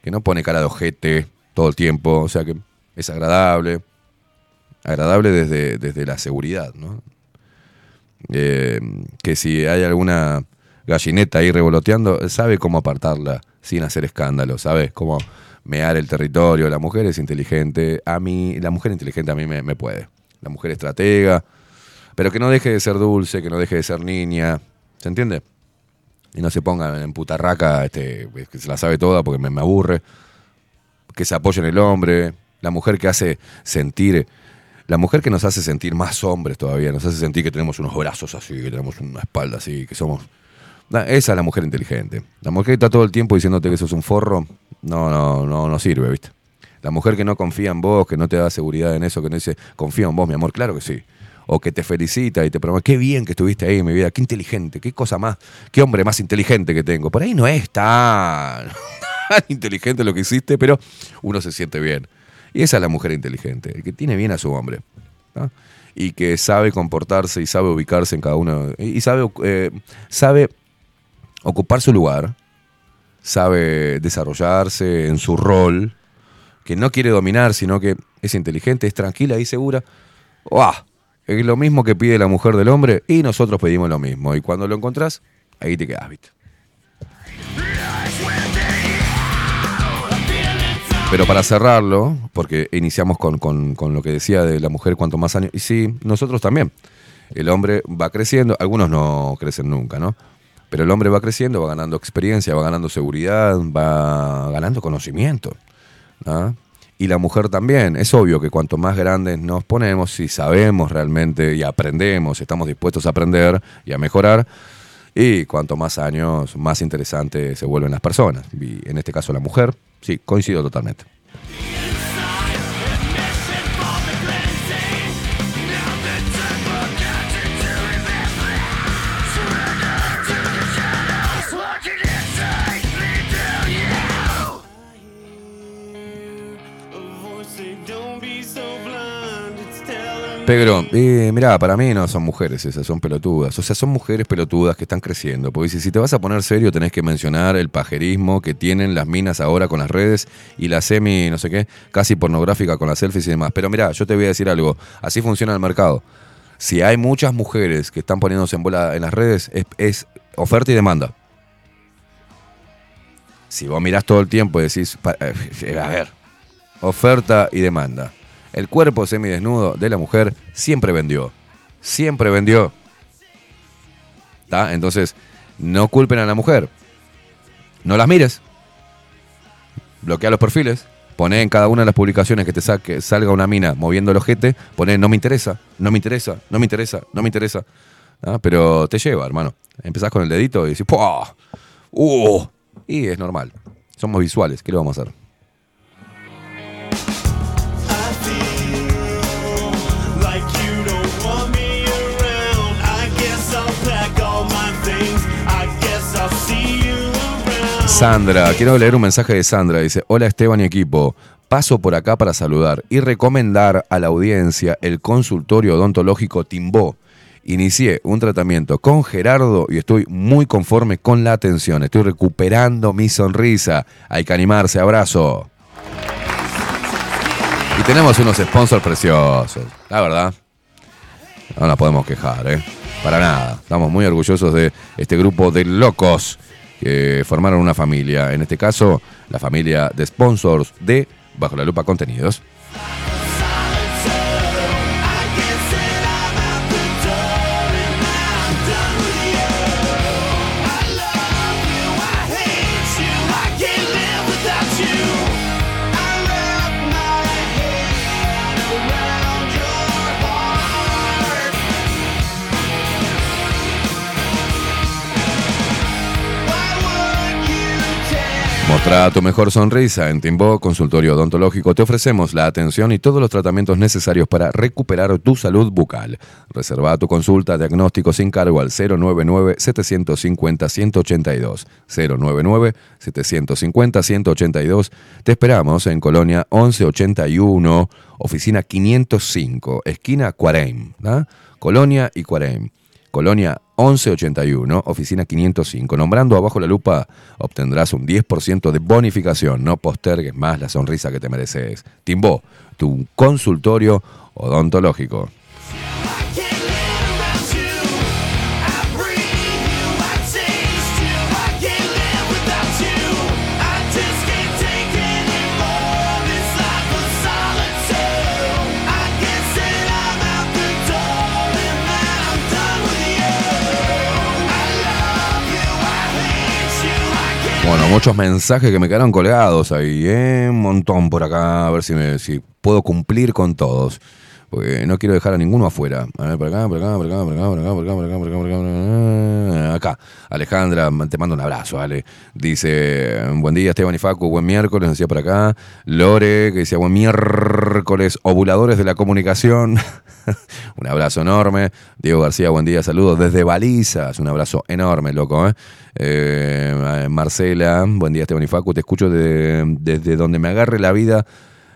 que no pone cara de ojete todo el tiempo, o sea que es agradable, agradable desde, desde la seguridad, ¿no? Eh, que si hay alguna gallineta ahí revoloteando, sabe cómo apartarla sin hacer escándalo, sabe cómo mear el territorio. La mujer es inteligente, a mí, la mujer inteligente a mí me, me puede. La mujer estratega, pero que no deje de ser dulce, que no deje de ser niña, ¿se entiende? Y no se ponga en putarraca, este, que se la sabe toda porque me, me aburre. Que se apoye en el hombre. La mujer que hace sentir. La mujer que nos hace sentir más hombres todavía. Nos hace sentir que tenemos unos brazos así, que tenemos una espalda así, que somos. Esa es la mujer inteligente. La mujer que está todo el tiempo diciéndote que sos un forro, no, no, no, no sirve, ¿viste? La mujer que no confía en vos, que no te da seguridad en eso, que no dice, confío en vos, mi amor, claro que sí. O que te felicita y te promete, qué bien que estuviste ahí en mi vida, qué inteligente, qué cosa más, qué hombre más inteligente que tengo. Por ahí no es tan, inteligente lo que hiciste, pero uno se siente bien. Y esa es la mujer inteligente, el que tiene bien a su hombre. Y que sabe comportarse y sabe ubicarse en cada uno. Y y sabe, eh, sabe ocupar su lugar sabe desarrollarse en su rol, que no quiere dominar, sino que es inteligente, es tranquila y segura. ¡Uah! Es lo mismo que pide la mujer del hombre y nosotros pedimos lo mismo. Y cuando lo encontrás, ahí te quedas, ¿viste? Pero para cerrarlo, porque iniciamos con, con- con lo que decía de la mujer cuanto más años, y sí, nosotros también. El hombre va creciendo, algunos no crecen nunca, ¿no? Pero el hombre va creciendo, va ganando experiencia, va ganando seguridad, va ganando conocimiento. ¿ah? Y la mujer también. Es obvio que cuanto más grandes nos ponemos, si sabemos realmente y aprendemos, estamos dispuestos a aprender y a mejorar, y cuanto más años, más interesantes se vuelven las personas. Y en este caso la mujer, sí, coincido totalmente. Pero, eh, mirá, para mí no son mujeres esas, son pelotudas. O sea, son mujeres pelotudas que están creciendo. Porque si, si te vas a poner serio, tenés que mencionar el pajerismo que tienen las minas ahora con las redes y la semi, no sé qué, casi pornográfica con las selfies y demás. Pero mirá, yo te voy a decir algo. Así funciona el mercado. Si hay muchas mujeres que están poniéndose en bola en las redes, es, es oferta y demanda. Si vos mirás todo el tiempo y decís, eh, a ver, oferta y demanda. El cuerpo semidesnudo de la mujer siempre vendió. Siempre vendió. Entonces, no culpen a la mujer. No las mires. Bloquea los perfiles. Poné en cada una de las publicaciones que te saque, salga una mina moviendo el ojete. Poné no me interesa, no me interesa, no me interesa, no me interesa. Pero te lleva, hermano. Empezás con el dedito y decís, ¡Pua! ¡Uh! Y es normal. Somos visuales. ¿Qué le vamos a hacer? Sandra, quiero leer un mensaje de Sandra. Dice, hola Esteban y equipo. Paso por acá para saludar y recomendar a la audiencia el consultorio odontológico Timbó. Inicié un tratamiento con Gerardo y estoy muy conforme con la atención. Estoy recuperando mi sonrisa. Hay que animarse. Abrazo. Y tenemos unos sponsors preciosos. La verdad. No nos podemos quejar, ¿eh? Para nada. Estamos muy orgullosos de este grupo de locos que formaron una familia. En este caso, la familia de sponsors de Bajo la Lupa Contenidos. Mostra tu mejor sonrisa en Timbó Consultorio Odontológico. Te ofrecemos la atención y todos los tratamientos necesarios para recuperar tu salud bucal. Reserva tu consulta diagnóstico sin cargo al 099-750-182. 099-750-182. Te esperamos en Colonia 1181, oficina 505, esquina Cuareim. ¿ah? Colonia y Cuareim. Colonia 1181, oficina 505. Nombrando abajo la lupa, obtendrás un 10% de bonificación. No postergues más la sonrisa que te mereces. Timbó, tu consultorio odontológico. Bueno, muchos mensajes que me quedaron colgados ahí, ¿eh? un montón por acá, a ver si, me, si puedo cumplir con todos. Porque no quiero dejar a ninguno afuera. A ver, por acá, por acá, por acá, por acá, por acá, por acá, por acá, por acá, por acá. Acá, Alejandra, te mando un abrazo, Ale. Dice, buen día Esteban y Facu, buen miércoles, decía por acá. Lore, que decía, buen miércoles, ovuladores de la comunicación. un abrazo enorme. Diego García, buen día, saludos desde Balizas. Un abrazo enorme, loco. ¿eh? Eh, Marcela, buen día Esteban y Facu, te escucho de- desde donde me agarre la vida,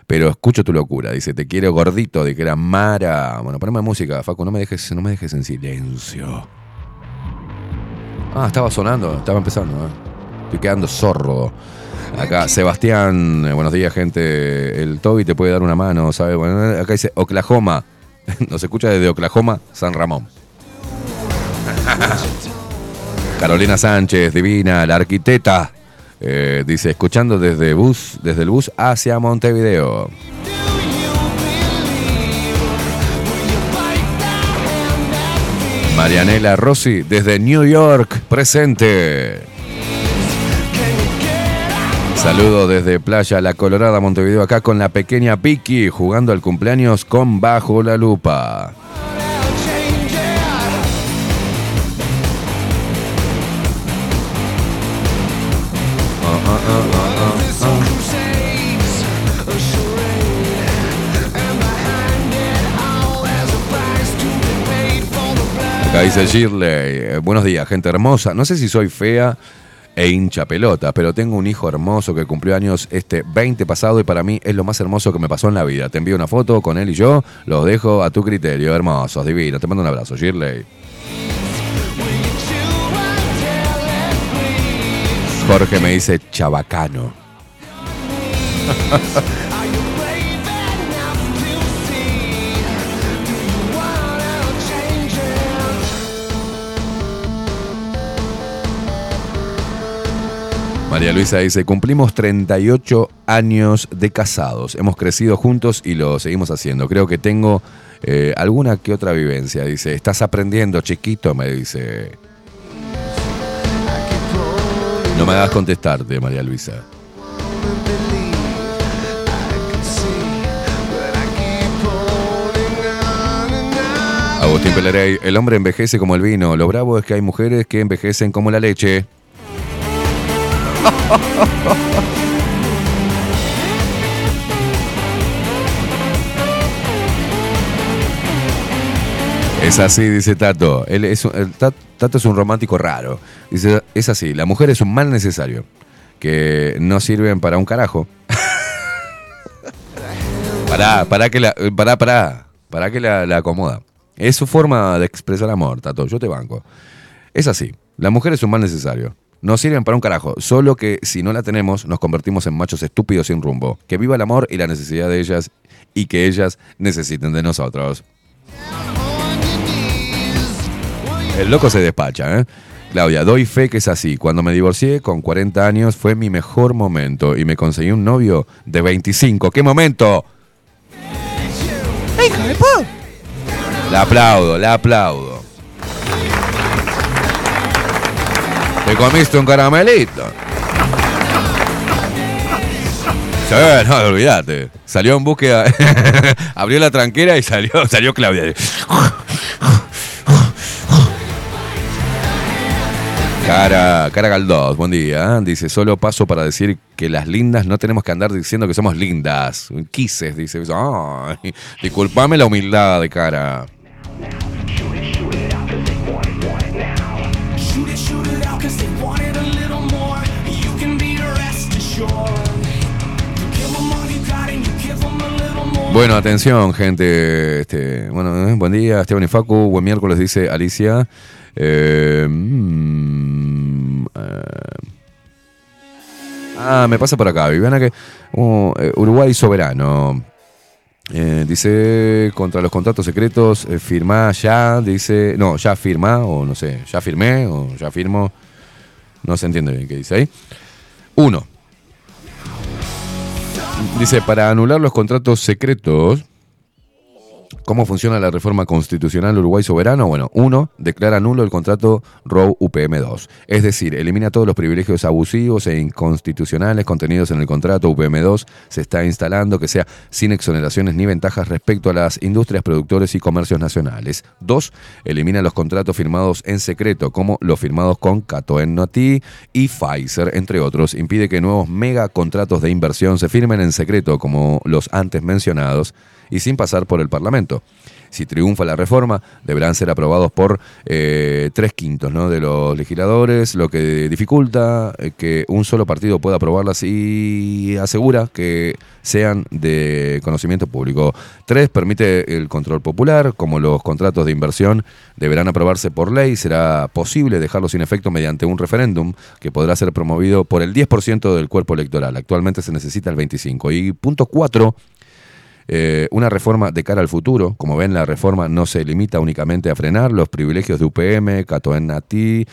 pero escucho tu locura. Dice, te quiero gordito, de que era Mara. Bueno, poneme música, Facu, no me dejes, no me dejes en silencio. Ah, estaba sonando, estaba empezando. ¿eh? Estoy quedando zorro. Acá, Sebastián, eh, buenos días, gente. El Toby te puede dar una mano, ¿sabe? Bueno, acá dice Oklahoma. Nos escucha desde Oklahoma, San Ramón. Carolina Sánchez, divina, la arquitecta. Eh, dice, escuchando desde bus, desde el bus hacia Montevideo. Marianela Rossi, desde New York, presente. Saludo desde Playa La Colorada, Montevideo, acá con la pequeña Piki, jugando al cumpleaños con Bajo la Lupa. Acá dice Shirley, eh, buenos días, gente hermosa. No sé si soy fea e hincha pelota, pero tengo un hijo hermoso que cumplió años este 20 pasado y para mí es lo más hermoso que me pasó en la vida. Te envío una foto con él y yo, los dejo a tu criterio, hermosos, divinos. Te mando un abrazo, Shirley. Jorge me dice chabacano. María Luisa dice, cumplimos 38 años de casados, hemos crecido juntos y lo seguimos haciendo. Creo que tengo eh, alguna que otra vivencia. Dice, estás aprendiendo, chiquito, me dice. No me hagas contestarte, María Luisa. Agustín Pelerey, el hombre envejece como el vino. Lo bravo es que hay mujeres que envejecen como la leche. Es así, dice Tato. Es Tato es un romántico raro. Dice, es así, la mujer es un mal necesario. Que no sirven para un carajo. pará, pará que la. Pará, pará. Que la, la acomoda. Es su forma de expresar amor, Tato. Yo te banco. Es así. La mujer es un mal necesario. No sirven para un carajo. Solo que si no la tenemos, nos convertimos en machos estúpidos sin rumbo. Que viva el amor y la necesidad de ellas y que ellas necesiten de nosotros. El loco se despacha, ¿eh? Claudia, doy fe que es así. Cuando me divorcié con 40 años fue mi mejor momento y me conseguí un novio de 25. ¿Qué momento? ¡Hijo de puta! La aplaudo, la aplaudo. Te comiste un caramelito. Sí, no, olvídate. Salió en búsqueda. Abrió la tranquera y salió, salió Claudia. Cara, cara Galdós, buen día. Dice, solo paso para decir que las lindas no tenemos que andar diciendo que somos lindas. Quises, dice. Ay, disculpame la humildad de cara. Bueno, atención, gente. Este, bueno, eh, buen día, Esteban y Facu. Buen miércoles, dice Alicia. Eh, mm, eh. ah, me pasa por acá. Viviana que. oh, eh, Uruguay soberano. Dice contra los contratos secretos, eh, ya, dice, no, ya firmá, o no sé, ya firmé, o ya firmo, no se entiende bien qué dice ahí. Uno, Dice, para anular los contratos secretos, ¿cómo funciona la reforma constitucional Uruguay soberano? Bueno, uno, declara nulo el contrato ROW UPM2. Es decir, elimina todos los privilegios abusivos e inconstitucionales contenidos en el contrato UPM2. Se está instalando que sea sin exoneraciones ni ventajas respecto a las industrias, productores y comercios nacionales. Dos, elimina los contratos firmados en secreto, como los firmados con Catoen Noti y Pfizer, entre otros. Impide que nuevos mega contratos de inversión se firmen en secreto, como los antes mencionados, y sin pasar por el Parlamento. Si triunfa la reforma, deberán ser aprobados por eh, tres quintos ¿no? de los legisladores, lo que dificulta eh, que un solo partido pueda aprobarlas y asegura que sean de conocimiento público. Tres, permite el control popular, como los contratos de inversión deberán aprobarse por ley, será posible dejarlos sin efecto mediante un referéndum que podrá ser promovido por el 10% del cuerpo electoral. Actualmente se necesita el 25%. Y punto cuatro, eh, una reforma de cara al futuro. Como ven, la reforma no se limita únicamente a frenar los privilegios de UPM, Catoenati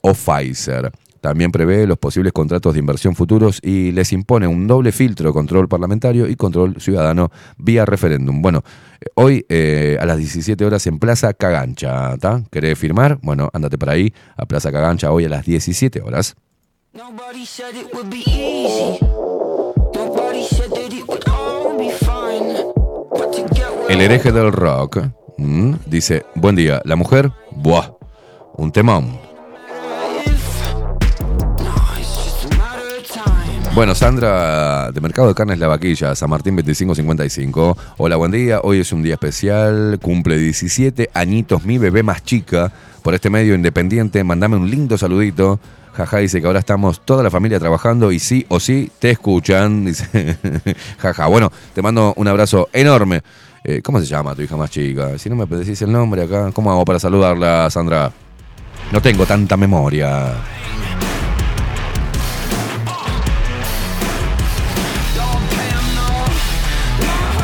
o Pfizer. También prevé los posibles contratos de inversión futuros y les impone un doble filtro, control parlamentario y control ciudadano vía referéndum. Bueno, eh, hoy eh, a las 17 horas en Plaza Cagancha, ¿está? ¿Querés firmar? Bueno, ándate para ahí, a Plaza Cagancha, hoy a las 17 horas. El hereje del rock dice, buen día, la mujer, buah, un temón. Bueno, Sandra, de Mercado de Carnes La Vaquilla, San Martín 2555. Hola, buen día. Hoy es un día especial. Cumple 17 añitos mi bebé más chica. Por este medio independiente, mandame un lindo saludito. Jaja, dice que ahora estamos toda la familia trabajando y sí o sí te escuchan. Dice, jaja. Bueno, te mando un abrazo enorme. Eh, ¿Cómo se llama tu hija más chica? Si no me decís el nombre acá, ¿cómo hago para saludarla, Sandra? No tengo tanta memoria.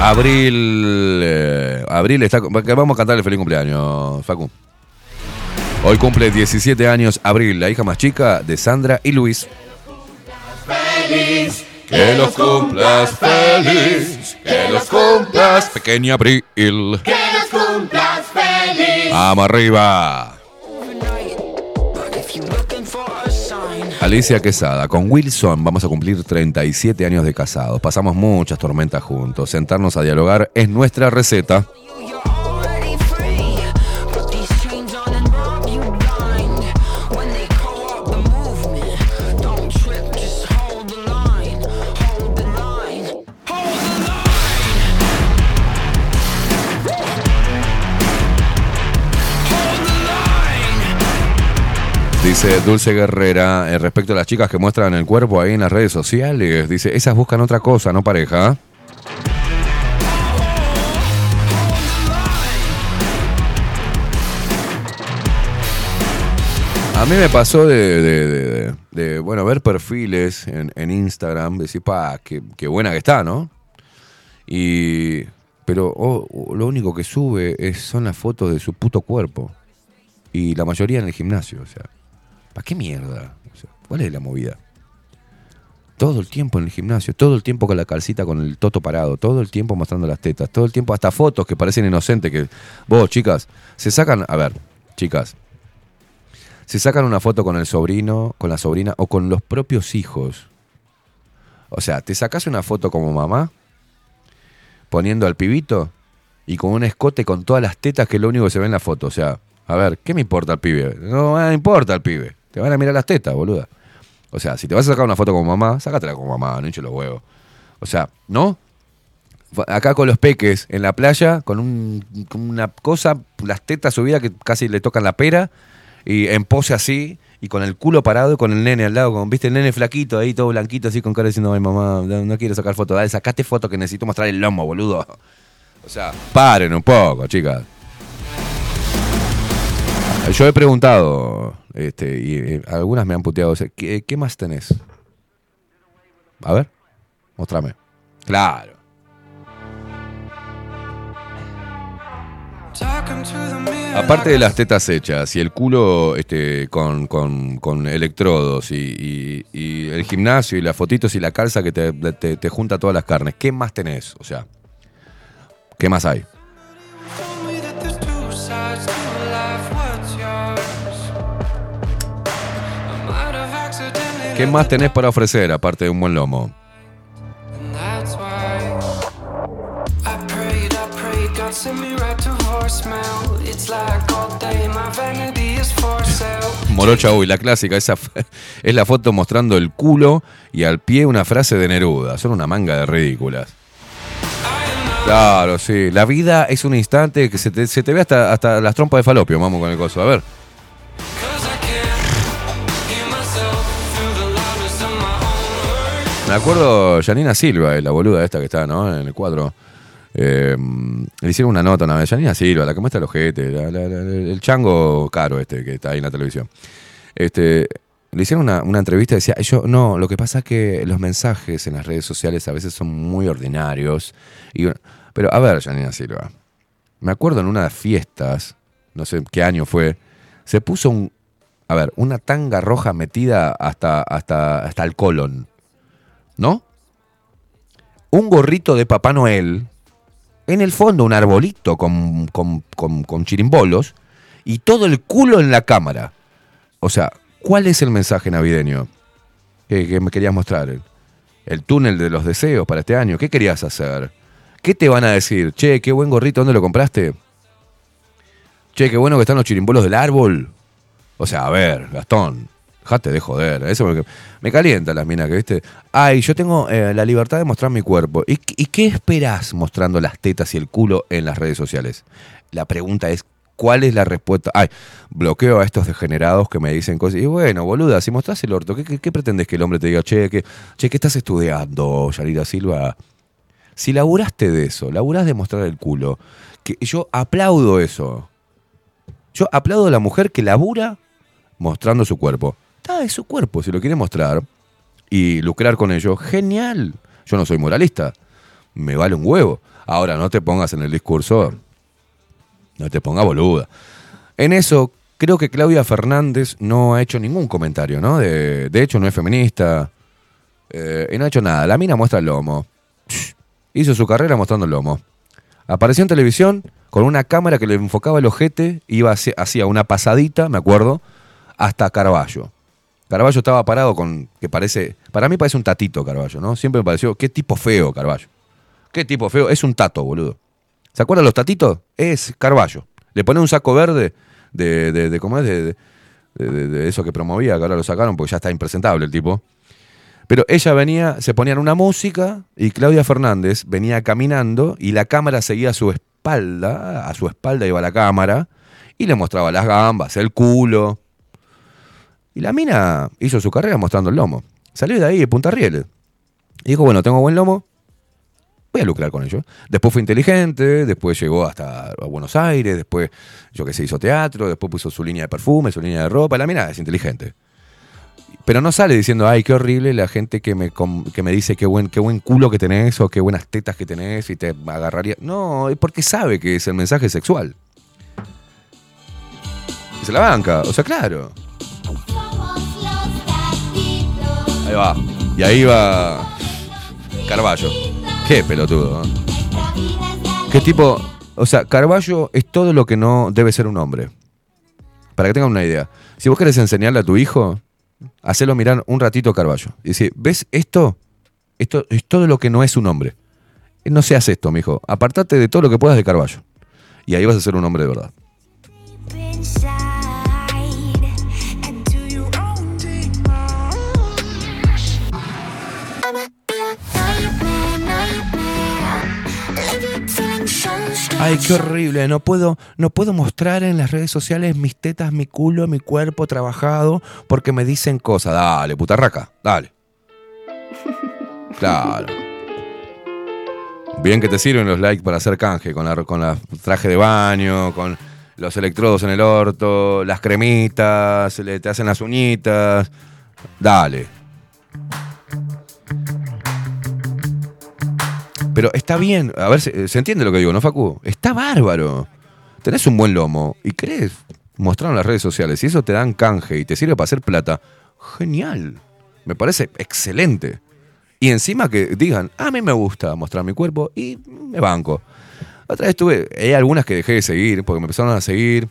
Abril. eh, Abril está. Vamos a cantarle feliz cumpleaños, Facu. Hoy cumple 17 años Abril, la hija más chica de Sandra y Luis. feliz. Que los cumplas feliz, que los cumplas, pequeña Abril. Que los cumplas feliz. Vamos arriba. Alicia Quesada, con Wilson vamos a cumplir 37 años de casados. Pasamos muchas tormentas juntos. Sentarnos a dialogar es nuestra receta. Dice Dulce Guerrera, eh, respecto a las chicas que muestran el cuerpo ahí en las redes sociales, dice, esas buscan otra cosa, no pareja. A mí me pasó de, bueno, ver perfiles en, Instagram, decir, pa, qué, buena que está, ¿no? Y, pero lo único que sube es, son las fotos de su puto cuerpo. Y la mayoría en el gimnasio, o sea. ¿Para qué mierda? ¿Cuál es la movida? Todo el tiempo en el gimnasio, todo el tiempo con la calcita con el toto parado, todo el tiempo mostrando las tetas, todo el tiempo hasta fotos que parecen inocentes que vos, chicas, se sacan, a ver, chicas, se sacan una foto con el sobrino, con la sobrina o con los propios hijos. O sea, te sacas una foto como mamá poniendo al pibito y con un escote con todas las tetas que es lo único que se ve en la foto. O sea, a ver, ¿qué me importa el pibe? No me importa el pibe. Te van a mirar las tetas, boluda. O sea, si te vas a sacar una foto con mamá, sácatela con mamá, no hinche los huevos. O sea, ¿no? Acá con los peques en la playa, con, un- una cosa, las tetas subidas que casi le tocan la pera, y en pose así, y con el culo parado y con el nene al lado, con, viste, el nene flaquito ahí, todo blanquito, así con cara diciendo, ay mamá, no, no quiero sacar foto, dale, sacate foto que necesito mostrar el lomo, boludo. O sea, paren un poco, chicas. Yo he preguntado, este, y eh, algunas me han puteado, ¿qué, más tenés? A ver, mostrame. Claro. Aparte de las tetas hechas y el culo este, con, con- con electrodos y el gimnasio y las fotitos y la calza que te, te- te junta todas las carnes, ¿qué más tenés? O sea, ¿qué más hay? ¿Qué más tenés para ofrecer aparte de un buen lomo? Morocha, uy, la clásica, esa es la foto mostrando el culo y al pie una frase de Neruda. Son una manga de ridículas. Claro, sí. La vida es un instante que se te, se te ve hasta, hasta las trompas de falopio, vamos con el coso. A ver. Me acuerdo Janina Silva, eh, la boluda esta que está, ¿no? En el cuadro. Eh, le hicieron una nota una. Janina Silva, la que muestra el ojete, el chango caro este que está ahí en la televisión. Este, le hicieron una, entrevista y decía, yo, no, lo que pasa es que los mensajes en las redes sociales a veces son muy ordinarios. Pero a ver, Janina Silva, me acuerdo en una de las fiestas, no sé qué año fue, se puso un, a ver, una tanga roja metida hasta, hasta, hasta el colon, ¿no? Un gorrito de Papá Noel, en el fondo un arbolito con, con, con- con chirimbolos y todo el culo en la cámara. O sea, ¿cuál es el mensaje navideño que, me querías mostrar? El, el túnel de los deseos para este año. ¿Qué querías hacer? ¿Qué te van a decir? Che, qué buen gorrito, ¿dónde lo compraste? Che, qué bueno que están los chirimbolos del árbol. O sea, a ver, Gastón, dejate de joder. Eso me, me calienta las minas que viste. Ay, yo tengo eh, la libertad de mostrar mi cuerpo. ¿Y, qué esperás mostrando las tetas y el culo en las redes sociales? La pregunta es, ¿cuál es la respuesta? Ay, bloqueo a estos degenerados que me dicen cosas. Y bueno, boluda, si mostrás el orto, ¿qué, pretendes que el hombre te diga? Che, ¿qué, che, ¿qué estás estudiando, Yanira Silva? Si laburaste de eso, laburás de mostrar el culo, que yo aplaudo eso. Yo aplaudo a la mujer que labura mostrando su cuerpo. Está, es su cuerpo, si lo quiere mostrar y lucrar con ello, genial. Yo no soy moralista, me vale un huevo. Ahora no te pongas en el discurso, no te pongas boluda. En eso, creo que Claudia Fernández no ha hecho ningún comentario, ¿no? De, de hecho, no es feminista, eh, y no ha hecho nada. La mina muestra el lomo. Hizo su carrera mostrando el lomo. Apareció en televisión con una cámara que le enfocaba el ojete, iba hacia, hacía una pasadita, me acuerdo, hasta Carballo. Carballo estaba parado con, que parece, para mí parece un tatito Carballo, ¿no? Siempre me pareció, qué tipo feo Carballo. Qué tipo feo, es un tato, boludo. ¿Se acuerdan los tatitos? Es Carballo. Le pone un saco verde de, de, de- ¿cómo es? De- de eso que promovía, que ahora lo sacaron porque ya está impresentable el tipo. Pero ella venía, se ponían una música y Claudia Fernández venía caminando y la cámara seguía a su espalda, a su espalda iba la cámara y le mostraba las gambas, el culo. Y la mina hizo su carrera mostrando el lomo. Salió de ahí de Punta Rieles. Y dijo, bueno, tengo buen lomo, voy a lucrar con ello. Después fue inteligente, después llegó hasta Buenos Aires, después, yo que sé, hizo teatro, después puso su línea de perfume, su línea de ropa. La mina es inteligente. Pero no sale diciendo, ay, qué horrible la gente que me, que me dice qué buen, qué buen culo que tenés o qué buenas tetas que tenés y te agarraría. No, es porque sabe que es el mensaje sexual. Y se la banca, o sea, claro. Va. Y ahí va Carballo. Qué pelotudo. ¿Qué tipo? O sea, Carballo es todo lo que no debe ser un hombre. Para que tengan una idea. Si vos querés enseñarle a tu hijo, hacelo mirar un ratito Carballo. Y decir, ¿ves esto? Esto es todo lo que no es un hombre. No seas esto, mijo. Apartate de todo lo que puedas de Carballo. Y ahí vas a ser un hombre de verdad. Ay, qué horrible. No puedo, no puedo mostrar en las redes sociales mis tetas, mi culo, mi cuerpo trabajado porque me dicen cosas. Dale, putarraca, dale. Claro. Bien que te sirven los likes para hacer canje con la, con la traje de baño, con los electrodos en el orto, las cremitas, le- te hacen las uñitas. Dale. Pero está bien, a ver, ¿se, se entiende lo que digo, ¿no, Facu? Está bárbaro. Tenés un buen lomo y querés mostrarlo en las redes sociales y eso te dan canje y te sirve para hacer plata. Genial. Me parece excelente. Y encima que digan, a mí me gusta mostrar mi cuerpo y me banco. Otra vez tuve, hay algunas que dejé de seguir porque me empezaron a seguir,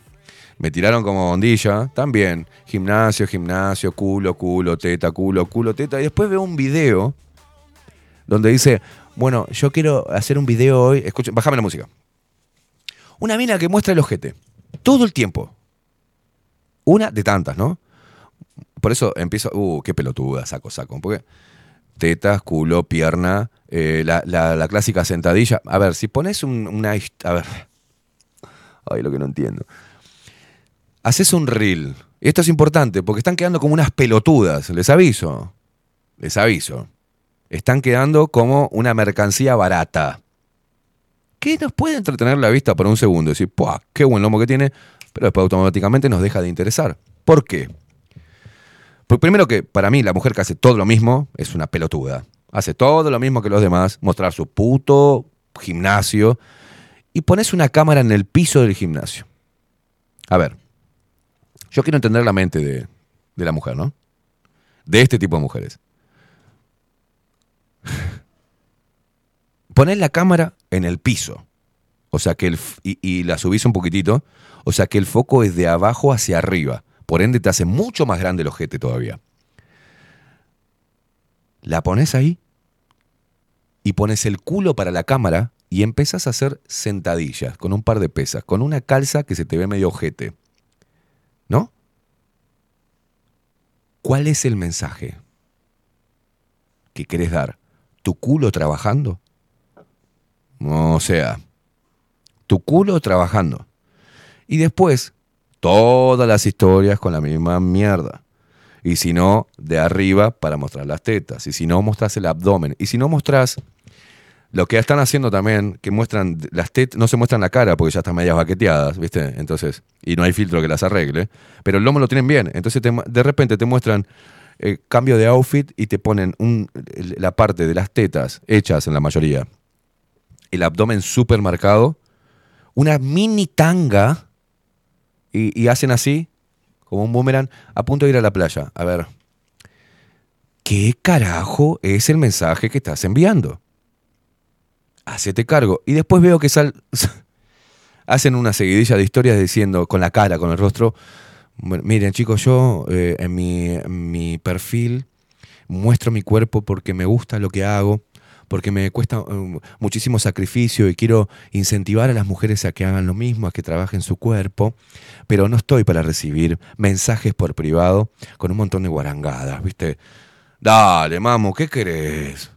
me tiraron como ondilla, también, gimnasio, gimnasio, culo, culo, teta, culo, culo, teta. Y después veo un video donde dice, bueno, yo quiero hacer un video hoy, escucha, bájame la música. Una mina que muestra el ojete, todo el tiempo. Una de tantas, ¿no? Por eso empiezo, uh, qué pelotuda, saco, saco. Porque tetas, culo, pierna, eh, la, la- la clásica sentadilla. A ver, si pones un- una... A ver. Ay, lo que no entiendo. Haces un reel. Esto es importante porque están quedando como unas pelotudas. Les aviso. Les aviso. Están quedando como una mercancía barata. Que nos puede entretener la vista por un segundo. Decir, ¡puah! ¡Qué buen lomo que tiene! Pero después automáticamente nos deja de interesar. ¿Por qué? Porque primero que para mí la mujer que hace todo lo mismo es una pelotuda. Hace todo lo mismo que los demás, mostrar su puto gimnasio y pones una cámara en el piso del gimnasio. A ver, yo quiero entender la mente de, de la mujer, ¿no? De este tipo de mujeres. Pones la cámara en el piso, o sea que el, y la subís un poquitito, o sea que el foco es de abajo hacia arriba. Por ende te hace mucho más grande el ojete todavía. La pones ahí y pones el culo para la cámara y empezás a hacer sentadillas con un par de pesas, con una calza que se te ve medio ojete. ¿No? ¿Cuál es el mensaje que querés dar? ¿Tu culo trabajando? O sea, tu culo trabajando. Y después, todas las historias con la misma mierda. Y si no, de arriba para mostrar las tetas. Y si no, mostrás el abdomen. Y si no mostrás lo que están haciendo también, que muestran las tetas, no se muestran la cara porque ya están medias baqueteadas, ¿viste? Entonces, y no hay filtro que las arregle. Pero el lomo lo tienen bien. Entonces, te de repente te muestran eh, cambio de outfit y te ponen un, la parte de las tetas hechas en la mayoría. El abdomen súper marcado. Una mini tanga. Y, hacen así, como un boomerang, a punto de ir a la playa. A ver, ¿qué carajo es el mensaje que estás enviando? Hacete cargo. Y después veo que sal, hacen una seguidilla de historias diciendo, con la cara, con el rostro, miren chicos, yo eh, en, mi, mi perfil muestro mi cuerpo porque me gusta lo que hago, porque me cuesta um, muchísimo sacrificio y quiero incentivar a las mujeres a que hagan lo mismo, a que trabajen su cuerpo, pero no estoy para recibir mensajes por privado con un montón de guarangadas, ¿viste? Dale, mamo, ¿qué querés?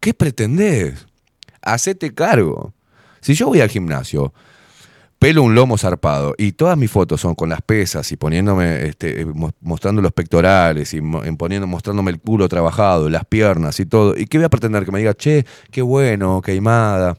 ¿Qué pretendés? Hacete cargo. Si yo voy al gimnasio, pelo un lomo zarpado y todas mis fotos son con las pesas y poniéndome, este, eh, mo- mostrando los pectorales y poniendo, mostrándome el culo trabajado, las piernas y todo. ¿Y qué voy a pretender? Que me diga, che, qué bueno, queimada,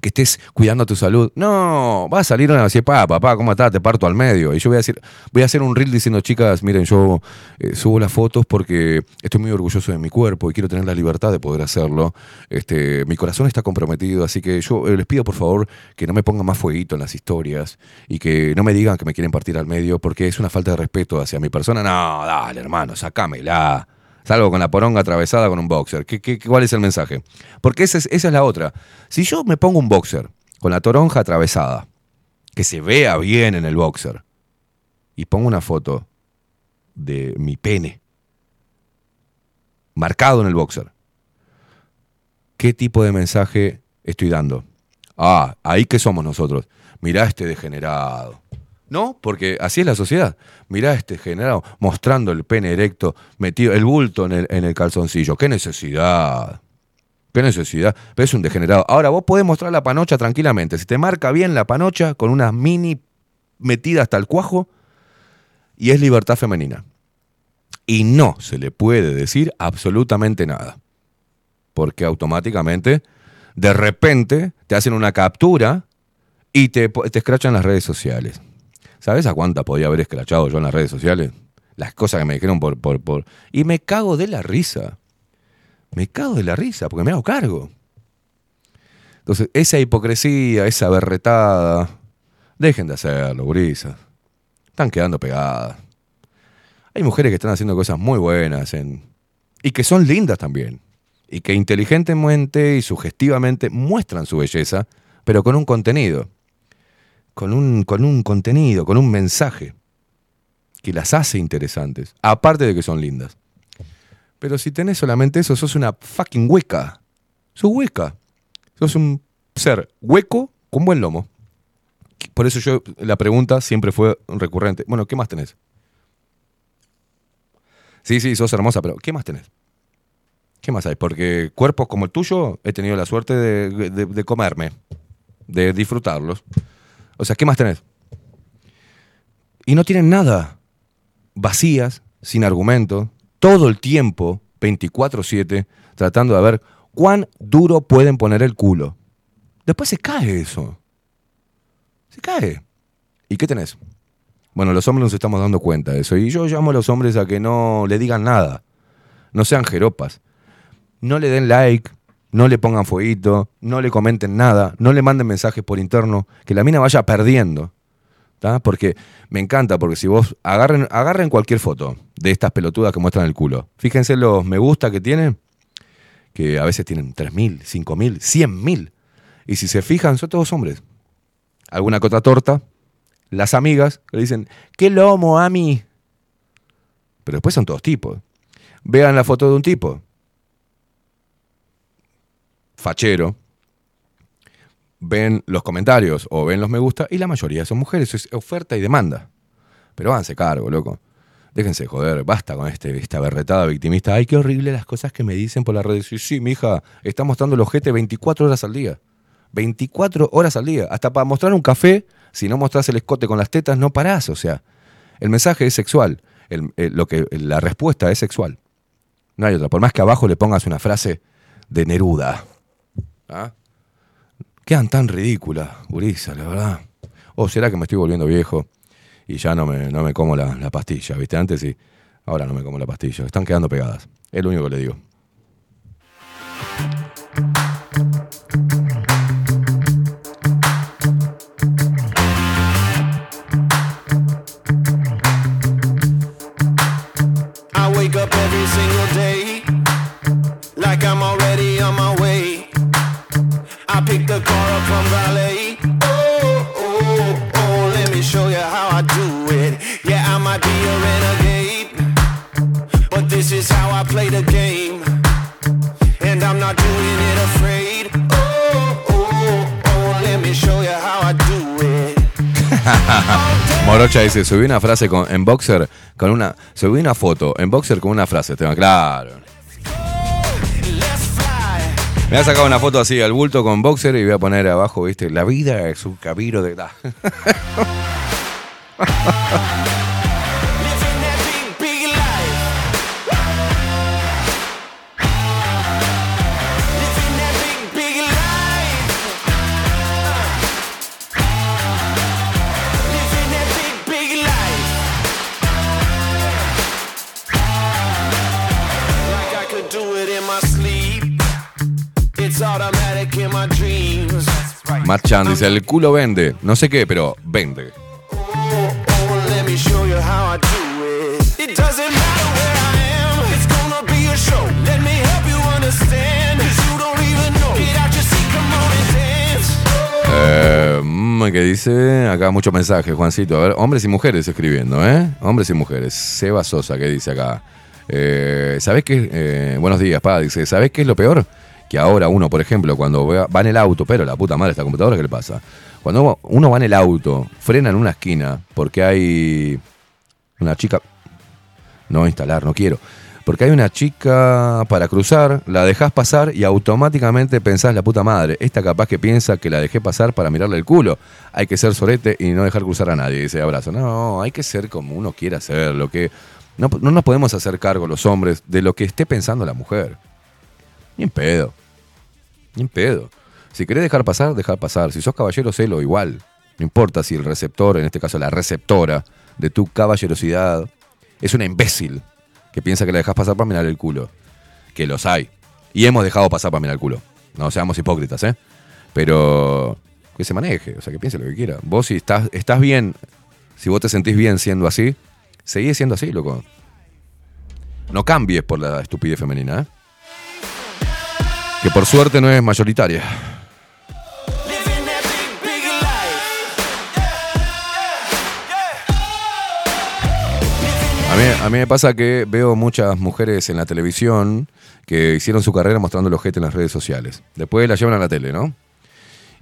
que estés cuidando tu salud. No, va a salir una así, pa, papá, ¿cómo estás? Te parto al medio. Y yo voy a decir, voy a hacer un reel diciendo, chicas, miren, yo eh, subo las fotos porque estoy muy orgulloso de mi cuerpo y quiero tener la libertad de poder hacerlo. Este, mi corazón está comprometido, así que yo eh, les pido por favor que no me pongan más fueguito en las historias y que no me digan que me quieren partir al medio porque es una falta de respeto hacia mi persona. No, dale, hermano, sacámela. Salgo con la poronga atravesada con un boxer. ¿Qué, qué, cuál es el mensaje? Porque esa es, esa es la otra. Si yo me pongo un boxer con la toronja atravesada, que se vea bien en el boxer, y pongo una foto de mi pene marcado en el boxer, ¿qué tipo de mensaje estoy dando? Ah, ahí que somos nosotros. Mirá este degenerado. No, porque así es la sociedad. Mirá este degenerado mostrando el pene erecto, metido el bulto en el, en el calzoncillo. ¿Qué necesidad? ¿Qué necesidad? Pero es un degenerado. Ahora, vos podés mostrar la panocha tranquilamente. Si te marca bien la panocha con una mini metida hasta el cuajo, y es libertad femenina. Y no se le puede decir absolutamente nada. Porque automáticamente, de repente, te hacen una captura y te, te escrachan las redes sociales. ¿Sabes a cuánta podía haber escrachado yo en las redes sociales? Las cosas que me dijeron por, por, por... Y me cago de la risa. Me cago de la risa porque me hago cargo. Entonces, esa hipocresía, esa berretada, dejen de hacerlo, gurisas. Están quedando pegadas. Hay mujeres que están haciendo cosas muy buenas en- y que son lindas también. Y que inteligentemente y sugestivamente muestran su belleza, pero con un contenido. Con un, con un contenido, con un mensaje que las hace interesantes. Aparte de que son lindas. Pero si tenés solamente eso, sos una fucking hueca. Sos hueca. Sos un ser hueco con buen lomo. Por eso yo, la pregunta siempre fue recurrente. Bueno, ¿qué más tenés? Sí, sí, sos hermosa, pero ¿qué más tenés? ¿Qué más hay? Porque cuerpos como el tuyo he tenido la suerte de, de- de comerme, de disfrutarlos. O sea, ¿qué más tenés? Y no tienen nada. Vacías, sin argumento, todo el tiempo, 24-7, tratando de ver cuán duro pueden poner el culo. Después se cae eso. Se cae. ¿Y qué tenés? Bueno, los hombres nos estamos dando cuenta de eso. Y yo llamo a los hombres a que no le digan nada. No sean jeropas. No le den like, no le pongan fueguito, no le comenten nada, no le manden mensajes por interno, que la mina vaya perdiendo. ¿tá? Porque me encanta, porque si vos agarren, cualquier foto de estas pelotudas que muestran el culo, fíjense los me gusta que tienen, que a veces tienen 3.000, 5.000, 100.000. Y si se fijan, son todos hombres. Alguna otra torta, las amigas le dicen, qué lomo, Ami. Pero después son todos tipos. Vean la foto de un tipo. Fachero. Ven los comentarios o ven los me gusta y la mayoría son mujeres. Es oferta y demanda. Pero háganse cargo, loco. Déjense de joder, basta con este, esta berretada victimista. Ay, qué horrible las cosas que me dicen por las redes. Sí, sí, mija, está mostrando el ojete 24 horas al día. 24 horas al día. Hasta para mostrar un café, si no mostrás el escote con las tetas, no parás. O sea, el mensaje es sexual. El- lo que, la respuesta es sexual. No hay otra. Por más que abajo le pongas una frase de Neruda. ¿Ah? Quedan tan ridículas, gurisa, la verdad. O será que me estoy volviendo viejo y ya no me, no me como la, la pastilla, ¿viste? Antes sí. Ahora no me como la pastilla. Están quedando pegadas. Es lo único que le digo. Morocha dice, subí una frase con, en boxer con una. Subí una foto en boxer con una frase. Te va- Claro. Me voy a sacar una foto así al bulto con boxer y voy a poner abajo, viste, la vida es un camino de. Matt Chan dice, el culo vende. No sé qué, pero vende. Eh, mm, ¿Qué dice? Acá muchos mensajes, Juancito. A ver, hombres y mujeres escribiendo, ¿eh? Hombres y mujeres. Seba Sosa, ¿qué dice acá? Eh, ¿Sabés qué? eh, buenos días, pa. Dice, ¿sabés qué es lo peor? Que ahora uno, por ejemplo, cuando va en el auto, pero la puta madre esta computadora, ¿qué le pasa? Cuando uno va en el auto, frena en una esquina porque hay una chica... No instalar, no quiero. Porque hay una chica para cruzar, la dejas pasar y automáticamente pensás la puta madre. Esta capaz que piensa que la dejé pasar para mirarle el culo. Hay que ser sorete y no dejar cruzar a nadie. Dice abrazo. No, hay que ser como uno quiera ser. Lo que no, no nos podemos hacer cargo los hombres de lo que esté pensando la mujer. Ni en pedo. Ni en pedo. Si querés dejar pasar, dejar pasar. Si sos caballero, celo igual. No importa si el receptor, en este caso la receptora de tu caballerosidad, es una imbécil que piensa que la dejas pasar para mirar el culo. Que los hay. Y hemos dejado pasar para mirar el culo. No seamos hipócritas, ¿eh? Pero que se maneje, o sea, que piense lo que quiera. Vos si estás, estás bien, si vos te sentís bien siendo así, seguí siendo así, loco. No cambies por la estupidez femenina, ¿eh? Que por suerte no es mayoritaria. A mí, a mí me pasa que veo muchas mujeres en la televisión que hicieron su carrera mostrando el ojete en las redes sociales. Después la llevan a la tele, ¿no?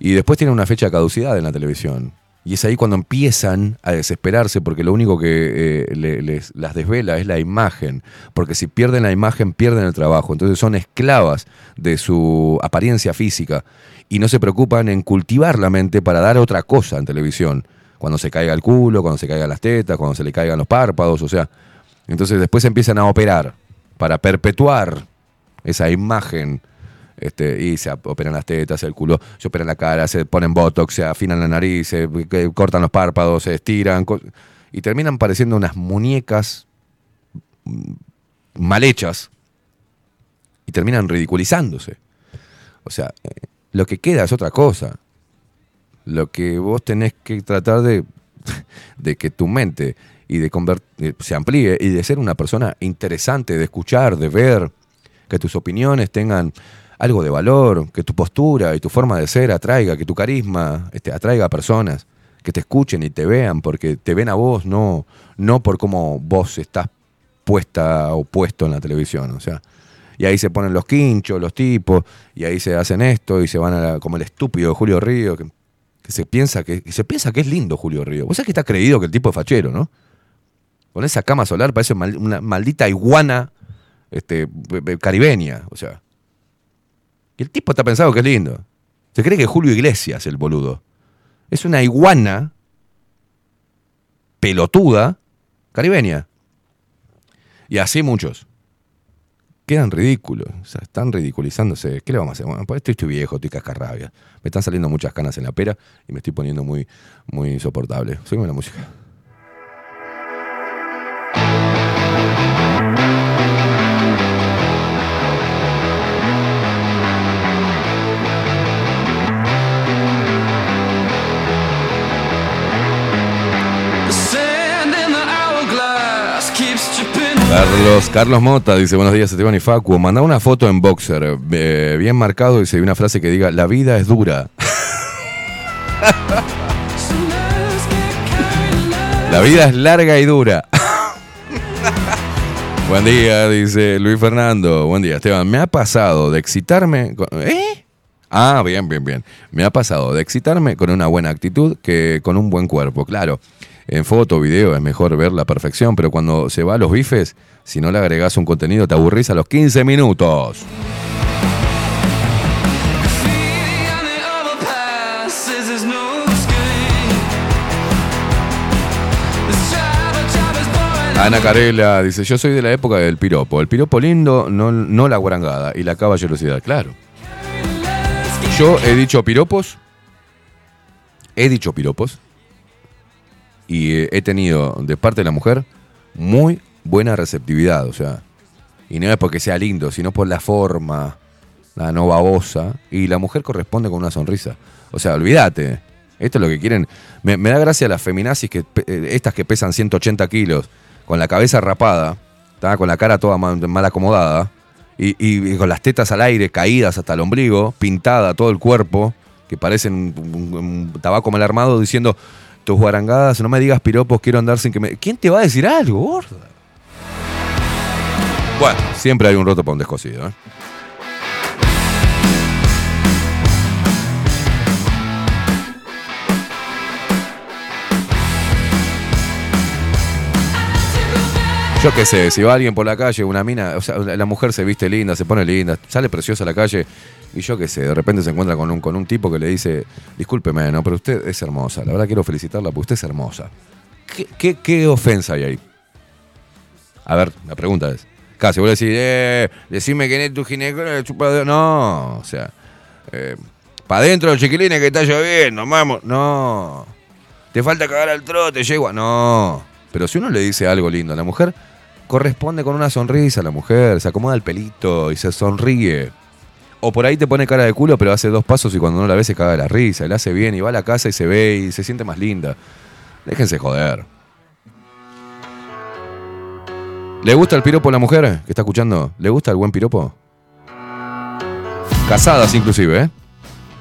Y después tienen una fecha de caducidad en la televisión. Y es ahí cuando empiezan a desesperarse porque lo único que eh, le- les, las desvela es la imagen. Porque si pierden la imagen, pierden el trabajo. Entonces son esclavas de su apariencia física y no se preocupan en cultivar la mente para dar otra cosa en televisión. Cuando se caiga el culo, cuando se caigan las tetas, cuando se le caigan los párpados, o sea. Entonces después empiezan a operar para perpetuar esa imagen este, y se operan las tetas, el culo, se operan la cara, se ponen botox, se afinan la nariz, se que cortan los párpados, se estiran y terminan pareciendo unas muñecas mm, mal hechas y terminan ridiculizándose. O sea, eh, lo que queda es otra cosa. Lo que vos tenés que tratar de, de que tu mente y de eh, se amplíe y de ser una persona interesante, de escuchar, de ver, que tus opiniones tengan algo de valor, que tu postura y tu forma de ser atraiga, que tu carisma este, atraiga a personas, que te escuchen y te vean, porque te ven a vos, no, no por cómo vos estás puesta o puesto en la televisión. O sea, y ahí se ponen los quinchos, los tipos, y ahí se hacen esto, y se van a la- como el estúpido Julio Río, que, se piensa que, que se piensa que es lindo Julio Río. Vos sabés que está creído que el tipo es fachero, ¿no? Con esa cama solar parece una maldita iguana este, be- be- caribeña, o sea. Y el tipo está pensado que es lindo. Se cree que Julio Iglesias el boludo. Es una iguana pelotuda caribeña. Y así muchos. Quedan ridículos. O sea, están ridiculizándose. ¿Qué le vamos a hacer? Bueno, pues estoy, viejo, estoy cascarrabia. Me están saliendo muchas canas en la pera y me estoy poniendo muy, muy insoportable. Sígueme la música. Carlos, Carlos Mota dice, buenos días Esteban y Facu, manda una foto en boxer, eh, bien marcado, dice una frase que diga, la vida es dura. la vida es larga y dura. Buen día, dice Luis Fernando. Buen día, Esteban. Me ha pasado de excitarme. ¿Eh? Ah, bien, bien, bien. Me ha pasado de excitarme con una buena actitud que con un buen cuerpo. Claro, en foto, video es mejor ver la perfección, pero cuando se va a los bifes, si no le agregás un contenido, te aburrís a los 15 minutos. Ana Carela dice, yo soy de la época del piropo. El piropo lindo, no, no la guarangada. Y la caballerosidad, claro. Yo he dicho piropos. He dicho piropos. Y he tenido de parte de la mujer muy buena receptividad. O sea, y no es porque sea lindo, sino por la forma, la no babosa. Y la mujer corresponde con una sonrisa. O sea, olvídate. Esto es lo que quieren. Me, da gracia las feminazis, que, eh, estas que pesan 180 kilos, con la cabeza rapada, ¿tá? con la cara toda mal, acomodada, y, con las tetas al aire, caídas hasta el ombligo, pintada todo el cuerpo, que parecen un tabaco mal armado, diciendo, tus guarangadas, no me digas piropos, quiero andar sin que me... ¿Quién te va a decir algo, gorda? Bueno, siempre hay un roto para un descosido, ¿eh? Yo qué sé, si va alguien por la calle, una mina, o sea, la mujer se viste linda, se pone linda, sale preciosa a la calle, y yo qué sé, de repente se encuentra con un, con un tipo que le dice, discúlpeme, no, pero usted es hermosa, la verdad quiero felicitarla porque usted es hermosa. ¿Qué, qué, ofensa hay ahí? A ver, la pregunta es, casi, vos le decís, eh, decime quién es tu ginecólogo. No, o sea, eh, para adentro los chiquilines que está lloviendo, vamos, no. Te falta cagar al trote, yegua, no. Pero si uno le dice algo lindo a la mujer, corresponde con una sonrisa a la mujer, se acomoda el pelito y se sonríe. O por ahí te pone cara de culo, pero hace dos pasos y cuando no la ve se caga de la risa, la hace bien y va a la casa y se ve y se siente más linda. Déjense joder. ¿Le gusta el piropo a la mujer que está escuchando? ¿Le gusta el buen piropo? Casadas inclusive, ¿eh?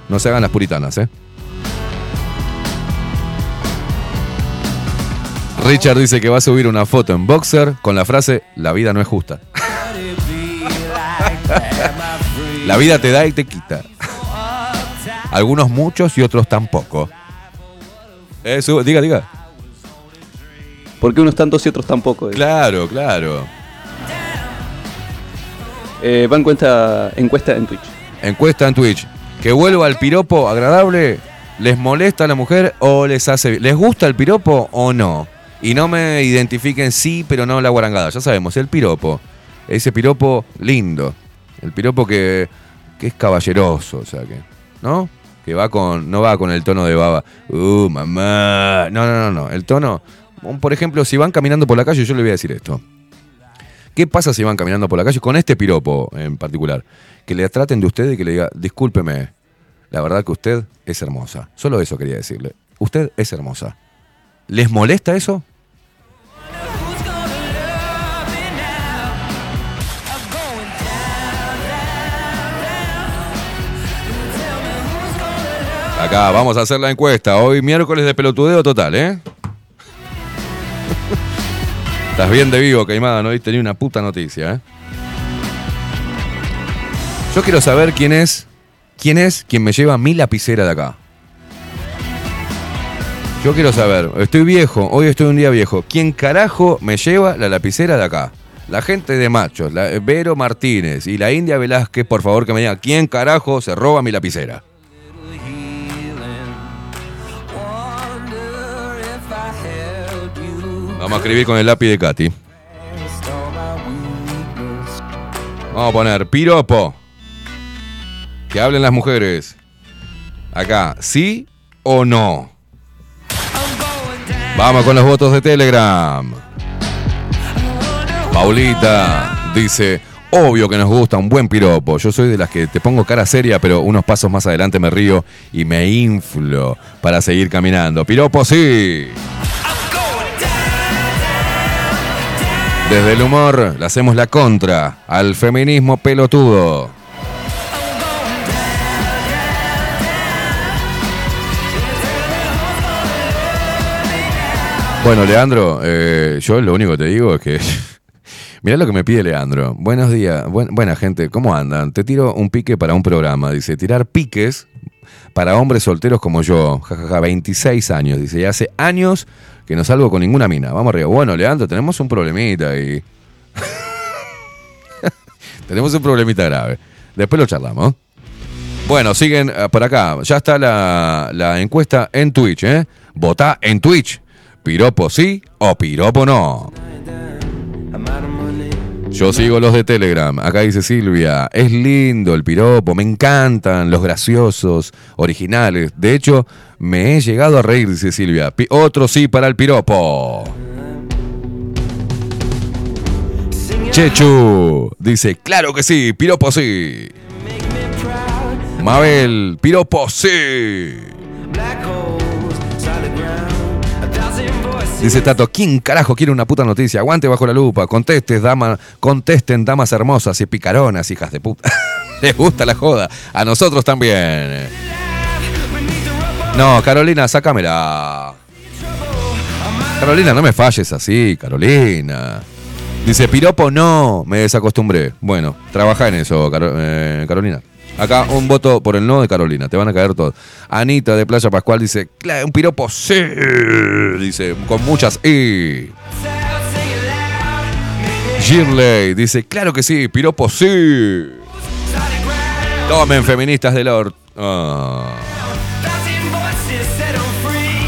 No se hagan las puritanas, ¿eh? Richard dice que va a subir una foto en Boxer con la frase La vida no es justa. La vida te da y te quita. Algunos muchos y otros tampoco. Eso, diga, diga. ¿Por qué unos tantos y otros tampoco? Claro, claro. Eh, va encuesta, encuesta en Twitch. Encuesta en Twitch. Que vuelva al piropo agradable. ¿Les molesta a la mujer o les hace bien? ¿Les gusta el piropo o no? Y no me identifiquen sí, pero no la guarangada. Ya sabemos, el piropo. Ese piropo lindo. El piropo que, que es caballeroso, o sea que. ¿No? Que va con. No va con el tono de baba. Uh, mamá. No, no, no, no. El tono. Por ejemplo, si van caminando por la calle, yo le voy a decir esto. ¿Qué pasa si van caminando por la calle con este piropo en particular? Que le traten de usted y que le diga, discúlpeme, la verdad que usted es hermosa. Solo eso quería decirle. Usted es hermosa. ¿Les molesta eso? Acá vamos a hacer la encuesta. Hoy miércoles de pelotudeo total, ¿eh? Estás bien de vivo, Caimada, no tenía una puta noticia, ¿eh? Yo quiero saber quién es, quién es quien me lleva mi lapicera de acá. Yo quiero saber, estoy viejo, hoy estoy un día viejo. ¿Quién carajo me lleva la lapicera de acá? La gente de machos, la, Vero Martínez y la India Velázquez, por favor que me digan, ¿quién carajo se roba mi lapicera? Vamos a escribir con el lápiz de Katy. Vamos a poner piropo. Que hablen las mujeres. Acá, ¿sí o no? Vamos con los votos de Telegram. Paulita dice, obvio que nos gusta un buen piropo. Yo soy de las que te pongo cara seria, pero unos pasos más adelante me río y me inflo para seguir caminando. Piropo sí. Desde el humor le hacemos la contra al feminismo pelotudo. Bueno, Leandro, eh, yo lo único que te digo es que. Mirá lo que me pide Leandro. Buenos días, buen- buena gente, ¿cómo andan? Te tiro un pique para un programa. Dice, tirar piques para hombres solteros como yo. Jajaja, 26 años. Dice, y hace años que no salgo con ninguna mina. Vamos arriba. Bueno, Leandro, tenemos un problemita ahí. tenemos un problemita grave. Después lo charlamos. Bueno, siguen eh, por acá. Ya está la, la encuesta en Twitch, ¿eh? Votá en Twitch. Piropo sí o piropo no. Yo sigo los de Telegram. Acá dice Silvia. Es lindo el piropo. Me encantan los graciosos, originales. De hecho, me he llegado a reír, dice Silvia. Pi- otro sí para el piropo. Chechu dice, claro que sí, piropo sí. Mabel, piropo sí. Dice Tato, ¿quién carajo quiere una puta noticia? Aguante bajo la lupa, contestes, dama, contesten damas hermosas y picaronas, hijas de puta. Les gusta la joda. A nosotros también. No, Carolina, sácamela. Carolina, no me falles así, Carolina. Dice, piropo no, me desacostumbré. Bueno, trabaja en eso, eh, Carolina. Acá un voto por el no de Carolina, te van a caer todos. Anita de Playa Pascual dice, "Cla- un piropo sí, dice, con muchas y. Shirley dice, claro que sí, piropo sí. Tomen feministas del or... Ah.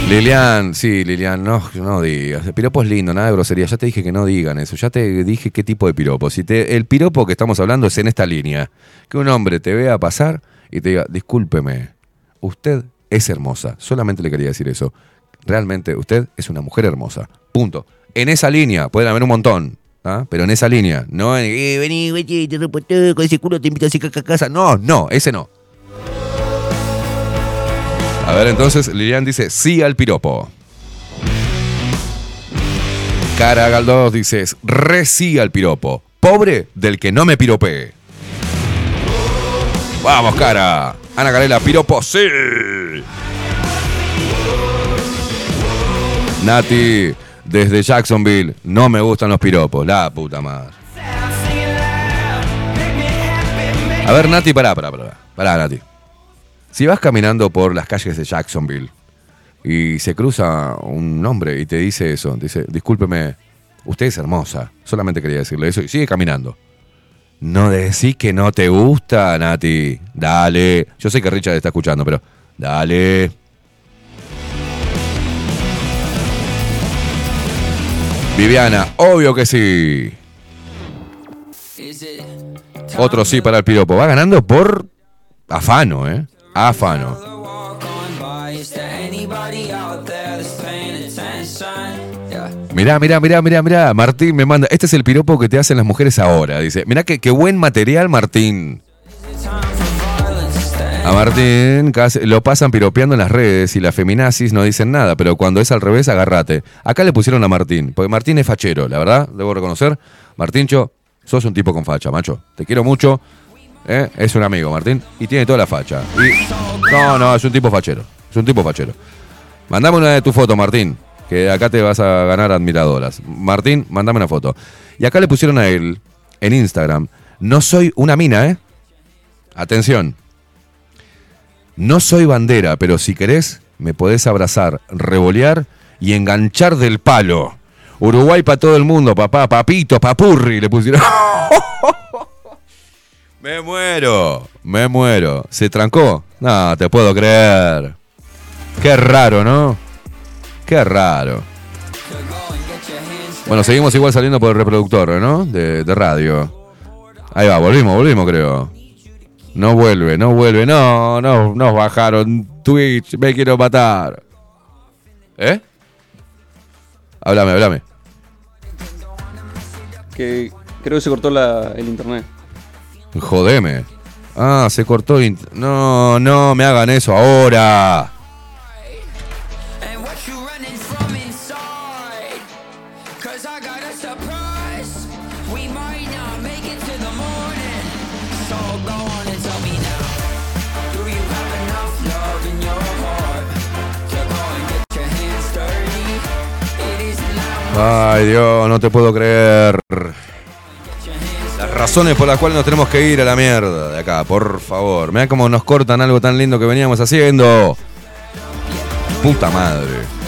Lilian, sí, Lilian, no, no digas. El piropo es lindo, nada de grosería. Ya te dije que no digan eso. Ya te dije qué tipo de piropo. Si te, el piropo que estamos hablando es en esta línea. Que un hombre te vea pasar y te diga, discúlpeme, usted es hermosa. Solamente le quería decir eso. Realmente, usted es una mujer hermosa. Punto. En esa línea, pueden haber un montón. ¿ah? Pero en esa línea, no en, eh, vení, vení, te todo, con ese culo te invito a casa. No, no, ese no. A ver, entonces Lilian dice sí al piropo. Cara Galdós dice re sí al piropo. Pobre del que no me piropee. Vamos, cara. Ana Carela, piropo sí. Nati, desde Jacksonville, no me gustan los piropos. La puta madre. A ver, Nati, pará, pará, pará. Pará, Nati. Si vas caminando por las calles de Jacksonville, y se cruza un hombre y te dice eso, dice, discúlpeme, usted es hermosa, solamente quería decirle eso y sigue caminando. No decís que no te gusta, Nati. Dale. Yo sé que Richard está escuchando, pero dale. Viviana, obvio que sí. Otro sí para el piropo. Va ganando por afano, ¿eh? Afano. Mirá, mirá, mirá, mirá, mirá. Martín me manda. Este es el piropo que te hacen las mujeres ahora. Dice, mirá qué, qué buen material, Martín. A Martín casi- lo pasan piropeando en las redes y las feminazis no dicen nada, pero cuando es al revés, agárrate. Acá le pusieron a Martín, porque Martín es fachero, la verdad, debo reconocer. Martíncho, sos un tipo con facha, macho. Te quiero mucho. ¿Eh? Es un amigo, Martín, y tiene toda la facha. No, no, es un tipo fachero. Es un tipo fachero. Mandame una de tu foto, Martín, que acá te vas a ganar admiradoras. Martín, mandame una foto. Y acá le pusieron a él, en Instagram, no soy una mina, ¿eh? Atención. No soy bandera, pero si querés, me podés abrazar, revolear y enganchar del palo. Uruguay para todo el mundo, papá, papito, papurri, le pusieron. me muero, me muero. ¿Se trancó? No, te puedo creer. Qué raro, ¿no? Qué raro. Bueno, seguimos igual saliendo por el reproductor, ¿no? De, radio. Ahí va, volvimos, volvimos, creo. No vuelve, no vuelve. No, no, nos bajaron Twitch. Me quiero matar. ¿Eh? Háblame, háblame. Que creo que se cortó el internet. Jodeme. Ah, se cortó. No, no, me hagan eso ahora. Ay, Dios, no te puedo creer. Las razones por las cuales nos tenemos que ir a la mierda de acá, por favor. Mira cómo nos cortan algo tan lindo que veníamos haciendo. Puta madre.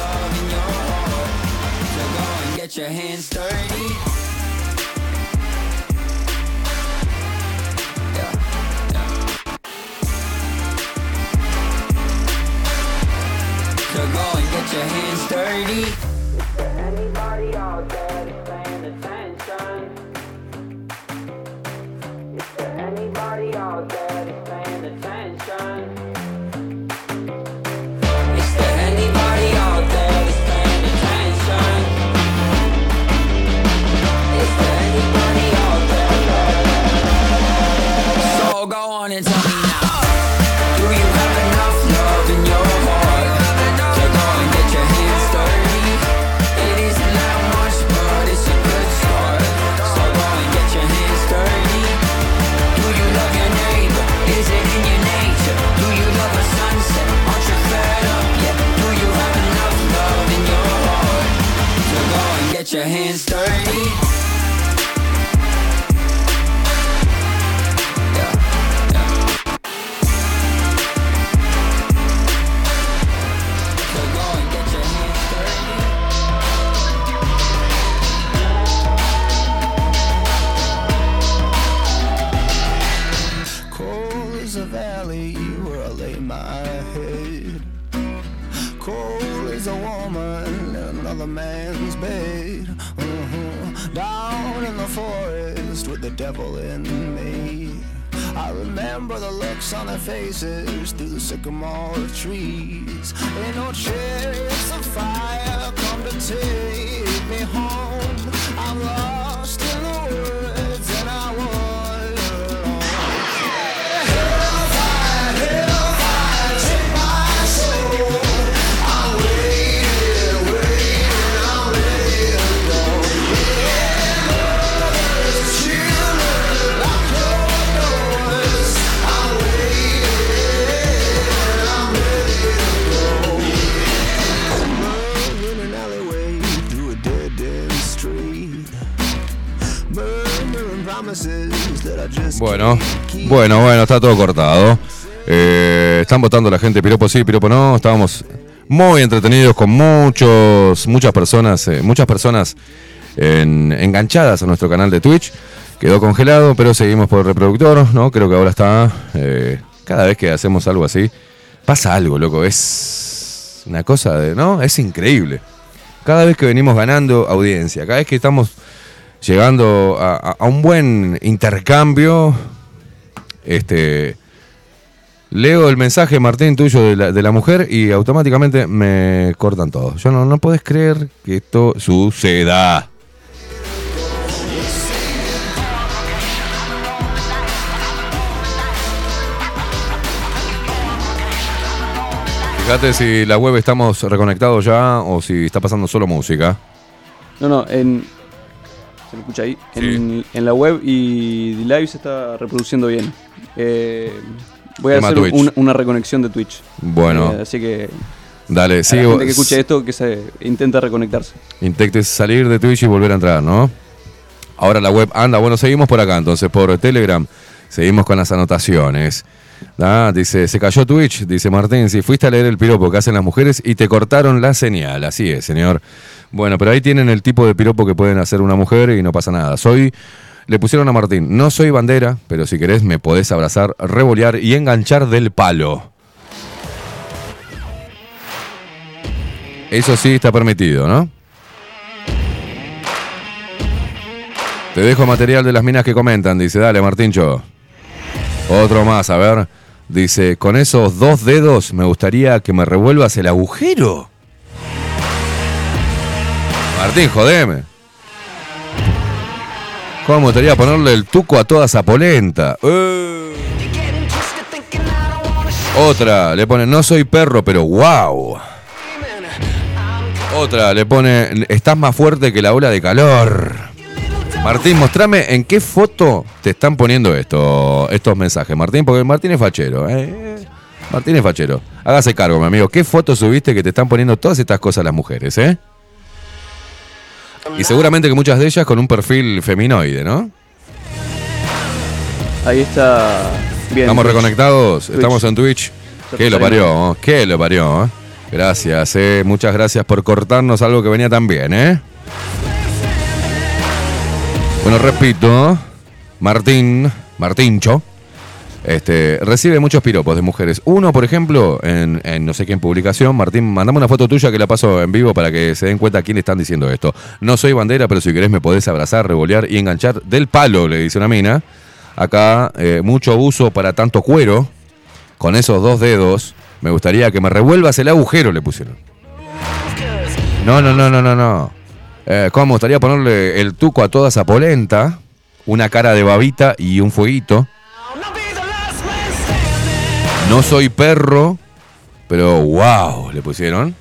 Your hands dirty? Forest with the devil in me. I remember the looks on their faces through the sycamore trees. Ain't no chariots of fire come to take me home. I'm lost in the woods Bueno, bueno, bueno, está todo cortado. Eh, están votando la gente, piropo sí, piropo no. Estábamos muy entretenidos con muchos, muchas personas, eh, muchas personas en- enganchadas a nuestro canal de Twitch. Quedó congelado, pero seguimos por el reproductor, ¿no? Creo que ahora está. eh, cada vez que hacemos algo así, pasa algo, loco. Es una cosa de, ¿no? Es increíble. Cada vez que venimos ganando audiencia, cada vez que estamos llegando a, un buen intercambio, este, leo el mensaje, Martín, tuyo de la, mujer y automáticamente me cortan todo. Yo no, no puedes creer que esto suceda. Fíjate si la web estamos reconectados ya o si está pasando solo música. No, no, en. ¿Se me escucha ahí? En, en la web y the live se está reproduciendo bien. Eh, voy a Tema hacer un- una reconexión de Twitch. Bueno. Eh, así que. Dale, sí, la gente que escuche esto, que se intenta reconectarse. Intentes salir de Twitch y volver a entrar, ¿no? Ahora la web anda. Bueno, seguimos por acá entonces, por Telegram. Seguimos con las anotaciones. Ah, dice, se cayó Twitch, dice Martín, si fuiste a leer el piropo que hacen las mujeres y te cortaron la señal. Así es, señor. Bueno, pero ahí tienen el tipo de piropo que pueden hacer una mujer y no pasa nada. Soy, le pusieron a Martín, no soy bandera, pero si querés me podés abrazar, revolear y enganchar del palo. Eso sí está permitido, ¿no? Te dejo material de las minas que comentan, dice, dale Martincho. Otro más, a ver. Dice, con esos dos dedos me gustaría que me revuelvas el agujero. Martín, jodeme. ¿Cómo gustaría ponerle el tuco a toda esa polenta? Eh. Otra, le pone, no soy perro, pero wow. Otra, le pone, estás más fuerte que la ola de calor. Martín, mostrame en qué foto te están poniendo esto, estos mensajes, Martín, porque Martín es fachero. ¿eh? Martín es fachero. Hágase cargo, mi amigo. ¿Qué foto subiste que te están poniendo todas estas cosas las mujeres, eh? Y seguramente que muchas de ellas con un perfil feminoide, ¿no? Ahí está. Bien. Estamos Twitch. reconectados, Twitch. estamos en Twitch. ¿Qué lo parió? ¿Qué lo parió? eh? Gracias, eh. muchas gracias por cortarnos algo que venía tan bien, ¿eh? Bueno, repito, Martín, Martincho, este, recibe muchos piropos de mujeres. Uno, por ejemplo, en, no sé qué en publicación, Martín, mandame una foto tuya que la paso en vivo para que se den cuenta quién están diciendo esto. No soy bandera, pero si querés me podés abrazar, revolear y enganchar del palo, le dice una mina. Acá, eh, mucho abuso para tanto cuero. Con esos dos dedos, me gustaría que me revuelvas el agujero, le pusieron. No, no, no, no, no, no. Eh, ¿Cómo me gustaría ponerle el tuco a toda esa polenta? Una cara de babita y un fueguito. No soy perro, pero wow, le pusieron.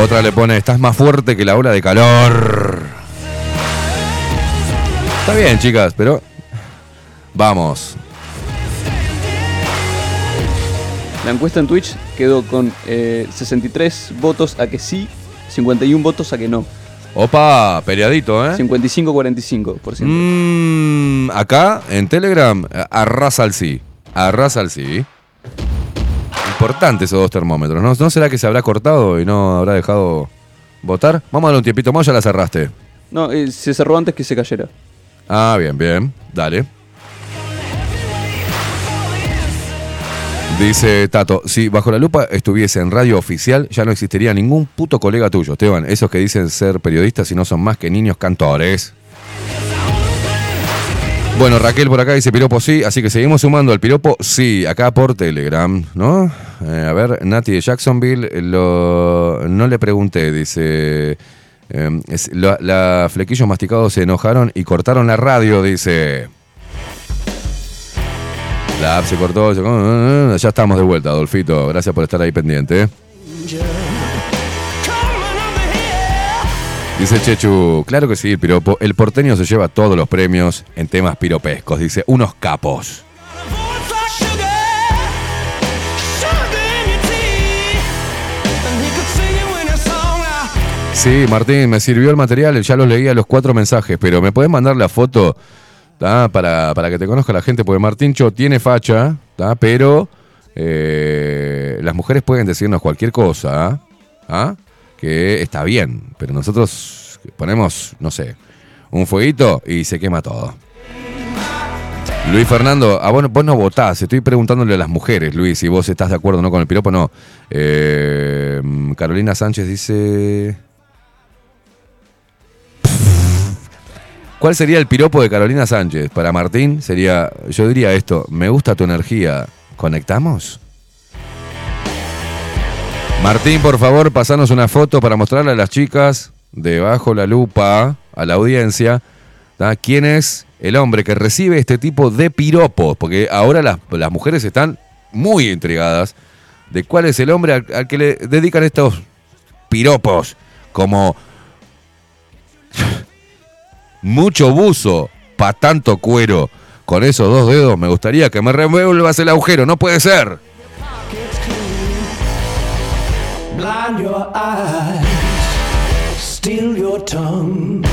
Otra le pone, estás más fuerte que la ola de calor. Está bien, chicas, pero vamos. La encuesta en Twitch quedó con eh, 63 votos a que sí, 51 votos a que no. Opa, peleadito, ¿eh? 55-45%. Mm, acá en Telegram, eh, arrasa al sí. Arrasa al sí. Importante esos dos termómetros, ¿no? ¿No será que se habrá cortado y no habrá dejado votar? Vamos a darle un tiempito más, ya la cerraste. No, eh, se cerró antes que se cayera. Ah, bien, bien. Dale. Dice Tato, si bajo la lupa estuviese en radio oficial, ya no existiría ningún puto colega tuyo, Esteban. Esos que dicen ser periodistas y no son más que niños cantores. Bueno, Raquel por acá dice piropo sí, así que seguimos sumando al piropo sí, acá por Telegram, ¿no? Eh, a ver, Nati de Jacksonville, eh, no le pregunté, dice... eh, flequillos masticados se enojaron y cortaron la radio, dice... La app se cortó, se- "Ah, ya estamos de vuelta, Adolfito, gracias por estar ahí pendiente. Dice Chechu, claro que sí, el piropo. El porteño se lleva todos los premios en temas piropescos. Dice, unos capos. Sí, Martín, me sirvió el material, ya los leí a los cuatro mensajes, pero ¿me puedes mandar la foto. Para, para que te conozca la gente? Porque Martíncho tiene facha, pero eh, las mujeres pueden decirnos cualquier cosa, ¿ah? Que está bien, pero nosotros ponemos, no sé, un fueguito y se quema todo. Luis Fernando, ah, vos, vos no votás, estoy preguntándole a las mujeres, Luis, si vos estás de acuerdo o no con el piropo, no. Eh, Carolina Sánchez dice... ¿Cuál sería el piropo de Carolina Sánchez? Para Martín sería, yo diría esto, me gusta tu energía, ¿conectamos? Martín, por favor, pasanos una foto para mostrarle a las chicas debajo la lupa, a la audiencia, ¿tá? quién es el hombre que recibe este tipo de piropos, porque ahora las, mujeres están muy intrigadas de cuál es el hombre al, al que le dedican estos piropos, como mucho buzo, pa' tanto cuero, con esos dos dedos me gustaría que me revuelvas el agujero, no puede ser. Blind your eyes, steal your tongue.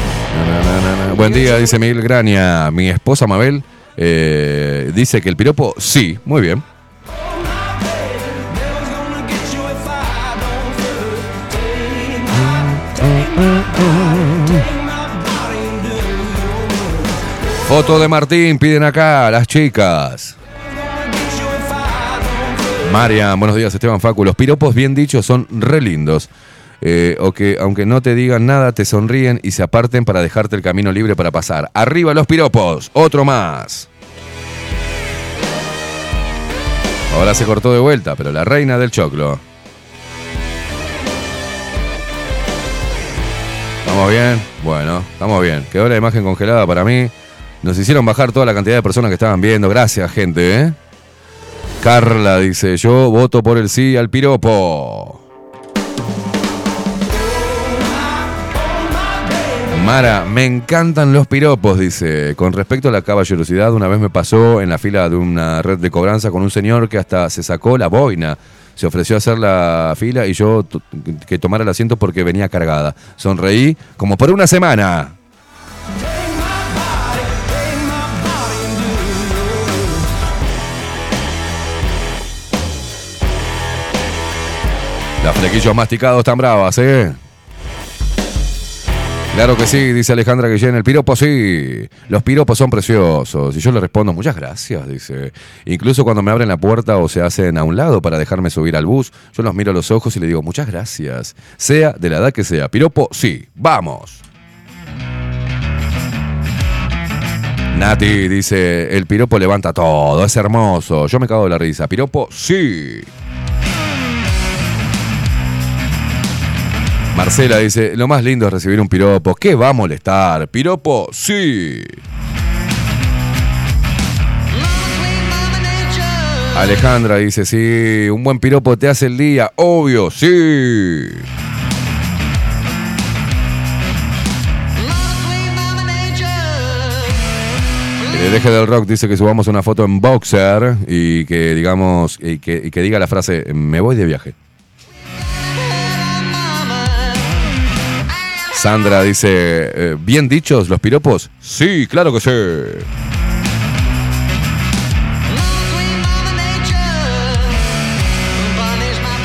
Buen día, dice Miguel Graña. Mi esposa Mabel eh, dice que el piropo sí, muy bien. Foto de Martín, piden acá las chicas. Marian, buenos días Esteban Facu. Los piropos bien dichos son re lindos. Eh, o que aunque no te digan nada, te sonríen y se aparten para dejarte el camino libre para pasar. Arriba los piropos, otro más. Ahora se cortó de vuelta, pero la reina del choclo. ¿Estamos bien? Bueno, estamos bien. Quedó la imagen congelada para mí. Nos hicieron bajar toda la cantidad de personas que estaban viendo. Gracias, gente. ¿eh? Carla dice, yo voto por el sí al piropo. Mara, me encantan los piropos, dice. Con respecto a la caballerosidad, una vez me pasó en la fila de una red de cobranza con un señor que hasta se sacó la boina. Se ofreció a hacer la fila y yo que tomara el asiento porque venía cargada. Sonreí como por una semana. Las flequillos masticados tan bravas, ¿eh? Claro que sí, dice Alejandra Guillén, el piropo sí. Los piropos son preciosos. Y yo le respondo, muchas gracias, dice. Incluso cuando me abren la puerta o se hacen a un lado para dejarme subir al bus, yo los miro a los ojos y le digo, muchas gracias. Sea de la edad que sea. Piropo sí. Vamos. Nati dice, el piropo levanta todo, es hermoso. Yo me cago de la risa. Piropo sí. Marcela dice, lo más lindo es recibir un piropo. ¿Qué va a molestar? Piropo, sí. Alejandra dice, sí, un buen piropo te hace el día. Obvio, sí. El eje del rock dice que subamos una foto en boxer y que digamos y que diga la frase me voy de viaje. Sandra dice, eh, ¿bien dichos los piropos? Sí, claro que sí.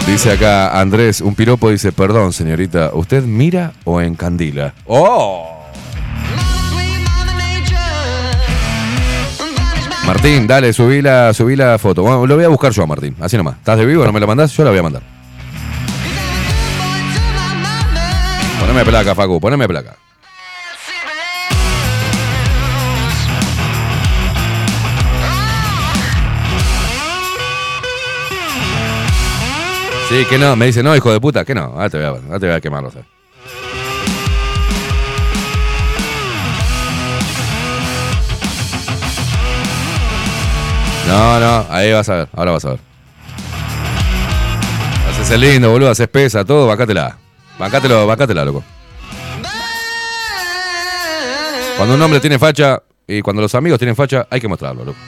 Dice acá Andrés, un piropo dice, perdón señorita, ¿usted mira o encandila? ¡Oh! Martín, dale, subí la, subí la foto. Bueno, lo voy a buscar yo a Martín, así nomás. ¿Estás de vivo? ¿No me la mandás? Yo la voy a mandar. Poneme placa, Facu, poneme placa. Sí, que no, me dice, no, hijo de puta, que no. Ahora te voy a, ahora te voy a quemar, no. No, ahí vas a ver, ahora vas a ver. Haces el lindo, boludo, haces pesa, todo, bancátela. Bancátelo, bancátela, loco. Cuando un hombre tiene facha y cuando los amigos tienen facha, hay que mostrarlo, loco.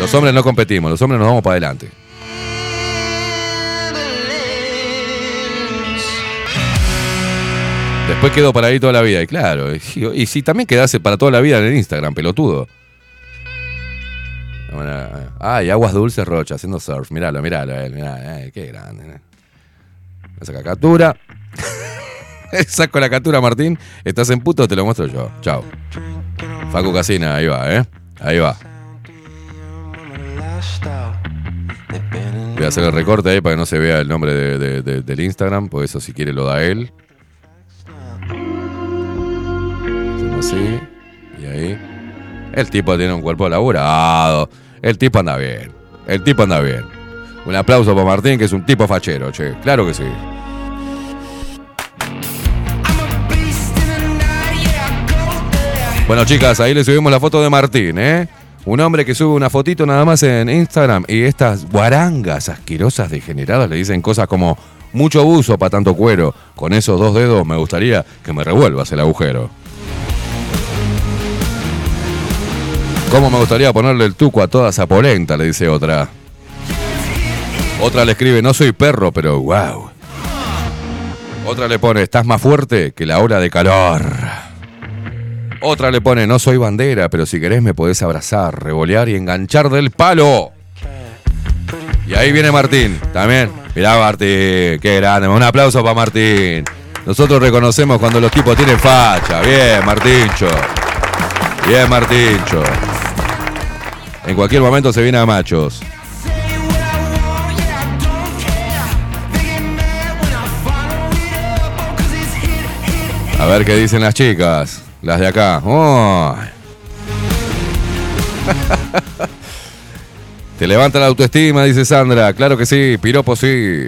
Los hombres no competimos, los hombres nos vamos para adelante. Después quedó para ahí toda la vida, y claro, y, si también quedase para toda la vida en el Instagram, pelotudo. Bueno, Ah, y Aguas Dulces Rocha, haciendo surf. Míralo, míralo, él, eh, qué grande. eh. Me saca captura. Saco la captura, Martín. ¿Estás en puto? Te lo muestro yo. Chao. Facu Casina, ahí va, ¿eh? Ahí va. Voy a hacer el recorte ahí para que no se vea el nombre de- de- de- del Instagram, porque eso si quiere lo da él. Hacemos así. Y ahí. El tipo tiene un cuerpo laburado. El tipo anda bien. El tipo anda bien. Un aplauso para Martín, que es un tipo fachero, che. Claro que sí. Bueno, chicas, ahí le subimos la foto de Martín, ¿eh? Un hombre que sube una fotito nada más en Instagram y estas guarangas asquerosas degeneradas le dicen cosas como mucho abuso para tanto cuero. Con esos dos dedos me gustaría que me revuelvas el agujero. ¿Cómo me gustaría ponerle el tuco a toda esa polenta? Le dice otra. Otra le escribe, no soy perro, pero wow. Otra le pone, estás más fuerte que la ola de calor. Otra le pone, no soy bandera, pero si querés me podés abrazar, revolear y enganchar del palo. Y ahí viene Martín, también. Mirá Martín, qué grande. Un aplauso para Martín. Nosotros reconocemos cuando los tipos tienen facha. Bien, Martincho. Bien, Martincho. En cualquier momento se viene a machos. A ver qué dicen las chicas. Las de acá. Te levanta la autoestima, dice Sandra. Claro que sí, piropo sí.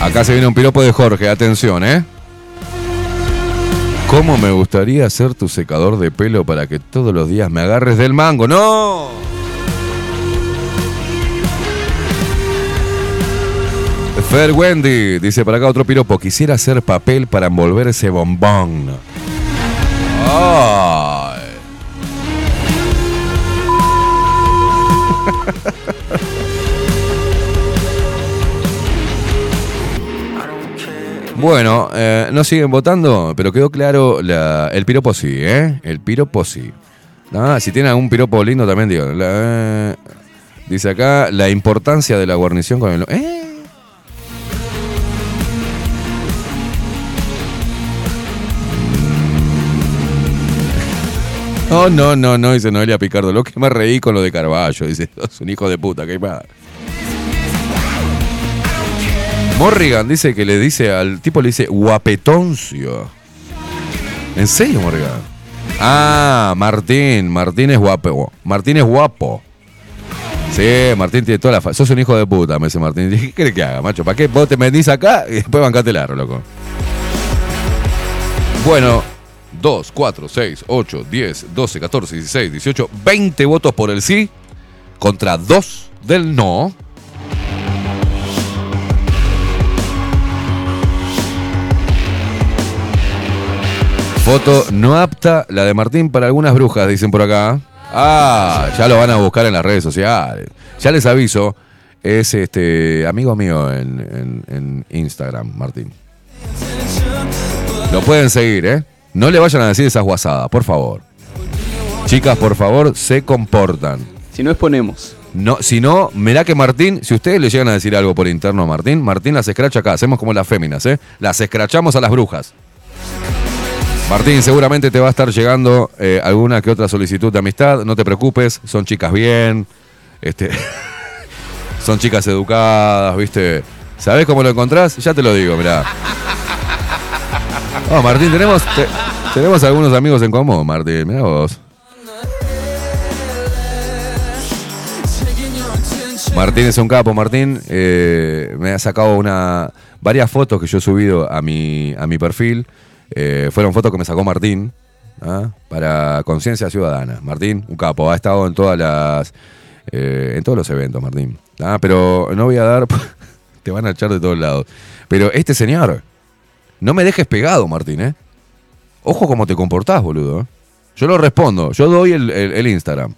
Acá se viene un piropo de Jorge, atención, ¿eh? ¿Cómo me gustaría ser tu secador de pelo para que todos los días me agarres del mango? ¡No! Fer Wendy dice para acá otro piropo. Quisiera hacer papel para envolver ese bombón. Bueno, eh, no siguen votando, pero quedó claro la- el piropo sí, ¿eh? El piropo sí. Ah, si tienen algún piropo lindo también digo. la- dice acá la importancia de la guarnición con el... ¿Eh? No, no, no, no, dice Noelia Picardo. Lo que me reí con lo de Carballo. Dice, es un hijo de puta, que más. Morrigan dice que le dice al tipo, le dice guapetoncio. ¿En serio, Morrigan? Ah, Martín. Martín es guapo. Martín es guapo. Sí, Martín tiene toda la fa... Sos un hijo de puta, me dice Martín. ¿Qué querés que haga, macho? ¿Para qué vos te metís acá y después bancate el aro, loco? Bueno, 2, 4, 6, 8, 10, 12, 14, 16, 18, 20 votos por el sí contra 2 del no. Foto no apta, la de Martín para algunas brujas, dicen por acá. Ah, ya lo van a buscar en las redes sociales. Ya les aviso, es este amigo mío en, en- en Instagram, Martín. Lo pueden seguir, ¿eh? No le vayan a decir esas guasadas, por favor. Chicas, por favor, se comportan. Si no exponemos. No, si no, mirá que Martín, si ustedes le llegan a decir algo por interno a Martín, Martín las escracha acá. Hacemos como las féminas, ¿eh? Las escrachamos a las brujas. Martín, seguramente te va a estar llegando eh, alguna que otra solicitud de amistad. No te preocupes, son chicas bien. Este, son chicas educadas, ¿viste? ¿Sabés cómo lo encontrás? Ya te lo digo, mirá. Oh, Martín, tenemos, te- tenemos algunos amigos en común, Martín. Mirá vos. Martín es un capo, Martín. eh, me ha sacado una, varias fotos que yo he subido a mi, a mi perfil. Eh, fueron fotos que me sacó Martín ¿ah? para Conciencia Ciudadana. Martín, un capo, ha estado en todas las eh, en todos los eventos, Martín. ¿ah? Pero no voy a dar, te van a echar de todos lados. Pero este señor, no me dejes pegado, Martín, ¿eh? Ojo cómo te comportás, boludo. ¿eh? Yo lo respondo, yo doy el, Instagram.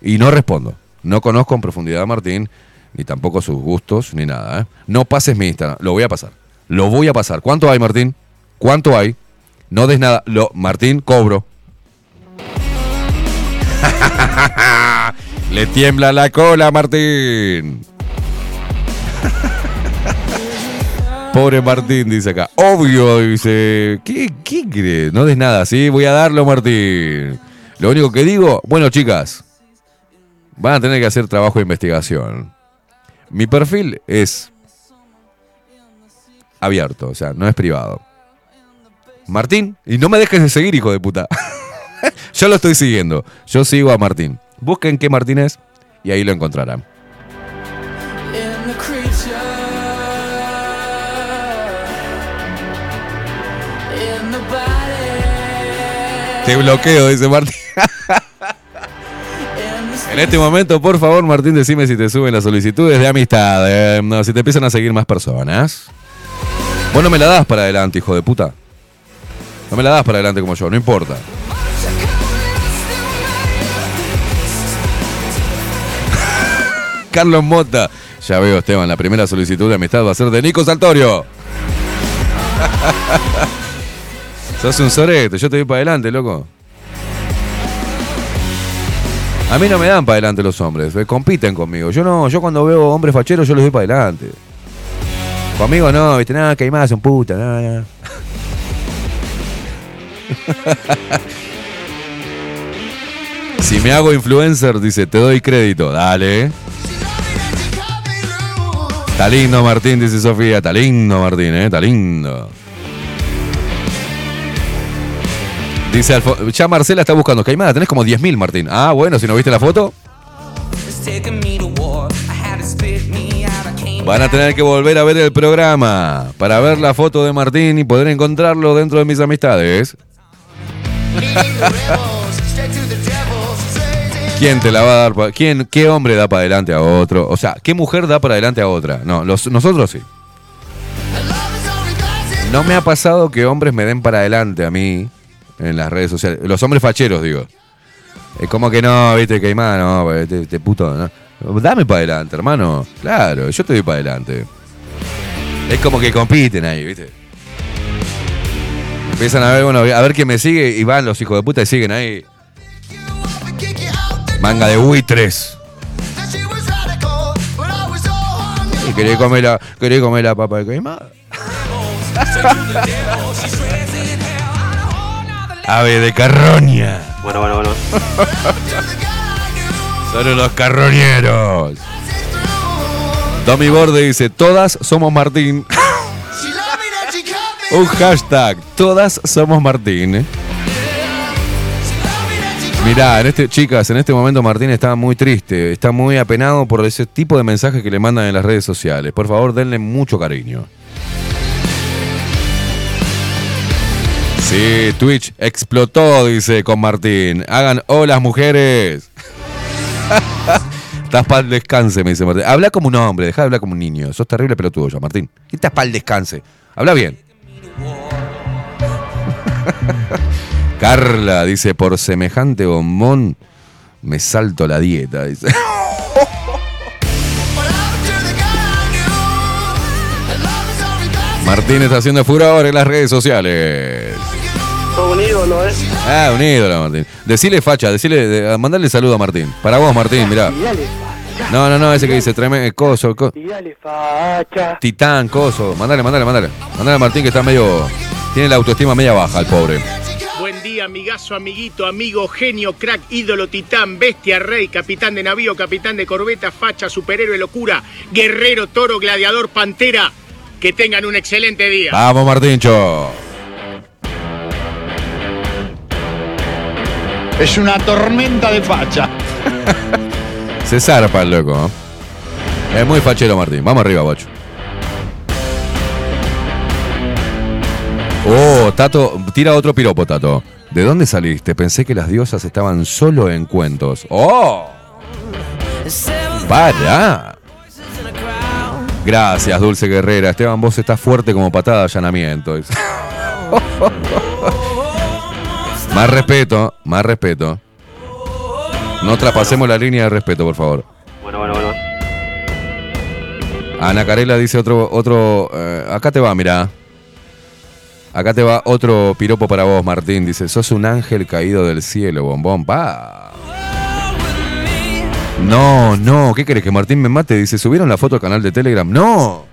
Y no respondo. No conozco en profundidad a Martín, ni tampoco sus gustos, ni nada. ¿eh? No pases mi Instagram. Lo voy a pasar. Lo voy a pasar. ¿Cuánto hay, Martín? ¿Cuánto hay? No des nada. Lo, Martín, cobro. Le tiembla la cola, Martín. Pobre Martín, dice acá. Obvio, dice. ¿Qué, qué crees? No des nada, ¿sí? Voy a darlo, Martín. Lo único que digo, bueno, chicas, van a tener que hacer trabajo de investigación. Mi perfil es abierto, o sea, no es privado. Martín, y no me dejes de seguir, hijo de puta. Yo lo estoy siguiendo. Yo sigo a Martín. Busquen qué Martín es y ahí lo encontrarán. Te bloqueo, dice Martín. En este momento, por favor, Martín, decime si te suben las solicitudes de amistad. eh, no, si te empiezan a seguir más personas. Vos no me la das para adelante, hijo de puta. No me la das para adelante como yo, no importa. Carlos Mota. Ya veo, Esteban, la primera solicitud de amistad va a ser de Nico Saltorio. Sos un sorete, yo te voy para adelante, loco. A mí no me dan para adelante los hombres, eh, compiten conmigo. Yo no, yo cuando veo hombres facheros yo les doy para adelante. Conmigo no, viste, nada, que hay más, son puta, nada, nada. Si me hago influencer, dice, te doy crédito. Dale. Está lindo, Martín, dice Sofía. Está lindo, Martín, eh. Está lindo. Dice Alfo ya Marcela está buscando. Caimada, tenés como 10.000, Martín. Ah, bueno, si no viste la foto, van a tener que volver a ver el programa para ver la foto de Martín y poder encontrarlo dentro de mis amistades. ¿Quién te la va a dar? ¿Quién, ¿Qué hombre da para adelante a otro? O sea, ¿qué mujer da para adelante a otra? No, nosotros sí. No me ha pasado que hombres me den para adelante a mí en las redes sociales. Los hombres facheros, digo. Es como que no, viste, más, no, este, este puto. Dame para adelante, hermano. Claro, yo te doy para adelante. Es como que compiten ahí, viste. Empiezan a ver, bueno, a ver quién me sigue y van los hijos de puta y siguen ahí. Manga de buitres. Y quería comer la, quería comer la papa de queimada. Ave de carroña. Bueno, bueno, bueno. Son los carroñeros. Domi Borde dice, todas somos Martín. Un hashtag, todas somos Martín. Mirá, en este, chicas, en este momento Martín está muy triste, está muy apenado por ese tipo de mensajes que le mandan en las redes sociales. Por favor, denle mucho cariño. Sí, Twitch explotó, dice con Martín. Hagan hola mujeres. Estás para el descanse, me dice Martín. Habla como un hombre, deja de hablar como un niño. Sos terrible pelotudo ya, Martín. ¿Qué estás para el descanse? Habla bien. Carla dice, por semejante bombón me salto la dieta. Dice. Martín está haciendo furor en las redes sociales. Todo un ídolo, ¿eh? Ah, un ídolo, Martín. Decile facha, decile, de- mandale saludo a Martín. Para vos, Martín, mirá. No, no, no, ese que dice tremendo coso, co- Tirale facha. titán, coso. Mandale, mandale, mandale. Mandale a Martín que está medio. Tiene la autoestima media baja, el pobre. Buen día, amigazo, amiguito, amigo, genio, crack, ídolo, titán, bestia, rey, capitán de navío, capitán de corbeta, facha, superhéroe, locura, guerrero, toro, gladiador, pantera. Que tengan un excelente día. Vamos, Martíncho. Es una tormenta de facha. Se zarpa el loco. ¿eh? Es muy fachero, Martín. Vamos arriba, guacho. Oh, Tato, tira otro piropo, Tato. ¿De dónde saliste? Pensé que las diosas estaban solo en cuentos. ¡Oh! ¡Para! Gracias, Dulce Guerrera. Esteban, vos estás fuerte como patada de allanamiento. más respeto, más respeto. No traspasemos la línea de respeto, por favor. Bueno, bueno, bueno. Ana Carela dice otro, otro. eh, acá te va, mirá. Acá te va otro piropo para vos, Martín. Dice, sos un ángel caído del cielo, bombón. Pa. No, no, ¿qué querés que Martín me mate? Dice, ¿subieron la foto al canal de Telegram? No.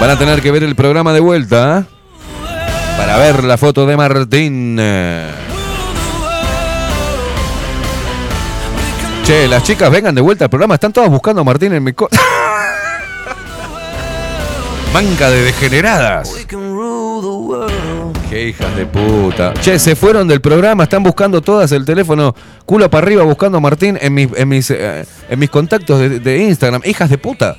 Van a tener que ver el programa de vuelta. ¿eh? Para ver la foto de Martín. Che, las chicas vengan de vuelta al programa. Están todas buscando a Martín en mi... co- Manga de degeneradas. Qué hijas de puta. Che, se fueron del programa, están buscando todas el teléfono culo para arriba buscando a Martín en mis, en mis, eh, en mis contactos de, de Instagram. Hijas de puta.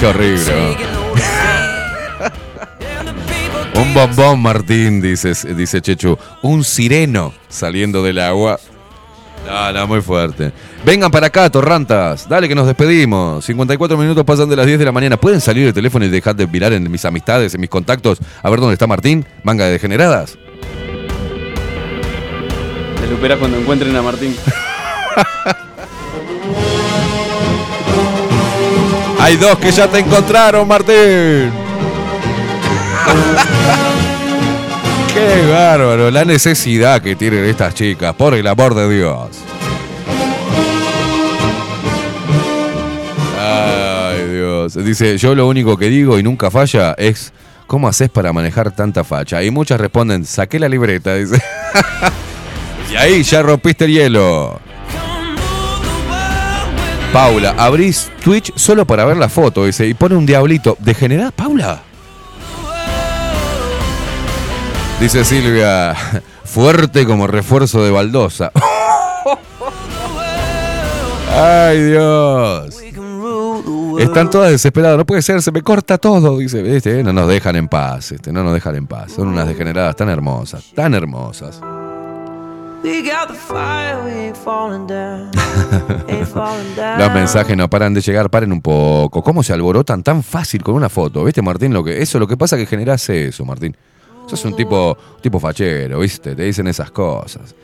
Qué horrible. Un bombón, Martín, dice, dice Chechu. Un sireno saliendo del agua. No, no, muy fuerte. Vengan para acá, torrantas. Dale que nos despedimos. 54 minutos pasan de las 10 de la mañana. ¿Pueden salir el teléfono y dejar de mirar en mis amistades, en mis contactos? A ver dónde está Martín. Manga de degeneradas. Te lo esperas cuando encuentren a Martín. Hay dos que ya te encontraron, Martín. Qué bárbaro, la necesidad que tienen estas chicas, por el amor de Dios. Ay, Dios. Dice, yo lo único que digo y nunca falla es, ¿cómo haces para manejar tanta facha? Y muchas responden, saqué la libreta, dice. y ahí ya rompiste el hielo. Paula, abrís Twitch solo para ver la foto, dice, y pone un diablito. ¿Degenerada, Paula? Dice Silvia, fuerte como refuerzo de baldosa. Ay, Dios. Están todas desesperadas, no puede ser, se me corta todo, dice. Este, no nos dejan en paz, este, no nos dejan en paz. Son unas degeneradas tan hermosas, tan hermosas. We got the fire, we ain't falling down. Ain't falling down. Los mensajes no paran de llegar, paren un poco. ¿Cómo se alborotan tan fácil con una foto? ¿Viste, Martín? Lo que, eso lo que pasa es que generás eso, Martín. Sos un tipo, tipo fachero, ¿viste? Te dicen esas cosas.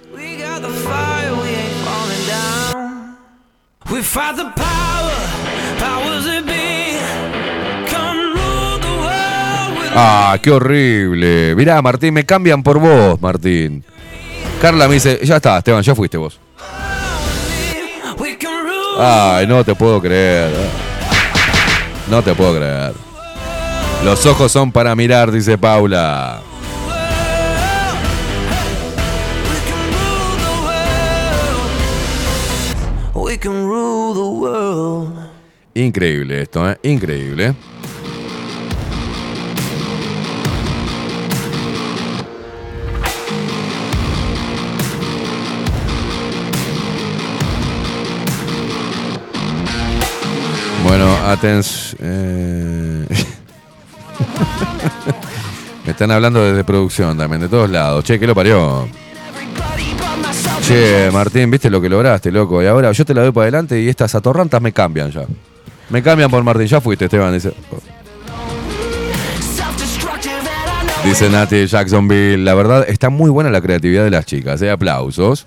Ah, qué horrible. Mirá, Martín, me cambian por vos, Martín. Carla me dice, ya está, Esteban, ya fuiste vos. Ay, no te puedo creer. No te puedo creer. Los ojos son para mirar, dice Paula. Can rule the world. Increíble esto, ¿eh? Increíble. Bueno, atención. Me están hablando desde producción también, de todos lados. Che, ¿qué lo parió? Che, Martín, ¿viste lo que lograste, loco? Y ahora yo te la doy para adelante y estas atorrantas me cambian ya. Me cambian por Martín. Ya fuiste, Esteban. Dice, dice Nati Jacksonville. La verdad, está muy buena la creatividad de las chicas. ¿eh? Aplausos.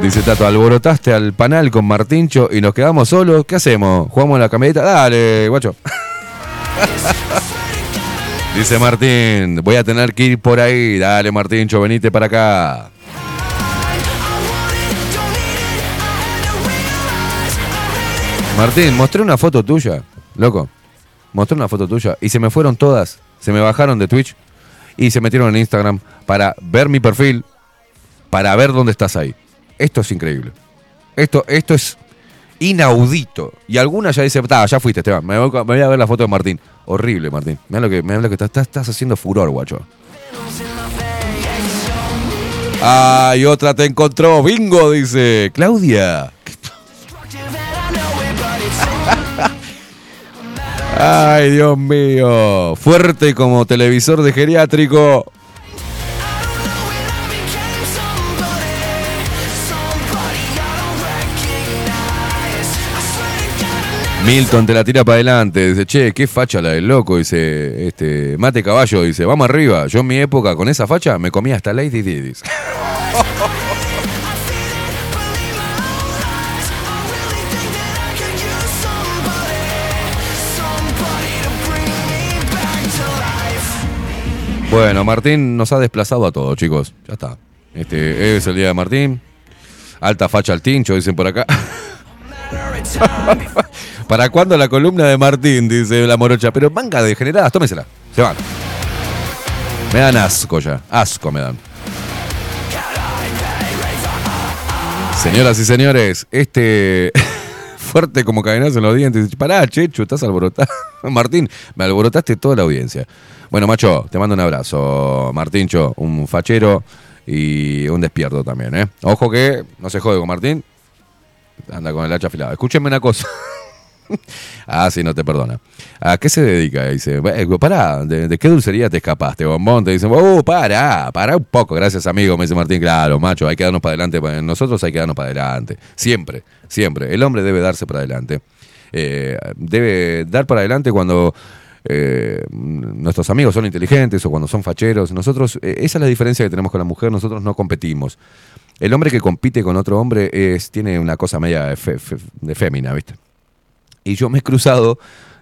Dice Tato, alborotaste al panal con Martincho y nos quedamos solos. ¿Qué hacemos? ¿Jugamos la camioneta? Dale, guacho. Dice Martín, voy a tener que ir por ahí. Dale, Martincho, venite para acá. Martín, mostré una foto tuya, loco. Mostré una foto tuya y se me fueron todas. Se me bajaron de Twitch y se metieron en Instagram para ver mi perfil, para ver dónde estás ahí. Esto es increíble. Esto, esto es inaudito. Y algunas ya dice, "Ta, ya fuiste, Esteban. Me me voy a ver la foto de Martín. Horrible, Martín. Mira lo que, mirá lo que estás, estás haciendo furor, guacho. Ay, otra te encontró. Bingo, dice. Claudia. Ay, Dios mío. Fuerte como televisor de geriátrico. Milton te la tira para adelante, dice, che, qué facha la del loco, dice, este, mate caballo, dice, vamos arriba. Yo en mi época, con esa facha, me comía hasta Lady Didis. Bueno, Martín nos ha desplazado a todos, chicos. Ya está. Este es el día de Martín. Alta facha al tincho, dicen por acá. ¿Para cuándo la columna de Martín? Dice la morocha. Pero manga de generadas, tómesela. Se van. Me dan asco ya. Asco me dan. Señoras y señores, este fuerte como cadenazo en los dientes. Pará, Chechu, estás alborotado. Martín, me alborotaste toda la audiencia. Bueno, macho, te mando un abrazo. Martíncho, un fachero y un despierto también, ¿eh? Ojo que no se jode con Martín. Anda con el hacha afilada. Escúchenme una cosa. ah, sí, no te perdona. ¿A qué se dedica? Dice, "Eh, pará, ¿de, de qué dulcería te escapaste, bombón? Te dicen, oh, pará, pará un poco. Gracias, amigo, me dice Martín. Claro, macho, hay que darnos para adelante. pues, Nosotros hay que darnos para adelante. Siempre, siempre. El hombre debe darse para adelante. Eh, debe dar para adelante cuando eh, nuestros amigos son inteligentes o cuando son facheros. Nosotros, eh, esa es la diferencia que tenemos con la mujer. Nosotros no competimos. El hombre que compite con otro hombre es, tiene una cosa media de, fémina, ¿viste? Y yo me he cruzado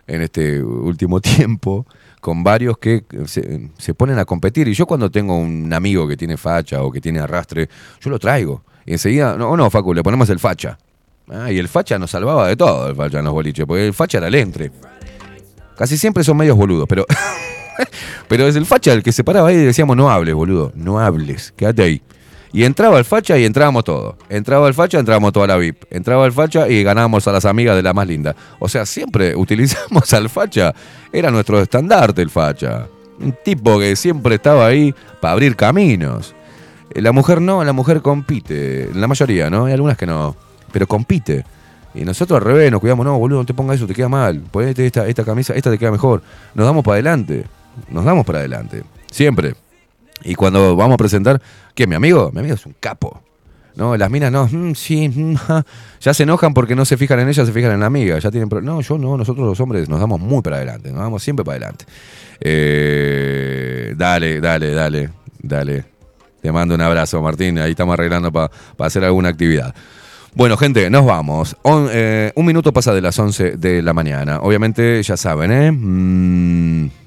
en este último tiempo con varios que se, se ponen a competir. Y yo cuando tengo un amigo que tiene facha o que tiene arrastre, yo lo traigo. Y enseguida, no, no, Facu, le ponemos el facha. Ah, y el facha nos salvaba de todo, el facha en los boliches, porque el facha era el entre. Casi siempre son medios boludos, pero, pero es el facha el que se paraba ahí y decíamos, no hables, boludo, no hables, quédate ahí. Y entraba el facha y entrábamos todos. Entraba el facha, entrábamos toda la VIP. Entraba el facha y ganábamos a las amigas de la más linda. O sea, siempre utilizamos al facha. Era nuestro estandarte el facha. Un tipo que siempre estaba ahí para abrir caminos. Eh, La mujer no, la mujer compite. La mayoría, ¿no? Hay algunas que no. Pero compite. Y nosotros al revés, nos cuidamos, no, boludo, no te pongas eso, te queda mal. Ponete esta, esta camisa, esta te queda mejor. Nos damos para adelante. Nos damos para adelante. Siempre. Y cuando vamos a presentar, ¿qué? ¿Mi amigo? Mi amigo es un capo. No, las minas no, mm, sí, mm, ya se enojan porque no se fijan en ella, se fijan en la amiga. Ya tienen No, yo no, nosotros los hombres nos damos muy para adelante, nos damos siempre para adelante. Eh, dale, dale, dale, dale. Te mando un abrazo, Martín. Ahí estamos arreglando para hacer alguna actividad. Bueno, gente, nos vamos. Eh, un minuto pasa de las 11 de la mañana. Obviamente, ya saben, ¿eh? Mm.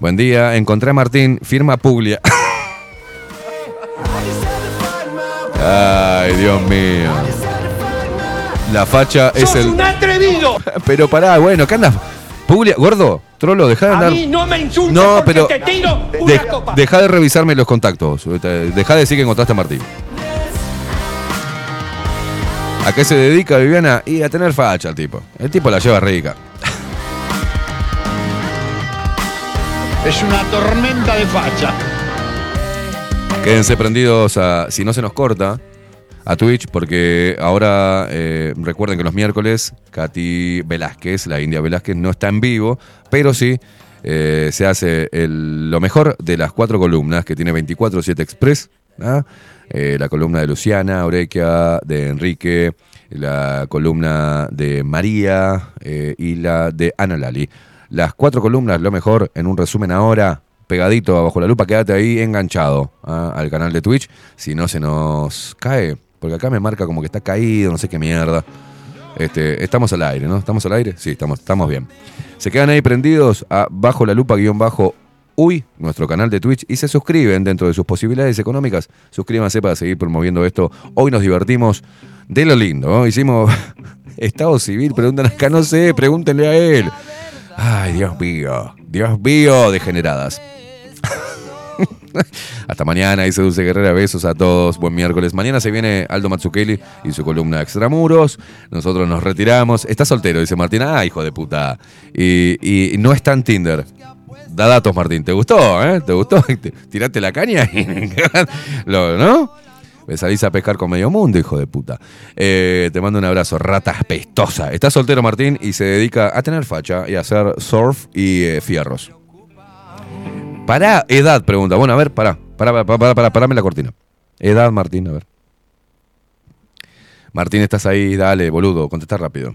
Buen día. Encontré a Martín. Firma Puglia. Ay, Dios mío. La facha es ¡Sos el. un atrevido! Pero pará, bueno, ¿qué andas? Puglia, gordo, trolo, dejá de A andar. mí no me insultes No, porque pero- te tiro una De- copa. deja de revisarme los contactos. Deja de decir que encontraste a Martín. ¿A qué se dedica Viviana? Y a tener facha el tipo. El tipo la lleva rica. Es una tormenta de facha. Quédense prendidos a, si no se nos corta, a Twitch, porque ahora eh, recuerden que los miércoles Katy Velázquez, la India Velázquez, no está en vivo, pero sí eh, se hace lo mejor de las cuatro columnas que tiene 24-7 Express. ¿ah? Eh, la columna de Luciana, Orequia, de Enrique, la columna de María y la de Ana Lali. Las cuatro columnas, lo mejor, en un resumen ahora, pegadito bajo la lupa, quédate ahí enganchado ¿ah? al canal de Twitch. Si no se nos cae, porque acá me marca como que está caído, no sé qué mierda. Este, estamos al aire, ¿no? ¿Estamos al aire? Sí, estamos, estamos bien. Se quedan ahí prendidos a bajo la lupa guion bajo Uy, nuestro canal de Twitch, y se suscriben dentro de sus posibilidades económicas. Suscríbanse para seguir promoviendo esto. Hoy nos divertimos de lo lindo. ¿no? Hicimos Estado Civil, preguntan acá, no sé, pregúntenle a él. Ay, Dios mío, Dios mío, degeneradas. Hasta mañana, dice Dulce Guerrera. Besos a todos. Buen miércoles. Mañana se viene Aldo Mazzukeli y su columna Extramuros. Nosotros nos retiramos. Está soltero, dice Martín. Ah, hijo de puta. Y, no está en Tinder. Da datos, Martín. ¿Te gustó? Eh? ¿Te gustó? Te- Tiraste la caña ¿No? Me salís a pescar con medio mundo, hijo de puta. Eh, te mando un abrazo, rata apestosa. Está soltero Martín y se dedica a tener facha y a hacer surf y eh, fierros. Para edad, pregunta. Bueno, a ver, pará. Pará, pará, pará, pará, parame la cortina. Edad, Martín, a ver. Martín, estás ahí, dale, boludo, contesta rápido.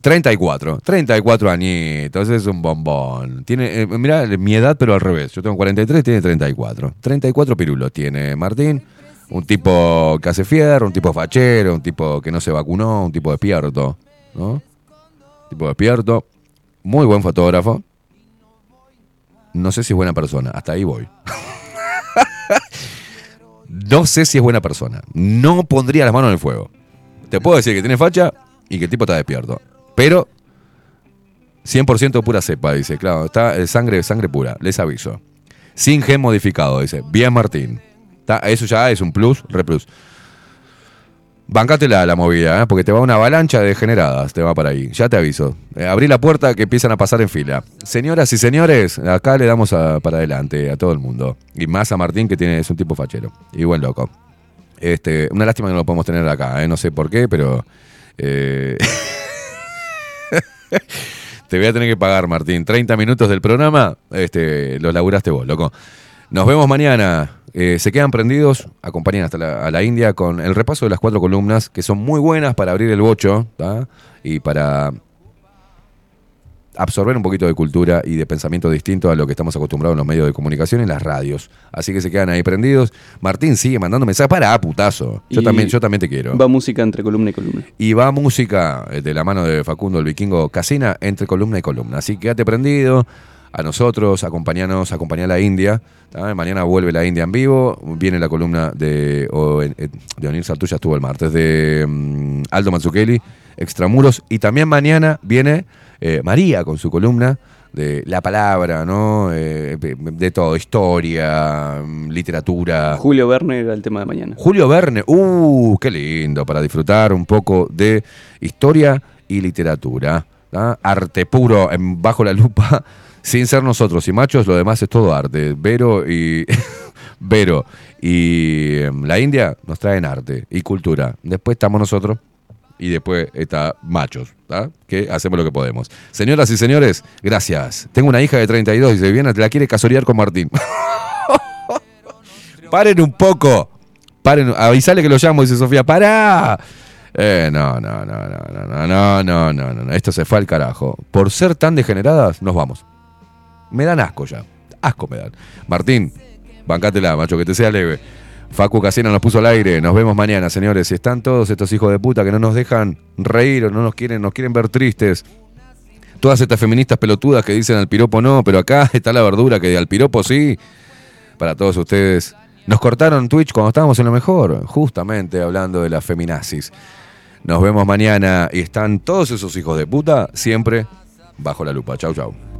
34, 34 añitos, es un bombón. Tiene, eh, mira, mi edad, pero al revés. Yo tengo 43, tiene 34. 34 pirulos tiene Martín. Un tipo que hace fierro, un tipo fachero, un tipo que no se vacunó, un tipo despierto, ¿no? Tipo despierto. Muy buen fotógrafo. no sé si es buena persona. Hasta ahí voy. no sé si es buena persona. No pondría las manos en el fuego. Te puedo decir que tiene facha y que el tipo está despierto. Pero 100% pura cepa, dice. Claro, está eh, sangre, sangre pura, les aviso. Sin gen modificado, dice. Bien Martín. Eso ya es un plus, re plus. Bancátela la movida, ¿eh? porque te va una avalancha de degeneradas, te va para ahí. Ya te aviso. Eh, abrí la puerta que empiezan a pasar en fila. Señoras y señores, acá le damos para adelante a todo el mundo. Y más a Martín, que tiene, es un tipo fachero. Y buen loco. Este, una lástima que no lo podemos tener acá, ¿eh? no sé por qué, pero. te voy a tener que pagar, Martín. 30 minutos del programa, este, los laburaste vos, loco. Nos vemos mañana. Eh, se quedan prendidos, acompañan hasta la, a la India con el repaso de las cuatro columnas, que son muy buenas para abrir el bocho y para absorber un poquito de cultura y de pensamiento distinto a lo que estamos acostumbrados en los medios de comunicación y en las radios. Así que se quedan ahí prendidos. Martín sigue mandando mensajes. Para, putazo. Yo Y también, yo también te quiero. Va música entre columna y columna. Y va música eh, de la mano de Facundo el Vikingo Casina entre columna y columna. Así que quédate prendido a nosotros, acompañanos, acompañá a la India. ¿tá? Mañana vuelve la India en vivo. Viene la columna de, o, eh, de Onir Sartuya, estuvo el martes, de mm, Aldo Mazzucchelli, Extramuros. Y también mañana viene eh, María con su columna de la palabra, ¿no? Eh, de todo, historia, mm, literatura. Julio Verne era el tema de mañana. Julio Verne, uh, qué lindo, para disfrutar un poco de historia y literatura. ¿tá? Arte puro en- bajo la lupa, sin ser nosotros y machos, lo demás es todo arte. Vero y. Vero y em, la India nos traen arte y cultura. Después estamos nosotros y después está machos, ¿tá? que hacemos lo que podemos. Señoras y señores, gracias. Tengo una hija de 32 y se viene, la quiere casorear con Martín. Paren un poco. Paren, avisale que lo llamo, dice Sofía. ¡Pará! Eh, no, no, no, no, no, no, no, no, no, no. Esto se fue al carajo. Por ser tan degeneradas, nos vamos. Me dan asco ya. Asco me dan. Martín, bancátela, macho, que te sea leve. Facu Casina nos puso al aire. Nos vemos mañana, señores. Si están todos estos hijos de puta que no nos dejan reír o no nos quieren, nos quieren ver tristes. Todas estas feministas pelotudas que dicen al piropo no, pero acá está la verdura que al piropo sí. Para todos ustedes. Nos cortaron Twitch cuando estábamos en lo mejor, justamente hablando de las feminazis. Nos vemos mañana y están todos esos hijos de puta siempre bajo la lupa. Chau, chau.